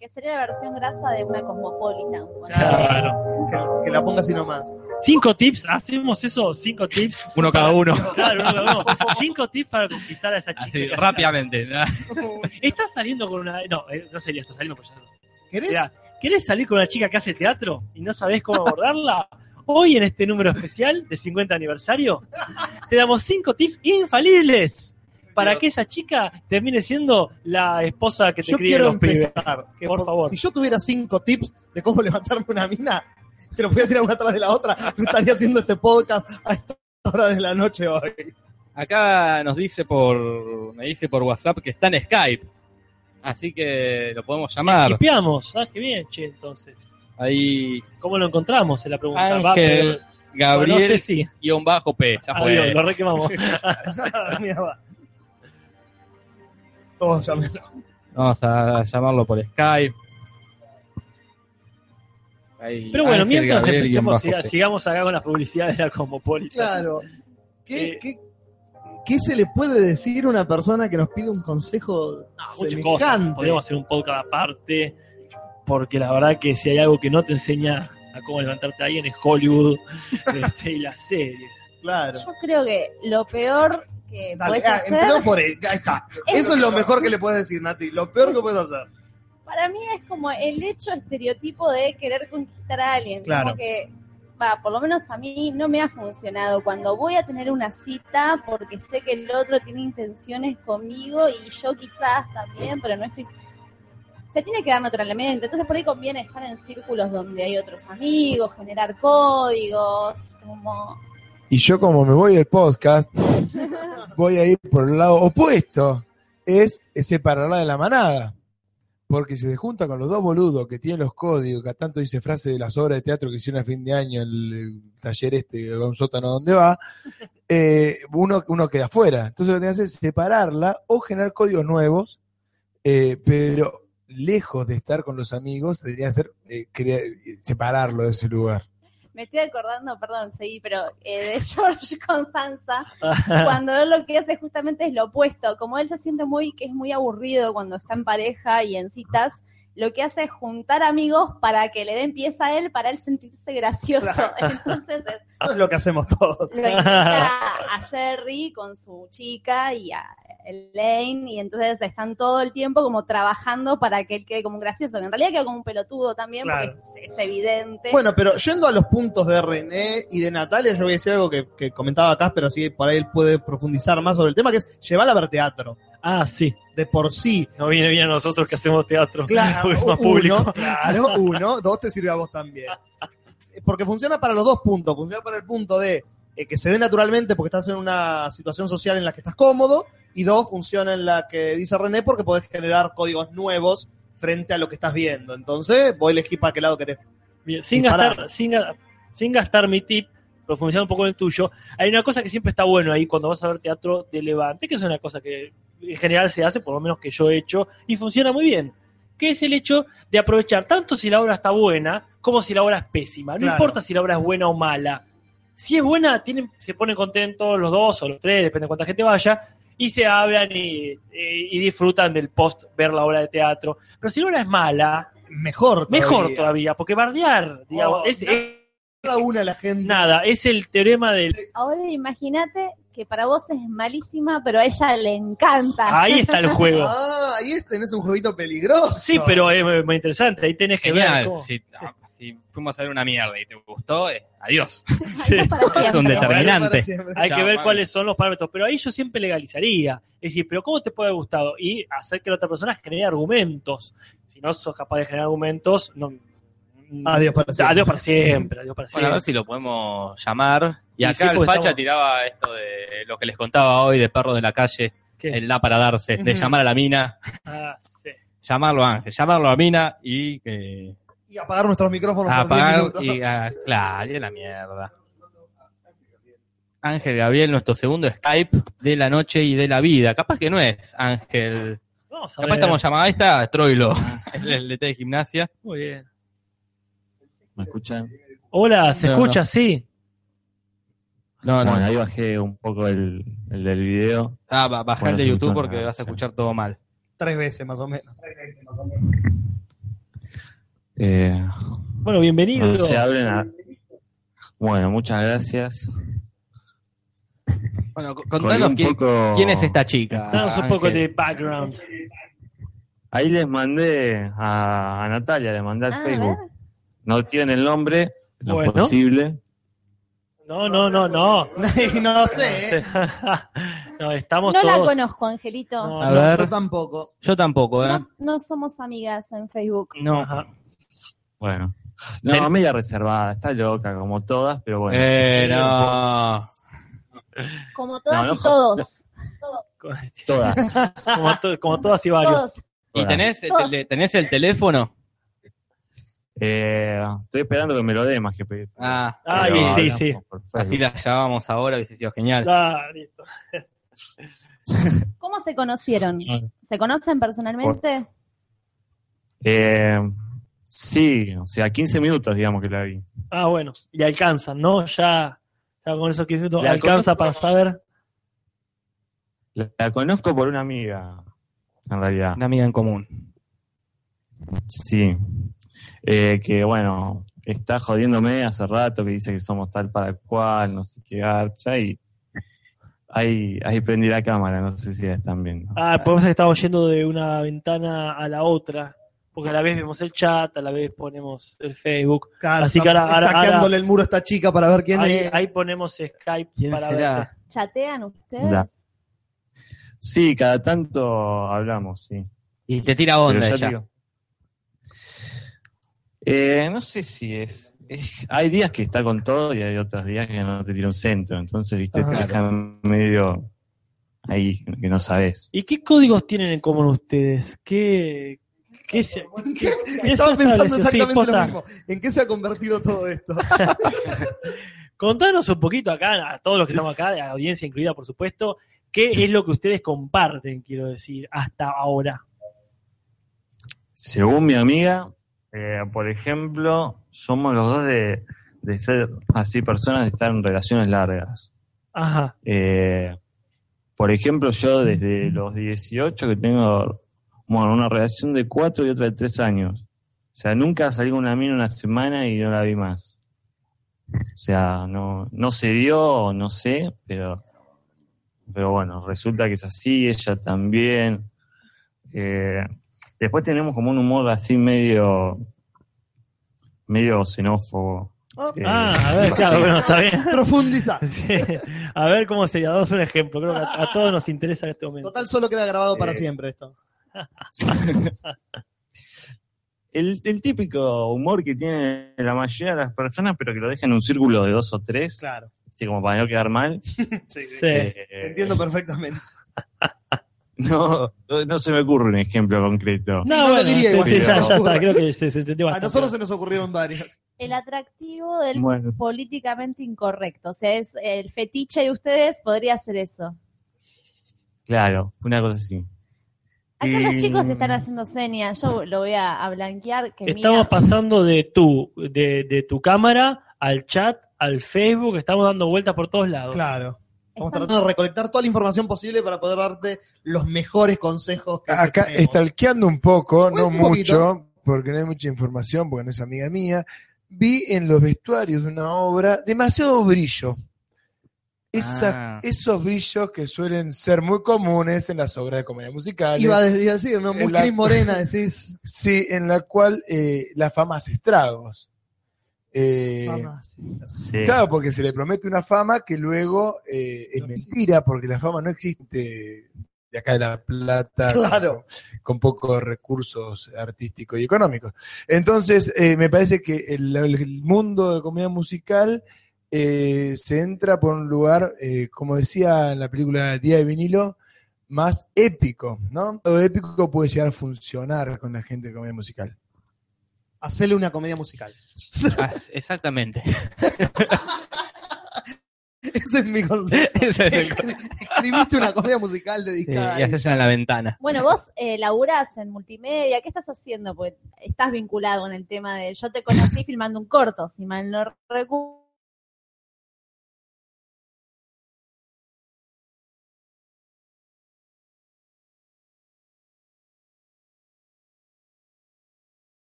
Que sería la versión grasa de una Cosmopolitan. Claro. Que, que la ponga así nomás. Cinco tips, hacemos eso, cinco tips. Uno cada uno. Claro, uno cada uno. Cinco tips para conquistar a esa chica. Así, rápidamente. Estás saliendo con una. No, eh, no sería, estás saliendo con ¿Querés? Mirá, ¿Querés salir con una chica que hace teatro y no sabés cómo abordarla? Hoy en este número especial de 50 aniversario, te damos cinco tips infalibles para que esa chica termine siendo la esposa que te Yo críe quiero los pibes. empezar. que Por favor. Si yo tuviera cinco tips de cómo levantarme una mina, te lo voy a tirar una atrás de la otra. No estaría haciendo este podcast a esta hora de la noche hoy. Acá nos dice por, me dice por WhatsApp que está en Skype. Así que lo podemos llamar. Tipeamos, ¿sabes qué bien, che? Entonces, Ahí ¿cómo lo encontramos? Es la pregunta. Va, Ángel, Gabriel No sé si. guion bajo P. Ya fue. Adiós, lo requemamos. Todos llámenlo. Vamos a llamarlo por Skype. Ahí, Pero bueno, Ángel mientras Gabriel, empecemos, siga- sigamos acá con la publicidad de la Cosmopolitan. Claro. ¿Qué, Eh, qué, qué se le puede decir a una persona que nos pide un consejo Ah, muchas cosas. Podemos hacer un podcast aparte, porque la verdad que si hay algo que no te enseña a cómo levantarte ahí en es Hollywood este, y las series. Claro. Yo creo que lo peor que Dale, puedes ah, hacer, empezamos por ahí. Ahí está. Es Eso es lo lo mejor que le puedes decir, Nati. Lo peor que puedes hacer. Para mí es como el hecho estereotipo de querer conquistar a alguien. Claro. Como que, va, por lo menos a mí no me ha funcionado. Cuando voy a tener una cita, porque sé que el otro tiene intenciones conmigo y yo quizás también, pero no estoy... Se tiene que dar naturalmente. Entonces por ahí conviene estar en círculos donde hay otros amigos, generar códigos, como... Y yo como me voy del podcast, voy a ir por el lado opuesto. Es separarla de la manada. Porque si se junta con los dos boludos que tienen los códigos, que a tanto dice frase de las obras de teatro que hicieron a fin de año en el taller este, un sótano donde va, eh, uno, uno queda afuera. Entonces lo que tiene que hacer es separarla o generar códigos nuevos, eh, pero lejos de estar con los amigos, debería ser eh, separarlo de ese lugar. Me estoy acordando, perdón, seguí, pero eh, de George Constanza, cuando él lo que hace justamente es lo opuesto. Como él se siente muy, que es muy aburrido cuando está en pareja y en citas, lo que hace es juntar amigos para que le den pieza a él, para él sentirse gracioso. Entonces es, es lo que hacemos todos. lo invita a Jerry con su chica y a Elaine, y entonces están todo el tiempo como trabajando para que él quede como un gracioso, que en realidad queda como un pelotudo también, Claro. porque es, es evidente. Bueno, pero yendo a los puntos de René y de Natalia, yo voy a decir algo que, que comentaba acá, pero sí, por ahí él puede profundizar más sobre el tema, que es llevarla a ver teatro. Ah, sí. De por sí. No viene bien a nosotros que hacemos teatro. Claro, porque es más uno, público. claro, uno, dos te sirve a vos también. Porque funciona para los dos puntos. Funciona para el punto de eh, que se dé naturalmente porque estás en una situación social en la que estás cómodo. Y dos, funciona en la que dice René porque podés generar códigos nuevos frente a lo que estás viendo. Entonces, vos elegís para qué lado querés. Bien, sin gastar, sin, sin gastar mi tip, profundizar un poco en el tuyo, hay una cosa que siempre está bueno ahí cuando vas a ver teatro de levante, que es una cosa que en general se hace, por lo menos que yo he hecho, y funciona muy bien, que es el hecho de aprovechar tanto si la obra está buena como si la obra es pésima. No Claro. importa si la obra es buena o mala. Si es buena, tienen, se ponen contentos los dos o los tres, depende de cuánta gente vaya, y se hablan y, y- y disfrutan del post ver la obra de teatro. Pero si la obra es mala, Mejor todavía. mejor todavía, porque bardear, digamos, Oh, es, na- es- Cada una la gente. nada, es el teorema del... Ahora imagínate que para vos es malísima, pero a ella le encanta. Ahí está el juego. Ah, ahí tenés un jueguito peligroso. Sí, pero es muy- interesante, ahí tenés que ver cómo- si fuimos a ver una mierda y te gustó, eh, adiós. Sí. Es un siempre. determinante. Siempre. Hay Chao, que ver cuáles son los parámetros, pero ahí yo siempre legalizaría. Es decir, pero ¿cómo te puede haber gustado? Y hacer que la otra persona genere argumentos. Si no sos capaz de generar argumentos, no... Adiós para siempre. Adiós para siempre, adiós para Bueno, a siempre. ver si lo podemos llamar. Y Y acá sí, el facha estamos- tiraba esto de lo que les contaba hoy de perro de la calle, ¿Qué? el da para darse, de llamar a la mina, Ah, sí. llamarlo a Ángel, llamarlo a la mina y que Y apagar nuestros micrófonos a por 10 apagar y a, claro, y a la mierda. Ángel Gabriel, nuestro segundo Skype de la noche y de la vida. Capaz que no es Ángel. Vamos a Capaz ver. estamos llamando. Ahí está Troilo, el, el DT de gimnasia. Muy bien. ¿Me escuchan? Hola, ¿se No, escucha? no. Sí. No, no. Bueno, ahí bajé un poco el, el del video. Ah, ba- bajar Bueno, de YouTube porque ah, vas a escuchar todo mal. Tres veces más o menos. Eh, Bueno, bienvenido. no se hablen a- Bueno, muchas gracias. Bueno, contanos un quién, poco- quién es esta chica. Danos un poco Ángel. de background. Ahí les mandé a, a Natalia, le mandé al Ah, Facebook. No tienen el nombre, lo Bueno. posible. No, no, no, no. no sé. ¿eh? no, estamos No la conozco, Angelito. No, A ver. Yo tampoco. Yo tampoco, ¿eh? No, no somos amigas en Facebook. No. Ajá. Bueno. No, Ten- media reservada, está loca como todas, pero bueno. Eh, no. Como todas No, no, y todos. Todas. como, to- como todas y varios. Todos. ¿Y tenés, el tele- tenés el teléfono? Eh, estoy esperando que me lo dé más GPS. Ah, Ah, Pero y sí, hablamos sí. así la llamamos ahora, hubiese sido genial. Ah, listo. ¿Cómo se conocieron? ¿Se conocen personalmente? Eh, sí, o sea, 15 minutos, digamos que la vi. Ah, bueno. Y alcanzan, ¿no? Ya, ya con esos 15 minutos La alcanza conozco. para saber. La, la conozco por una amiga, en realidad. Una amiga en común. Sí. Eh, que bueno, está jodiéndome hace rato que dice que somos tal para cual, no sé qué garcha, y ahí, ahí prendí la cámara, no sé si la están viendo. Ah, podemos que estamos yendo de una ventana a la otra. Porque a la vez vemos el chat, a la vez ponemos el Facebook. Claro, Así que ahora, ahora- stackeándole el muro a esta chica para ver quién ahí, es. ahí ponemos Skype ¿Quién para será? ver. ¿Chatean ustedes? Sí, cada tanto hablamos, sí. Y te tira onda ya ella. digo- Eh, no sé si es, es- Hay días que está con todo y hay otros días que no te tira un centro. Entonces, viste, Ah, te claro. dejan medio ahí que no sabes. ¿Y qué códigos tienen en común ustedes? ¿Qué, qué se, qué- qué Estaba pensando? Sí, exactamente lo mismo. ¿En qué se ha convertido todo esto? Contanos un poquito acá, a todos los que estamos acá, a la audiencia incluida, por supuesto, qué es lo que ustedes comparten, quiero decir, hasta ahora. Según mi amiga, eh, por ejemplo, somos los dos de, de ser así personas de estar en relaciones largas. Ajá. Eh, por ejemplo, yo desde los 18 que tengo bueno, una relación de 4 y otra de 3 años. O sea, nunca salí con una mina una semana y no la vi más. O sea, no, no se dio, no sé, pero, pero bueno, resulta que es así, ella también. Eh, después tenemos como un humor así medio, medio xenófobo. Eh, Ah, a ver, claro, bueno, está bien. Profundiza. Sí. A ver cómo sería, damos un ejemplo, creo que a, a todos nos interesa en este momento. Total, solo queda grabado para Eh. siempre esto. El, el típico humor que tiene la mayoría de las personas, pero que lo deja en un círculo de dos o tres, Claro. como para no quedar mal. Sí, sí. Sí. Eh, entiendo perfectamente. no, no, no se me ocurre un ejemplo concreto. Sí, no lo diría igual, sí, ya, está, ocurre. creo que se, se entendió A nosotros se nos ocurrieron varias. El atractivo del Bueno. políticamente incorrecto. O sea, es el fetiche de ustedes podría ser eso. Claro, una cosa así. Acá los Y- chicos están haciendo señas. Yo lo voy a, a blanquear. Que Estamos mira, pasando de tu, de, de tu cámara al chat, al Facebook, estamos dando vueltas por todos lados. Claro. Estamos Están- tratando de recolectar toda la información posible para poder darte los mejores consejos que Acá estalqueando un poco, no mucho, porque no hay mucha información, porque no es amiga mía. Vi en los vestuarios de una obra demasiado brillo. Esa- Ah. Esos brillos que suelen ser muy comunes en las obras de comedia musical. Iba a decir, ¿no? Muy la- Morena, decís. Sí, en la cual eh, la fama hace estragos. Eh, Fama, sí. Sí. Claro, porque se le promete una fama que luego eh, es No mentira, porque la fama no existe de acá de La Plata, Claro. con, con pocos recursos artísticos y económicos. Entonces, eh, me parece que el, el mundo de comedia musical eh, se entra por un lugar, eh, como decía en la película Día de vinilo, más épico, ¿no? Todo épico puede llegar a funcionar con la gente de comedia musical. Hacerle una comedia musical. Ah, Exactamente. Ese es mi concepto. Ese es el Escribiste una comedia musical Sí, dedicada. y a haces en la ventana. Bueno, vos eh, laburás en multimedia. ¿Qué estás haciendo? Pues estás vinculado con el tema de. Yo te conocí filmando un corto, si mal no recuerdo.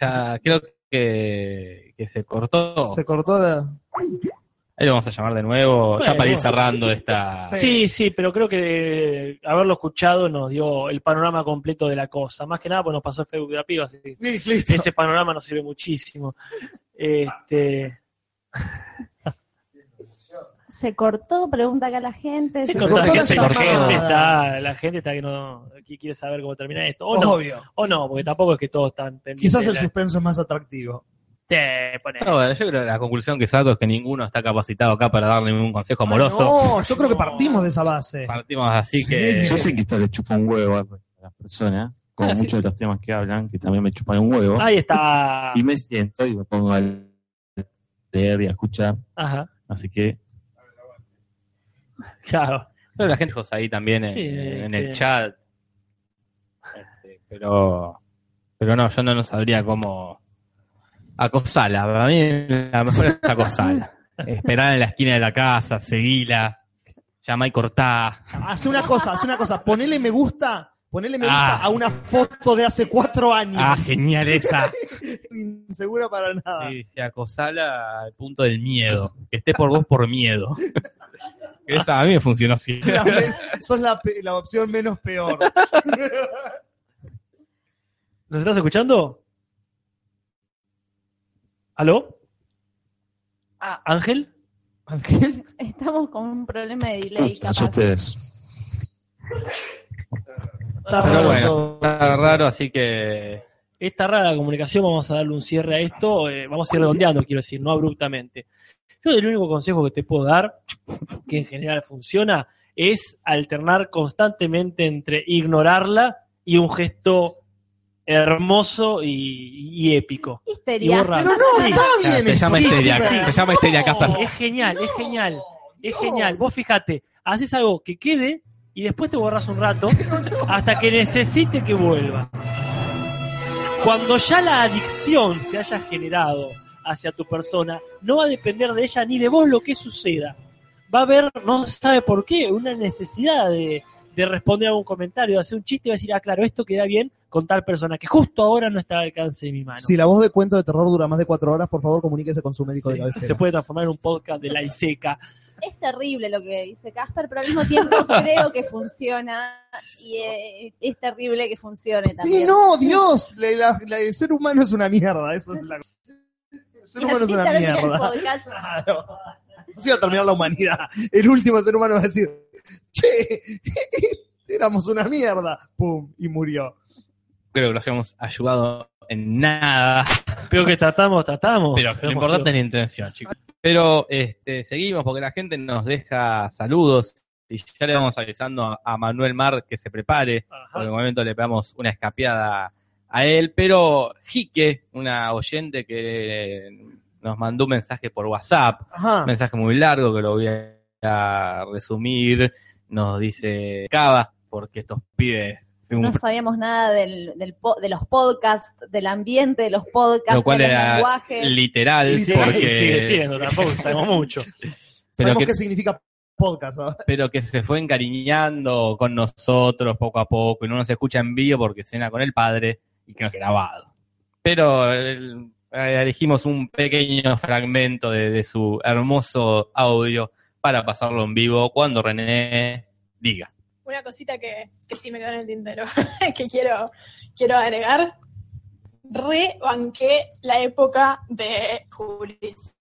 Ya creo que, que se cortó. Se cortó la. Ahí lo vamos a llamar de nuevo, ya para ir cerrando esta. Sí, sí, pero creo que haberlo escuchado nos dio el panorama completo de la cosa. Más que nada, pues nos pasó Facebook de la piba, así que Listo. ese panorama nos sirve muchísimo. Este, Se cortó, pregunta acá la gente. se Se cortó, la, cortó la gente, la gente está, la gente está que no que quiere saber cómo termina esto. O no, o no, porque tampoco es que todos están pendientes. Quizás el la- suspenso es más atractivo. Te bueno, yo creo que la conclusión que saco es que ninguno está capacitado acá para darle ningún consejo amoroso. No, yo creo que partimos de esa base. Partimos así que. Yo sé que esto le chupa un huevo a las personas, como Ah, sí. muchos de los temas que hablan, que también me chupan un huevo. Ahí está. Y me siento y me pongo a leer y a escuchar. Ajá. Así que Claro. Pero la gente ahí también en, Sí, en que- el chat. Este, pero, pero no, yo no, no sabría cómo acosarla. Para mí la mejor es acosarla. Esperar en la esquina de la casa, seguila, llama y cortá. Hace una cosa, hace una cosa. Ponele me gusta, ponele me gusta Ah. a una foto de hace cuatro años. Ah, genial esa. Insegura para nada. Sí, sí, acosarla al punto del miedo. Que esté por vos por miedo. Esa a mí me funcionó así. La men- sos la, pe- la opción menos peor. ¿Nos estás escuchando? ¿Aló? Ah, Ángel. ¿Ángel? Estamos con un problema de delay, capaz. ustedes. Está Pero raro bueno, está raro, así que Esta rara la comunicación, vamos a darle un cierre a esto. eh, vamos a ir redondeando, quiero decir, no abruptamente. Yo el único consejo que te puedo dar, que en general funciona, es alternar constantemente entre ignorarla y un gesto hermoso y, y épico. Y Histeria. borrar. Pero no, Sí. está bien. se llama sí, histeria, sí, se llama histeria. Es genial, es genial, es genial. Vos fíjate, haces algo que quede y después te borras un rato hasta que necesite que vuelva. Cuando ya la adicción se haya generado hacia tu persona, no va a depender de ella ni de vos lo que suceda. Va a haber, no se sabe por qué, una necesidad de, de responder a un comentario, de hacer un chiste y va a decir, ah, claro, esto queda bien con tal persona que justo ahora no está al alcance de mi mano. Si la voz de cuento de terror dura más de cuatro horas, por favor comuníquese con su médico de cabecera. se puede transformar en un podcast de la ISECA. Es terrible lo que dice Casper, pero al mismo tiempo creo que funciona y es terrible que funcione también. Sí, no, Dios, la- la- la- el ser humano es una mierda, eso es la ser humano es una mierda. Claro. Así va a terminar la humanidad. El último ser humano va a decir, che, éramos una mierda. Pum, y murió. Creo que los hemos ayudado en nada. Pero que tratamos, tratamos. Pero lo importante es la intención, chicos. Pero este, seguimos porque la gente nos deja saludos y ya le vamos avisando a, a Manuel Mar que se prepare. Por el momento le pegamos una escapeada a él. Pero Jique, una oyente que nos mandó un mensaje por WhatsApp, Ajá. un mensaje muy largo que lo voy a resumir, nos dice Cava, porque estos pibes, según No sabíamos nada del, del po- de los podcasts, del ambiente de los podcasts, lo cual de los era lenguajes. literal, Sí, porque sigue siendo, tampoco sabemos mucho. Sabemos que- qué significa podcast. ¿no? pero que se fue encariñando con nosotros poco a poco y no nos escucha en vivo porque cena con el padre y que nos ha grabado. Pero eh, elegimos un pequeño fragmento de, su hermoso audio para pasarlo en vivo cuando René diga. Una cosita que, que sí me quedó en el tintero, que quiero, quiero agregar. Rebanqué la época de Julis.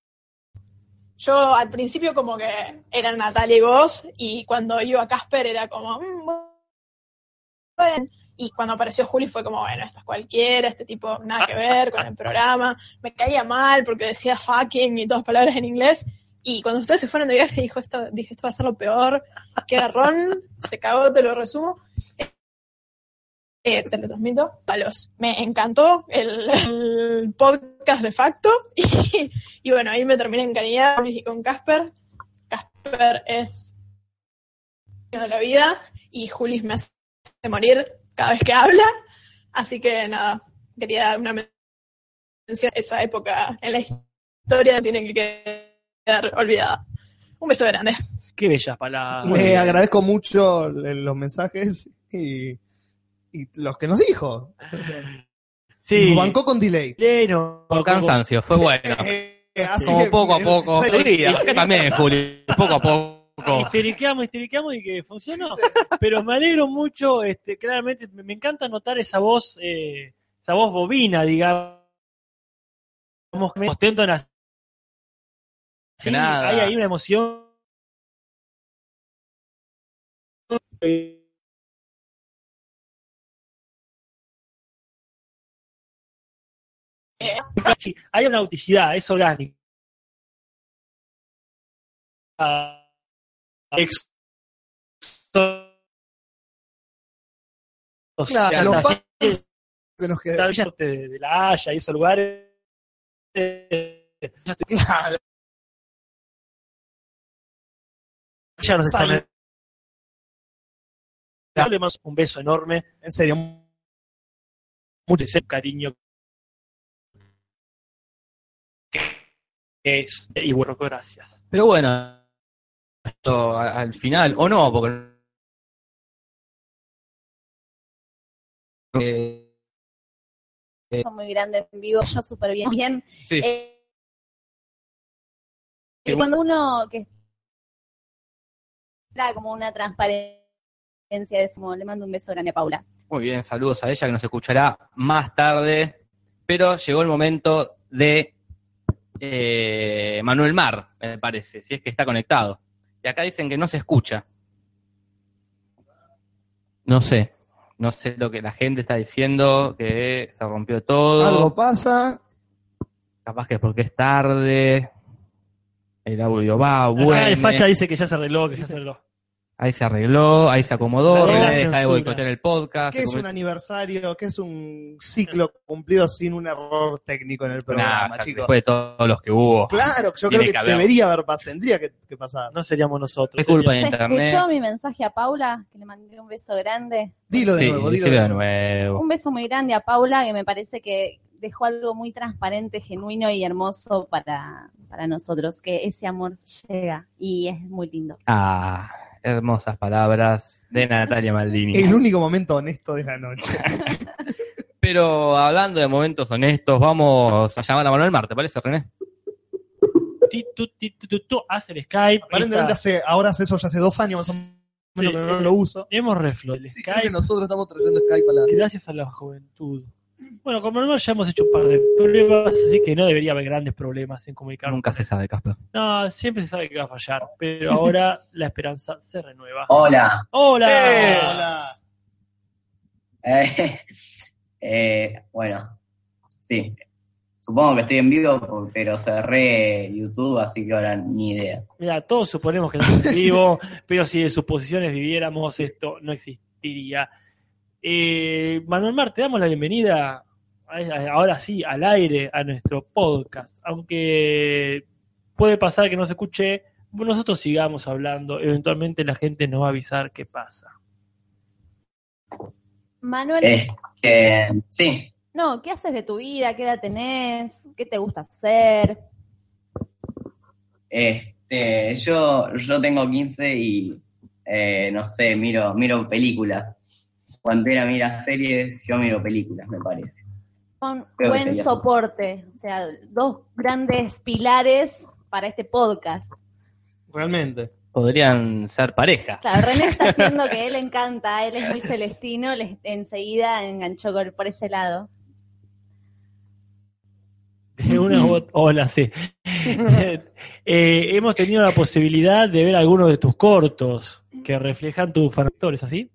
Yo al principio como que eran Natalia y vos, y cuando iba a Casper era como, "Mm, bueno". Y cuando apareció Juli fue como, bueno, esta es cualquiera, este tipo nada que ver con el programa, me caía mal porque decía fucking y todas palabras en inglés, y cuando ustedes se fueron de viaje dijo esto, dije esto va a ser lo peor, qué garrón, se cagó, te lo resumo. Eh, te lo transmito, palos. Me encantó el, podcast de facto y, bueno, ahí me terminé encariñada y con Casper. Casper es de la vida y Julis me hace morir cada vez que habla. Así que nada, quería dar una mención a esa época en la historia tiene que quedar olvidada. Un beso grande. Qué bellas palabras. Le agradezco mucho los mensajes y, y los que nos dijo. O sea, Sí. Nos bancó con delay. Pero, Por cansancio, fue bueno. Eh, Como poco a poco. Sí. Acá también, Juli, poco a poco. Histeriqueamos, histeriqueamos y que funcionó. Pero me alegro mucho, este, claramente, me me encanta notar esa voz, eh, esa voz bobina, digamos, que ostento en. Sí, nada. hay ahí una emoción. Hay una auticidad, es orgánica. Ah, ex- Claro, los fans que nos queda. Tal vez de, de la Haya y esos lugares. eh, Claro. ya nos están- más un beso enorme. En serio. Mucho ese cariño que es. Y bueno, gracias. Pero bueno, al final, o no, porque. Eh, Son muy grandes en vivo, yo súper bien. bien. sí, Eh, y cuando uno que era como una transparencia de su le mando un beso grande a Paula. muy bien, saludos a ella que nos escuchará más tarde. Pero llegó el momento de eh, Manuel Mar, me parece, si es que está conectado. Y acá dicen que no se escucha. No sé, no sé lo que la gente está diciendo, que se rompió todo. Algo pasa. Capaz que es porque es tarde. El audio va, Acá bueno. el facha dice que ya se arregló, que ya se arregló. Ahí se arregló, ahí se acomodó, deja de boicotear el podcast. ¿Qué es un aniversario? ¿Qué es un ciclo cumplido sin un error técnico en el Nah, programa, o sea, chicos? después de todos los que hubo. Claro, yo creo que, que haber. debería haber pasado, tendría que, que pasar. No seríamos nosotros. Es culpa de ¿Se internet. escuchó mi mensaje a Paula? Que le mandé un beso grande. Dilo de Sí, nuevo, dilo de de nuevo. nuevo. Un beso muy grande a Paula, que me parece que dejó algo muy transparente, genuino y hermoso para, para nosotros, que ese amor llega y es muy lindo. Ah, hermosas palabras de Natalia Maldini. El único momento honesto de la noche. Pero hablando de momentos honestos, vamos a llamar a Manuel Mar, ¿te parece, René? Ti, tu, ti, tu, tu, tu, hace el Skype. Aparentemente hace, ahora hace eso ya hace dos años más o menos Sí, que no lo uso. Hemos reflotado el Sí, nosotros estamos trayendo Skype a la... Gracias a la juventud. Bueno, como normal ya hemos hecho un par de pruebas, así que no debería haber grandes problemas en comunicarnos. Nunca se sabe, Casper. No, siempre se sabe que va a fallar, pero ahora la esperanza se renueva. Hola. ¡Hola! Eh, hola. Eh, eh, bueno, sí. Supongo que estoy en vivo, pero cerré YouTube, así que ahora ni idea. Mira, todos suponemos que no es en vivo, pero si de sus posiciones viviéramos, esto no existiría. Eh, Manuel Mar, te damos la bienvenida, a- a- ahora sí, al aire, a nuestro podcast. Aunque puede pasar que no se escuche, nosotros sigamos hablando. Eventualmente la gente nos va a avisar qué pasa. Manuel, Este, sí, no, ¿qué haces de tu vida? ¿Qué edad tenés? ¿Qué te gusta hacer? este, yo, yo tengo 15 y eh, no sé, miro, miro películas. Cuando era mira series, yo miro películas, me parece. Son Creo que buen soporte, o sea, dos grandes pilares para este podcast. Realmente. Podrían ser pareja. Claro, René está haciendo que él encanta, él es muy celestino, le- enseguida enganchó con- por ese lado. De una u Hola, sí. Eh, hemos tenido la posibilidad de ver algunos de tus cortos que reflejan tus factores, ¿así?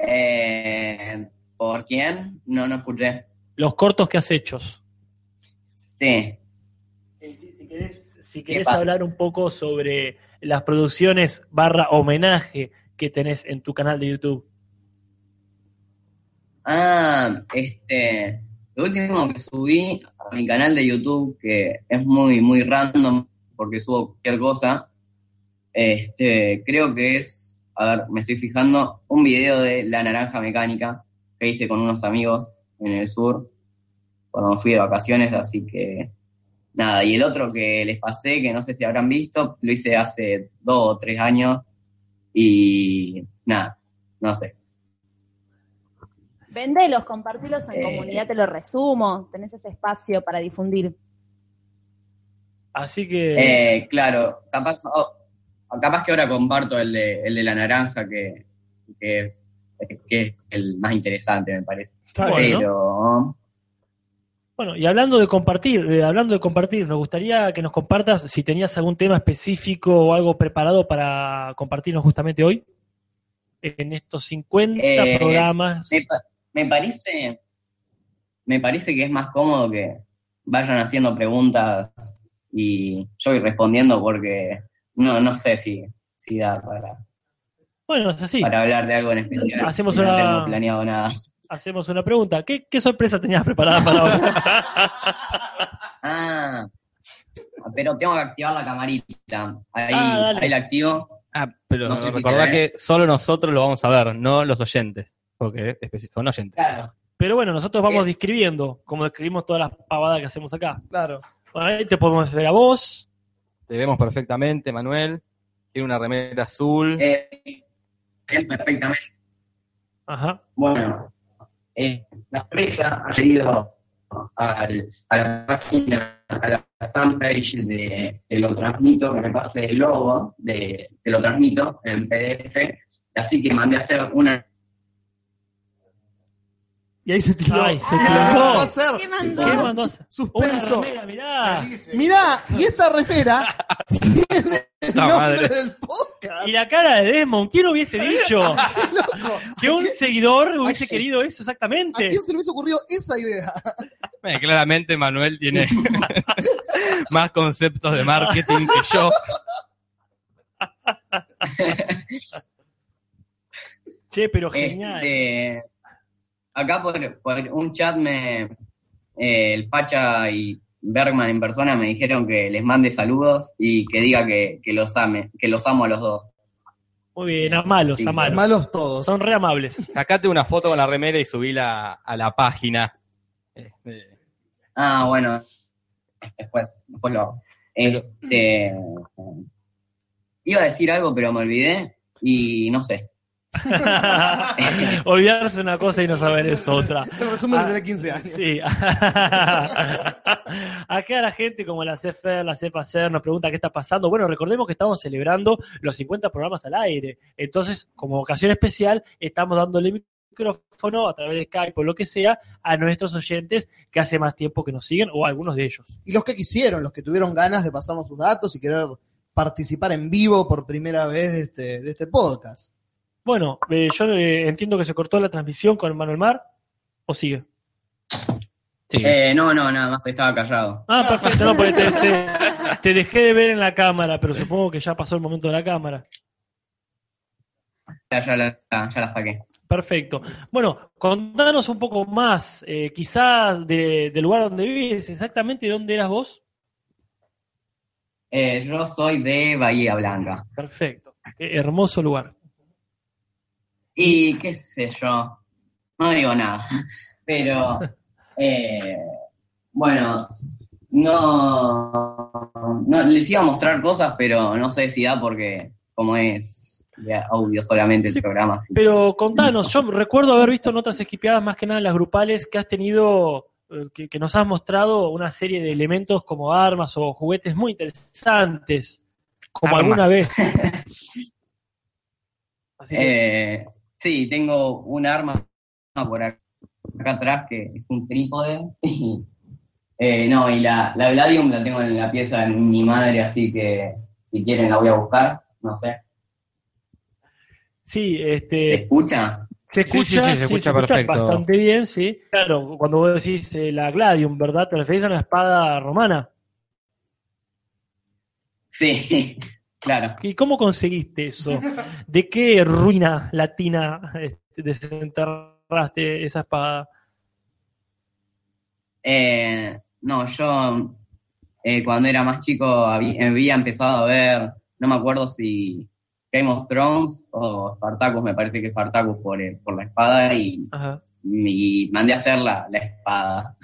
Eh, ¿Por quién? No, no escuché. Los cortos que has hecho. Sí, Si querés, si ¿Qué querés hablar un poco sobre las producciones barra homenaje que tenés en tu canal de YouTube. Ah, este, lo último que subí a mi canal de YouTube, que es muy, muy random, porque subo cualquier cosa, este, creo que es, a ver, me estoy fijando, un video de La Naranja Mecánica que hice con unos amigos en el sur, cuando fui de vacaciones, así que, nada, y el otro que les pasé, que no sé si habrán visto, lo hice hace dos o tres años, y nada, no sé. Vendelos, compartilos en Eh. comunidad, te lo resumo, tenés ese espacio para difundir. Así que Eh, claro, capaz, oh, capaz que ahora comparto el de, el de la naranja, que, que, que es el más interesante, me parece. Está bueno. Pero, bueno, y hablando de compartir, eh, hablando de compartir, nos gustaría que nos compartas si tenías algún tema específico o algo preparado para compartirnos justamente hoy en estos 50 Eh, programas. me, pa- me parece, me parece que es más cómodo que vayan haciendo preguntas y yo ir respondiendo porque no, no sé si, si da para. Bueno, es así. para hablar de algo en especial. Hacemos y no una- tengo planeado nada. Hacemos una pregunta. ¿Qué, qué sorpresa tenías preparada para hoy? Ah, pero tengo que activar la camarita. Ahí, Ah, ahí la activo. Ah, pero No sé recordá que solo nosotros lo vamos a ver, no los oyentes. Porque son oyentes. Claro. Pero bueno, nosotros vamos Es- describiendo, como describimos todas las pavadas que hacemos acá. Claro. Ahí te podemos ver a vos. Te vemos perfectamente, Manuel. Tiene una remera azul. Eh, perfectamente. Ajá. Bueno, eh, la empresa ha seguido al, a la página, a la fanpage de, de Lo Transmito, que me pase el logo de, de Lo Transmito en PDF, así que mandé a hacer una... Y ahí se tiró. Ay, se ¿Qué tiró. mandó a hacer? ¿Qué mandó? ¿Qué mandó a hacer? Suspenso. Una remera, mirá. Mirá, y esta remera tiene el Puta nombre madre. del podcast. Y la cara de Desmond, ¿quién hubiese dicho? Loco. Que un seguidor hubiese querido eso ¿A exactamente. quién se le hubiese ocurrido esa idea? Eh, claramente Manuel tiene más conceptos de marketing que yo. Che, pero genial. Este, acá por, por un chat me eh, el Pacha y Bergman en persona me dijeron que les mande saludos y que diga que, que los ame, que los amo a los dos. Muy bien, a malos, Sí, a malos. Malos todos. Son re amables. Sacate una foto con la remera y subíla a la página. Este, Ah, bueno, después, después lo hago. Este, iba a decir algo, pero me olvidé y no sé. Olvidarse una cosa y no saber es otra. El resumen Ah, de tener 15 años. Sí. Acá la gente, como la CFR, la CEPACER, nos pregunta qué está pasando. Bueno, recordemos que estamos celebrando los 50 programas al aire. Entonces, como ocasión especial, estamos dándole micrófono a través de Skype o lo que sea a nuestros oyentes que hace más tiempo que nos siguen o a algunos de ellos. Y los que quisieron, los que tuvieron ganas de pasarnos sus datos y querer participar en vivo por primera vez de este, de este podcast. Bueno, eh, yo eh, entiendo que se cortó la transmisión con Manuel Mar. ¿O sigue? sí. Eh, no, no, nada más estaba callado. Ah, perfecto, no, porque te, te- te dejé de ver en la cámara, pero supongo que ya pasó el momento de la cámara. Ya, ya la, ya la saqué. Perfecto. Bueno, contanos un poco más, eh, quizás de- del lugar donde vives, exactamente dónde eras vos. Eh, yo soy de Bahía Blanca. Perfecto. Qué hermoso lugar. Y qué sé yo, no digo nada, pero eh, bueno, no, no les iba a mostrar cosas, pero no sé si da porque como es audio solamente el Sí, programa. así. Pero contanos, yo recuerdo haber visto notas esquipeadas más que nada en las grupales que has tenido, eh, que, que nos has mostrado una serie de elementos como armas o juguetes muy interesantes, como Armas. alguna vez. Así que, Eh, sí, tengo un arma por acá, acá atrás que es un trípode. Y, eh, no, y la, la Gladium la tengo en la pieza de mi madre, así que si quieren la voy a buscar, no sé. sí, ¿Se este, escucha? se Sí, sí, escucha, sí, se escucha perfecto. bastante bien, sí. Claro, cuando vos decís eh, la Gladium, ¿verdad? ¿Te referís a una espada romana? Sí, claro. ¿Y cómo conseguiste eso? ¿De qué ruina latina este, desenterraste esa espada? Eh, no, yo eh, cuando era más chico había, había empezado a ver, no me acuerdo si Game of Thrones o Spartacus, me parece que Spartacus por, el- por la espada y, y mandé a hacer la, la espada.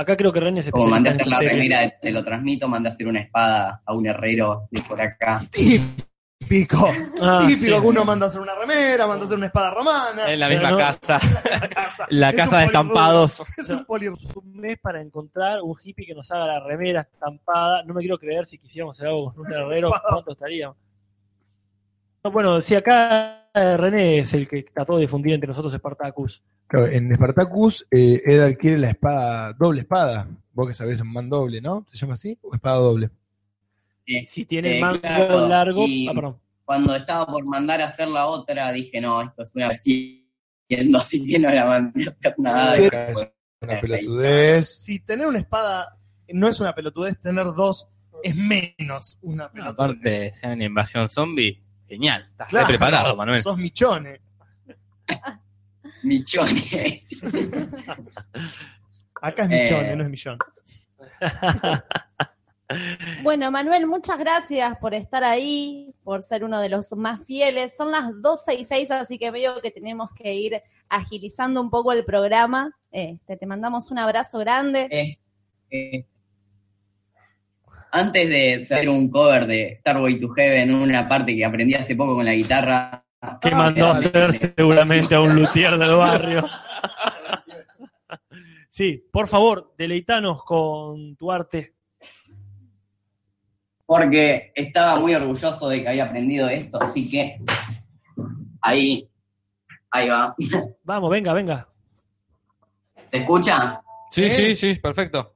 Acá creo que René se Como mandé a hacer la remera, te lo transmito, mandé a hacer una espada a un herrero de por acá. Típico. Ah, Típico sí. que uno manda a hacer una remera, manda a hacer una espada romana. En la misma no- casa. La casa. La de estampados. Es un mes para encontrar un hippie que nos haga la remera estampada. No me quiero creer si quisiéramos hacer algo con un herrero, ¿cuánto estaría? No, bueno, sí, acá René es el que trató de difundir entre nosotros Spartacus. Claro, en Spartacus, eh, Ed adquiere la espada, doble espada. Vos que sabés, un man doble, ¿no? ¿Se llama así? ¿O espada doble? Eh, Si tiene eh, mango claro, largo. y Ah, perdón. Cuando estaba por mandar a hacer la otra, dije, no, esto es una siendo así que no la mandé a hacer nada. Una pelotudez. Si tener una espada no es una pelotudez, tener dos es menos una pelotudez. Aparte, sea una invasión zombie, Genial, estás Claro, preparado, Manuel. Sos michone. Michone. Acá es michone, Eh. no es millón. Bueno, Manuel, muchas gracias por estar ahí, por ser uno de los más fieles. Son las 12 y 6, así que veo que tenemos que ir agilizando un poco el programa. Este, te mandamos un abrazo grande. Eh, eh, antes de hacer un cover de Starway to Heaven, una parte que aprendí hace poco con la guitarra. Que mandó a hacer seguramente a un luthier del barrio. Sí, por favor, deleitanos con tu arte. Porque estaba muy orgulloso de que había aprendido esto, así que ahí, ahí va. Vamos, venga, venga. ¿Se escucha? Sí, sí, sí, perfecto.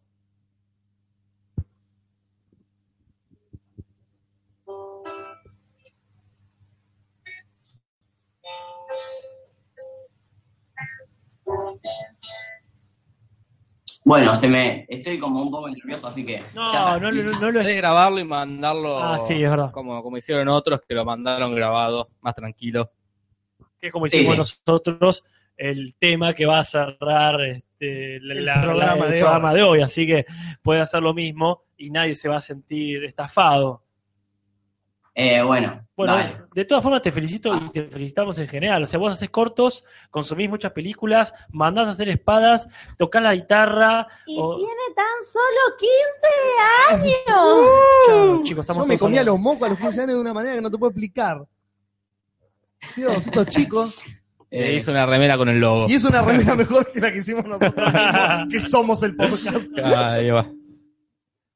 Bueno, se me estoy como un poco nervioso, así que. No, no, no, no lo Podés grabarlo y mandarlo. Ah, sí, es verdad. Como, como hicieron otros que lo mandaron grabado, más tranquilo. que es como Sí, hicimos sí. nosotros, el tema que va a cerrar este, El la- programa el de programa hoy. de hoy. Así que puede hacer lo mismo y nadie se va a sentir estafado. Eh, bueno, Bueno, dale. de todas formas te felicito y te felicitamos en general. O sea, vos haces cortos, consumís muchas películas, mandás a hacer espadas, tocás la guitarra. Y o- tiene tan solo 15 años. Chao, chicos, estamos Yo me comía los mocos a los 15 años de una manera que no te puedo explicar. Dios, estos chicos. Eh, hizo una remera con el logo. Y es una remera mejor que la que hicimos nosotros que somos el podcast. Ahí va.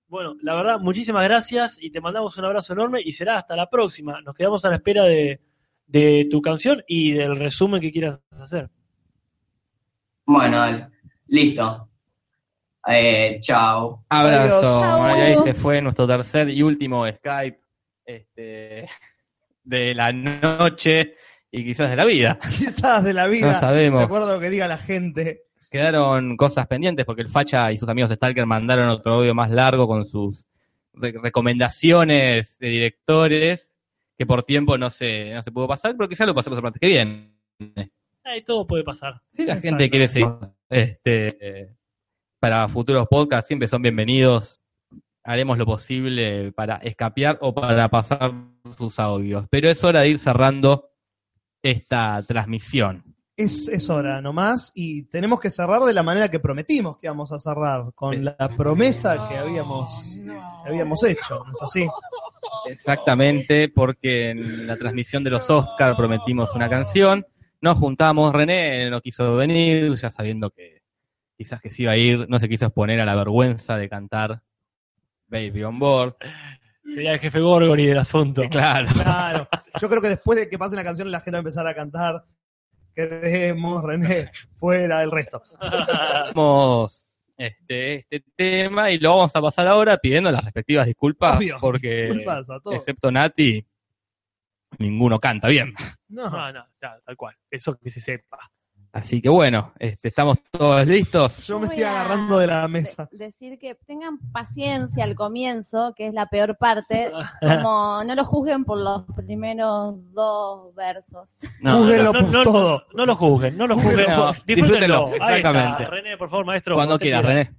Bueno, la verdad, muchísimas gracias y te mandamos un abrazo enorme y será hasta la próxima. Nos quedamos a la espera de, de tu canción y del resumen que quieras hacer. Bueno, dale. Listo. Eh, chao. Abrazo. Bueno, ahí se fue nuestro tercer y último Skype este, de la noche y quizás de la vida. Quizás de la vida. No sabemos. De acuerdo a lo que diga la gente. Quedaron cosas pendientes porque el Facha y sus amigos Stalker mandaron otro audio más largo con sus re- recomendaciones de directores que por tiempo no se, no se pudo pasar, pero quizás lo pasemos el martes que viene. Ahí todo puede pasar. Si la gente quiere seguir este, para futuros podcasts, siempre son bienvenidos. Haremos lo posible para escapear o para pasar sus audios. Pero es hora de ir cerrando esta transmisión. Es, es hora nomás y tenemos que cerrar de la manera que prometimos que íbamos a cerrar, con la promesa que habíamos, que habíamos hecho, ¿no es así? Exactamente, porque en la transmisión de los Oscar prometimos una canción. Nos juntamos, René no quiso venir, ya sabiendo que quizás que se iba a ir, no se quiso exponer a la vergüenza de cantar Baby on Board. Sería el jefe Gorgori del asunto. Claro. Claro. Yo creo que después de que pase la canción la gente va a empezar a cantar Queremos, René, fuera el resto. Vamos este, este tema y lo vamos a pasar ahora pidiendo las respectivas disculpas Obvio. porque Disculpas a todos. excepto Nati ninguno canta bien. No, no, ya, tal cual. Eso que se sepa. Así que bueno, este, estamos todos listos. Yo me estoy a agarrando de la mesa. Decir que tengan paciencia al comienzo, que es la peor parte, como no lo juzguen por los primeros dos versos. No, Júzguenlo no, no, por no, todo. No lo juzguen, no lo juzguen. No, disfrútenlo. disfrútenlo, Ahí está. exactamente. René, por favor, maestro. Cuando quieras, quiera. René.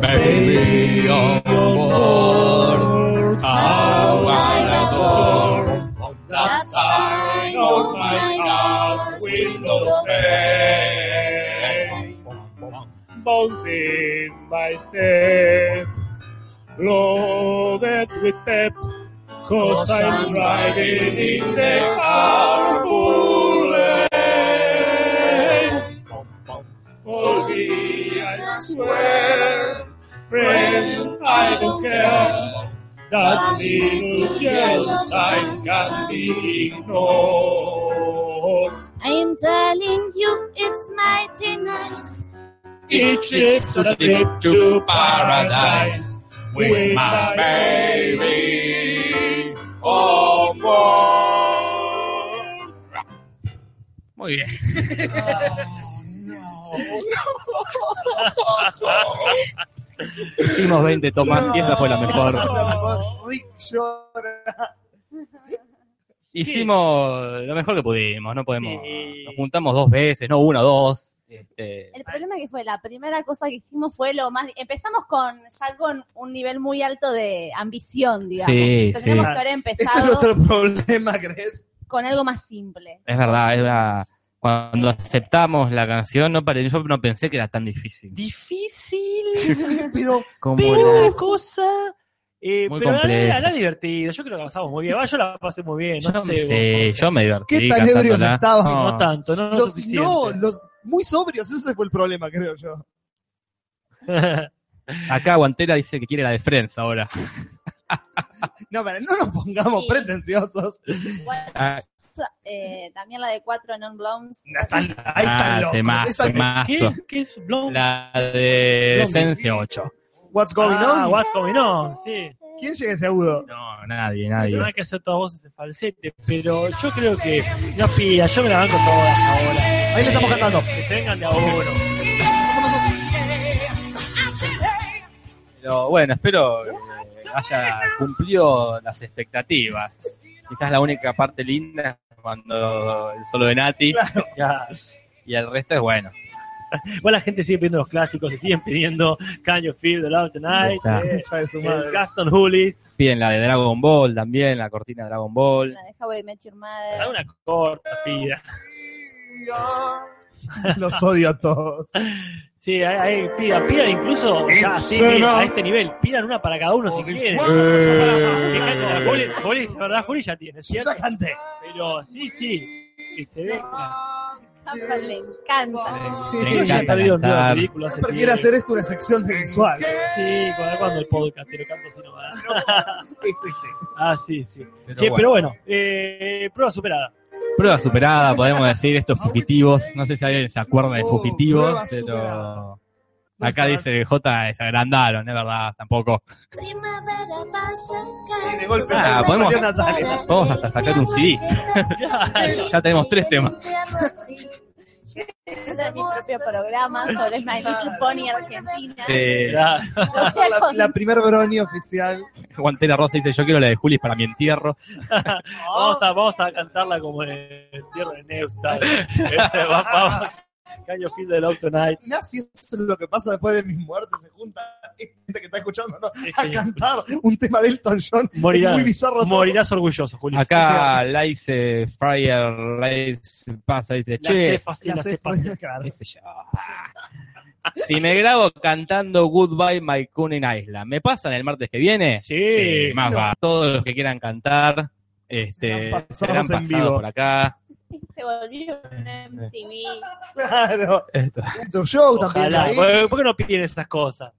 Baby on board, how I adore that sign on my house window pane. Bouncing my step, loaded with pep, cause I'm riding in the carpool lane. For me, I swear, friend, I don't care. That little yellow sign can be ignored. I'm telling you, it's mighty nice. Each trip's a trip to paradise with my baby on board. Muy bien. Hicimos 20 tomas y esa fue la mejor. Rick llora. Hicimos lo mejor que pudimos, no podemos. Nos juntamos dos veces, no una, dos. Este, El problema que fue, la primera cosa que hicimos fue lo más... Empezamos con ya con un nivel muy alto de ambición, digamos. Sí, Tendríamos sí. que haber Ese empezado es nuestro problema, ¿crees? con algo más simple. es verdad, es verdad. Cuando aceptamos la canción, no yo no pensé que era tan difícil. Difícil, pero, pero era- una cosa. eh, Muy pero la, la divertido, yo creo que la pasamos muy bien. Va, Yo la pasé muy bien. No Yo, sé, sí, vos. yo me divertí. ¿Qué tan ebrios estaban? No, No. tanto, no, no Los- suficiente. no, los muy sobrios, ese fue el problema, creo yo. Acá Guantera dice que quiere la de Friends ahora. No, pero no nos pongamos Sí. pretenciosos. Ah, Eh, también la de cuatro non-blondes. Están, ahí Ah, están locos. temazo, Esa- temazo. ¿Qué? ¿Qué es Blonde? La de Blondie. Esencia 8. What's going ah, on? What's going on, sí. ¿Quién llega ese agudo? No, nadie, nadie. No hay que hacer todas voces en falsete, pero yo creo que no pida, yo me la banco todas ahora. Ahí le estamos Eh, cantando. Que se vengan de a uno. Pero bueno, espero que haya cumplido las expectativas. Quizás la única parte linda es cuando el solo de Nati Ya. y el resto es bueno. Igual la gente sigue pidiendo los clásicos, se siguen pidiendo Can You Feel the Love Tonight, eh, su madre. Gaston Hulis, Piden la de Dragon Ball también, la cortina de Dragon Ball. La de How I Met Your Mother. alguna corta pida. Los odio a todos. Sí, ahí, pidan, pidan incluso ya así, a este nivel, pidan una para cada uno si quieren. Fíjate, Juli, Juli, la verdad, Juli ya tiene, ¿cierto? Pero sí, sí, que se venga. Le encanta. Sí. Yo ya encanta he Pero quiere hacer esto una sección mensual. Sí, cuando, cuando el podcast te lo canto. Sí, sí, sí. Ah, sí, sí. Pero che, bueno. pero bueno, eh, prueba superada. Prueba superada, podemos decir, estos fugitivos. No sé si alguien se acuerda de Oh, fugitivos, pero superada. acá dice J, se agrandaron, es verdad, tampoco. De golpe Ah, podemos-. Podemos hasta sacar un CD. ya tenemos tres temas. Hacer mi propio programa sobre My Little Pony Argentina. La, con- la primer brony oficial. Guantera Rosa dice, yo quiero la de Juli para mi entierro. Vamos a, vamos a cantarla como en el tierra de Neusta. Este, va- Vamos, Can You Feel the Love Tonight. Nazi, es lo que pasa después de mis muertes. Se junta gente que está escuchando ¿no? Sí, a sí. cantar un tema de Elton John. Morirás, muy bizarro todo. morirás orgulloso, Juli. Acá Fryer, pasa, dice, La che, cefa, sí, La la sé- cefa. claro. qué sé yo. Si me grabo cantando Goodbye My Cunning Island, ¿me pasan el martes que viene? Sí. más No. va. Todos los que quieran cantar, este, Serán pasados serán en pasados vivo. por acá. Se volvió un MTV. Claro. Esto. Elton Show también. Ojalá. ahí. ¿Por por qué no piden esas cosas?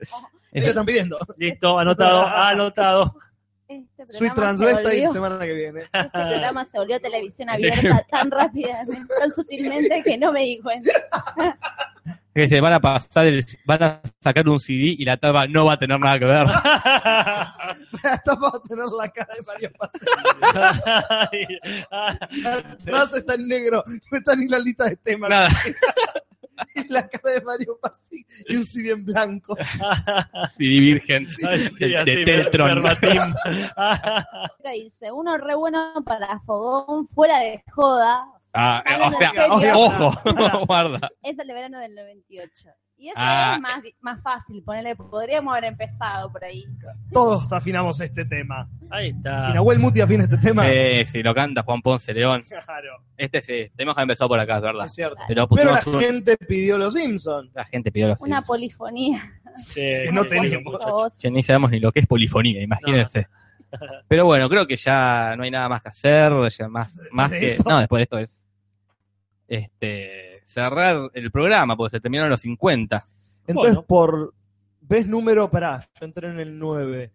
¿Qué le están pidiendo? Listo, anotado, anotado. Este programa se volvió- semana que viene. Este programa se volvió televisión abierta tan rápidamente, tan sutilmente que no me di cuenta. Que se van a pasar, el- van a sacar un CD y la tapa no va a tener nada que ver. Hasta para tener la cara de Mario Paz. Atrás está en negro. No está ni la lista de temas. Nada. Y la cara de Mario Paz y un CD en blanco. CD virgen Ay, sí, de, Teltron. dice, uno re bueno para fogón fuera de joda. Ah, eh, o sea, serio, ojo, guarda. Es el de verano del 98. Y esta Ah. es más, más fácil, ponerle, podríamos haber empezado por ahí. Todos afinamos este tema. Ahí está. Si Nahuel Muti afina este tema. Eh, si lo canta Juan Ponce León. Claro, Este sí, tenemos que haber empezado por acá, es verdad. es cierto. Pero Pero la un- gente pidió los Simpsons. la gente pidió los Una Simpsons. polifonía. Sí, Que no teníamos. Que ni sabemos ni lo que es polifonía, imagínense. Pero bueno, creo que ya no hay nada más que hacer, ya más, más ¿De que... eso? No, después de esto es este cerrar el programa, porque se terminaron los 50. Entonces, Bueno. por vez número, pará, yo entré en el 9.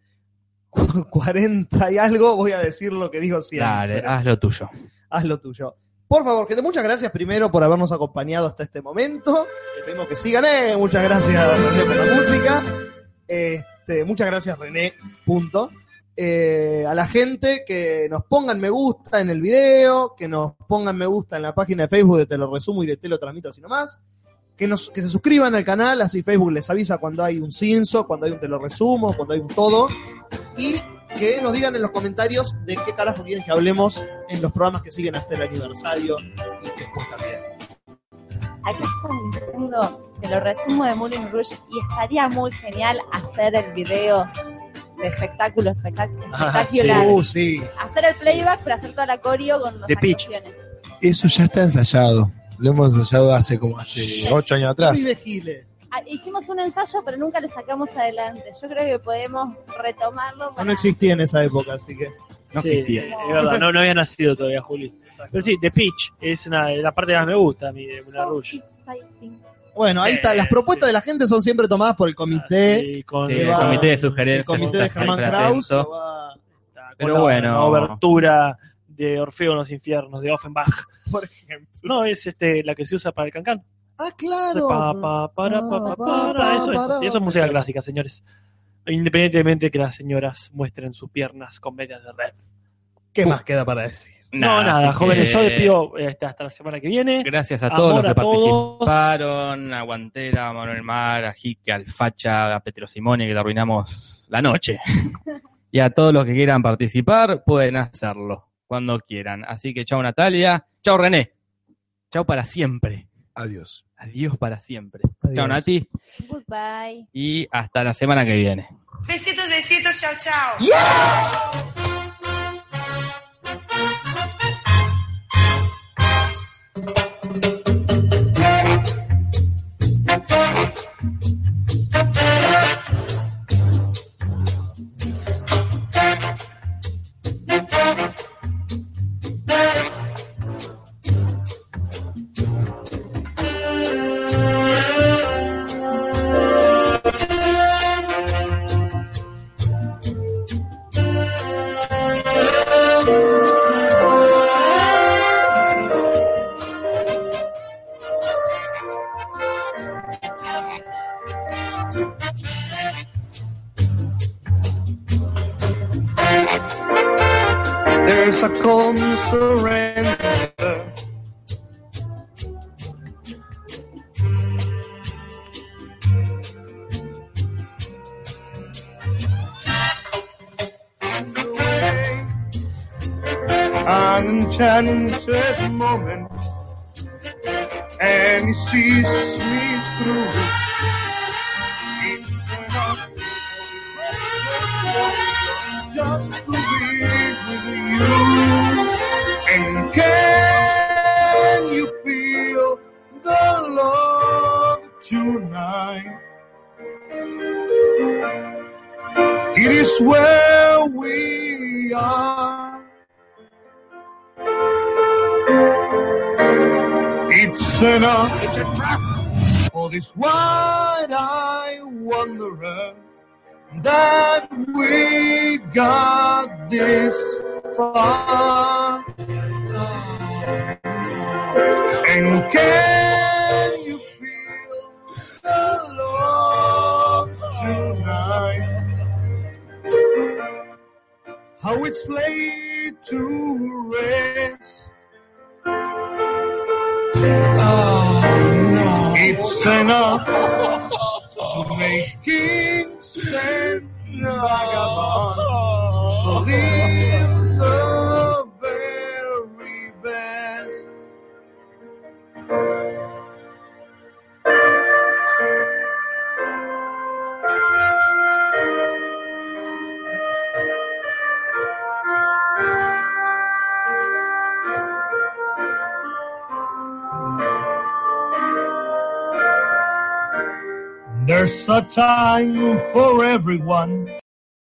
40 y algo, voy a decir lo que digo siempre. Dale, haz lo tuyo. haz lo tuyo. Por favor, gente, muchas gracias primero por habernos acompañado hasta este momento. Le pedimos que sigan, eh. Muchas gracias, René, por la música. Este, muchas gracias, René. Punto. Eh, a la gente que nos pongan me gusta en el video, que nos pongan me gusta en la página de Facebook de Te lo resumo y de Te lo transmito así nomás. que, nos, que se suscriban al canal, así Facebook les avisa cuando hay un cinzo, cuando hay un te lo resumo, cuando hay un todo. Y que nos digan en los comentarios de qué carajo quieren que hablemos en los programas que siguen hasta el aniversario y después también. Acá están diciendo que lo resumo de Moulin Rouge y estaría muy genial hacer el video de espectáculo, Ah, espectacular. Uh, sí. Hacer el playback, pero hacer toda la coreo con las De pitch. actuaciones. Eso ya está ensayado. Lo hemos ensayado hace como hace ocho años atrás. Pibe Giles. Ah, hicimos un ensayo, pero nunca lo sacamos adelante. Yo creo que podemos retomarlo. Yo no existía en esa época, así que. No sí, Es verdad, no, no había nacido todavía, Juli. Pero sí, The Pitch es una, la parte que más me gusta a mí de Moulin Rouge. Bueno, ahí está. Las propuestas de la gente son siempre tomadas por el comité. Sí, con Sí, que el va- comité de sugerencias. El comité de Germán Kraus. va- Pero Con la- bueno. La obertura de Orfeo en los infiernos, de Offenbach. Por ejemplo. No, es este la que se usa para el cancán. Ah, claro. Es, eso es música clásica, señores. Independientemente de que las señoras muestren sus piernas con medias de red. ¿Qué más queda para decir? No, nada, jóvenes, yo despido este, hasta la semana que viene. Gracias a todos Amor los que a todos. participaron, a Guantera, a Manuel Mar, a Jique, al Facha, a Petro Simone, que le arruinamos la noche. y a todos los que quieran participar, pueden hacerlo cuando quieran. Así que chao Natalia, chao René, chao para siempre. Adiós. Adiós para siempre. Adiós. Chao Nati Goodbye. y hasta la semana que viene. Besitos, besitos, chao, chao. There's There's a time for everyone.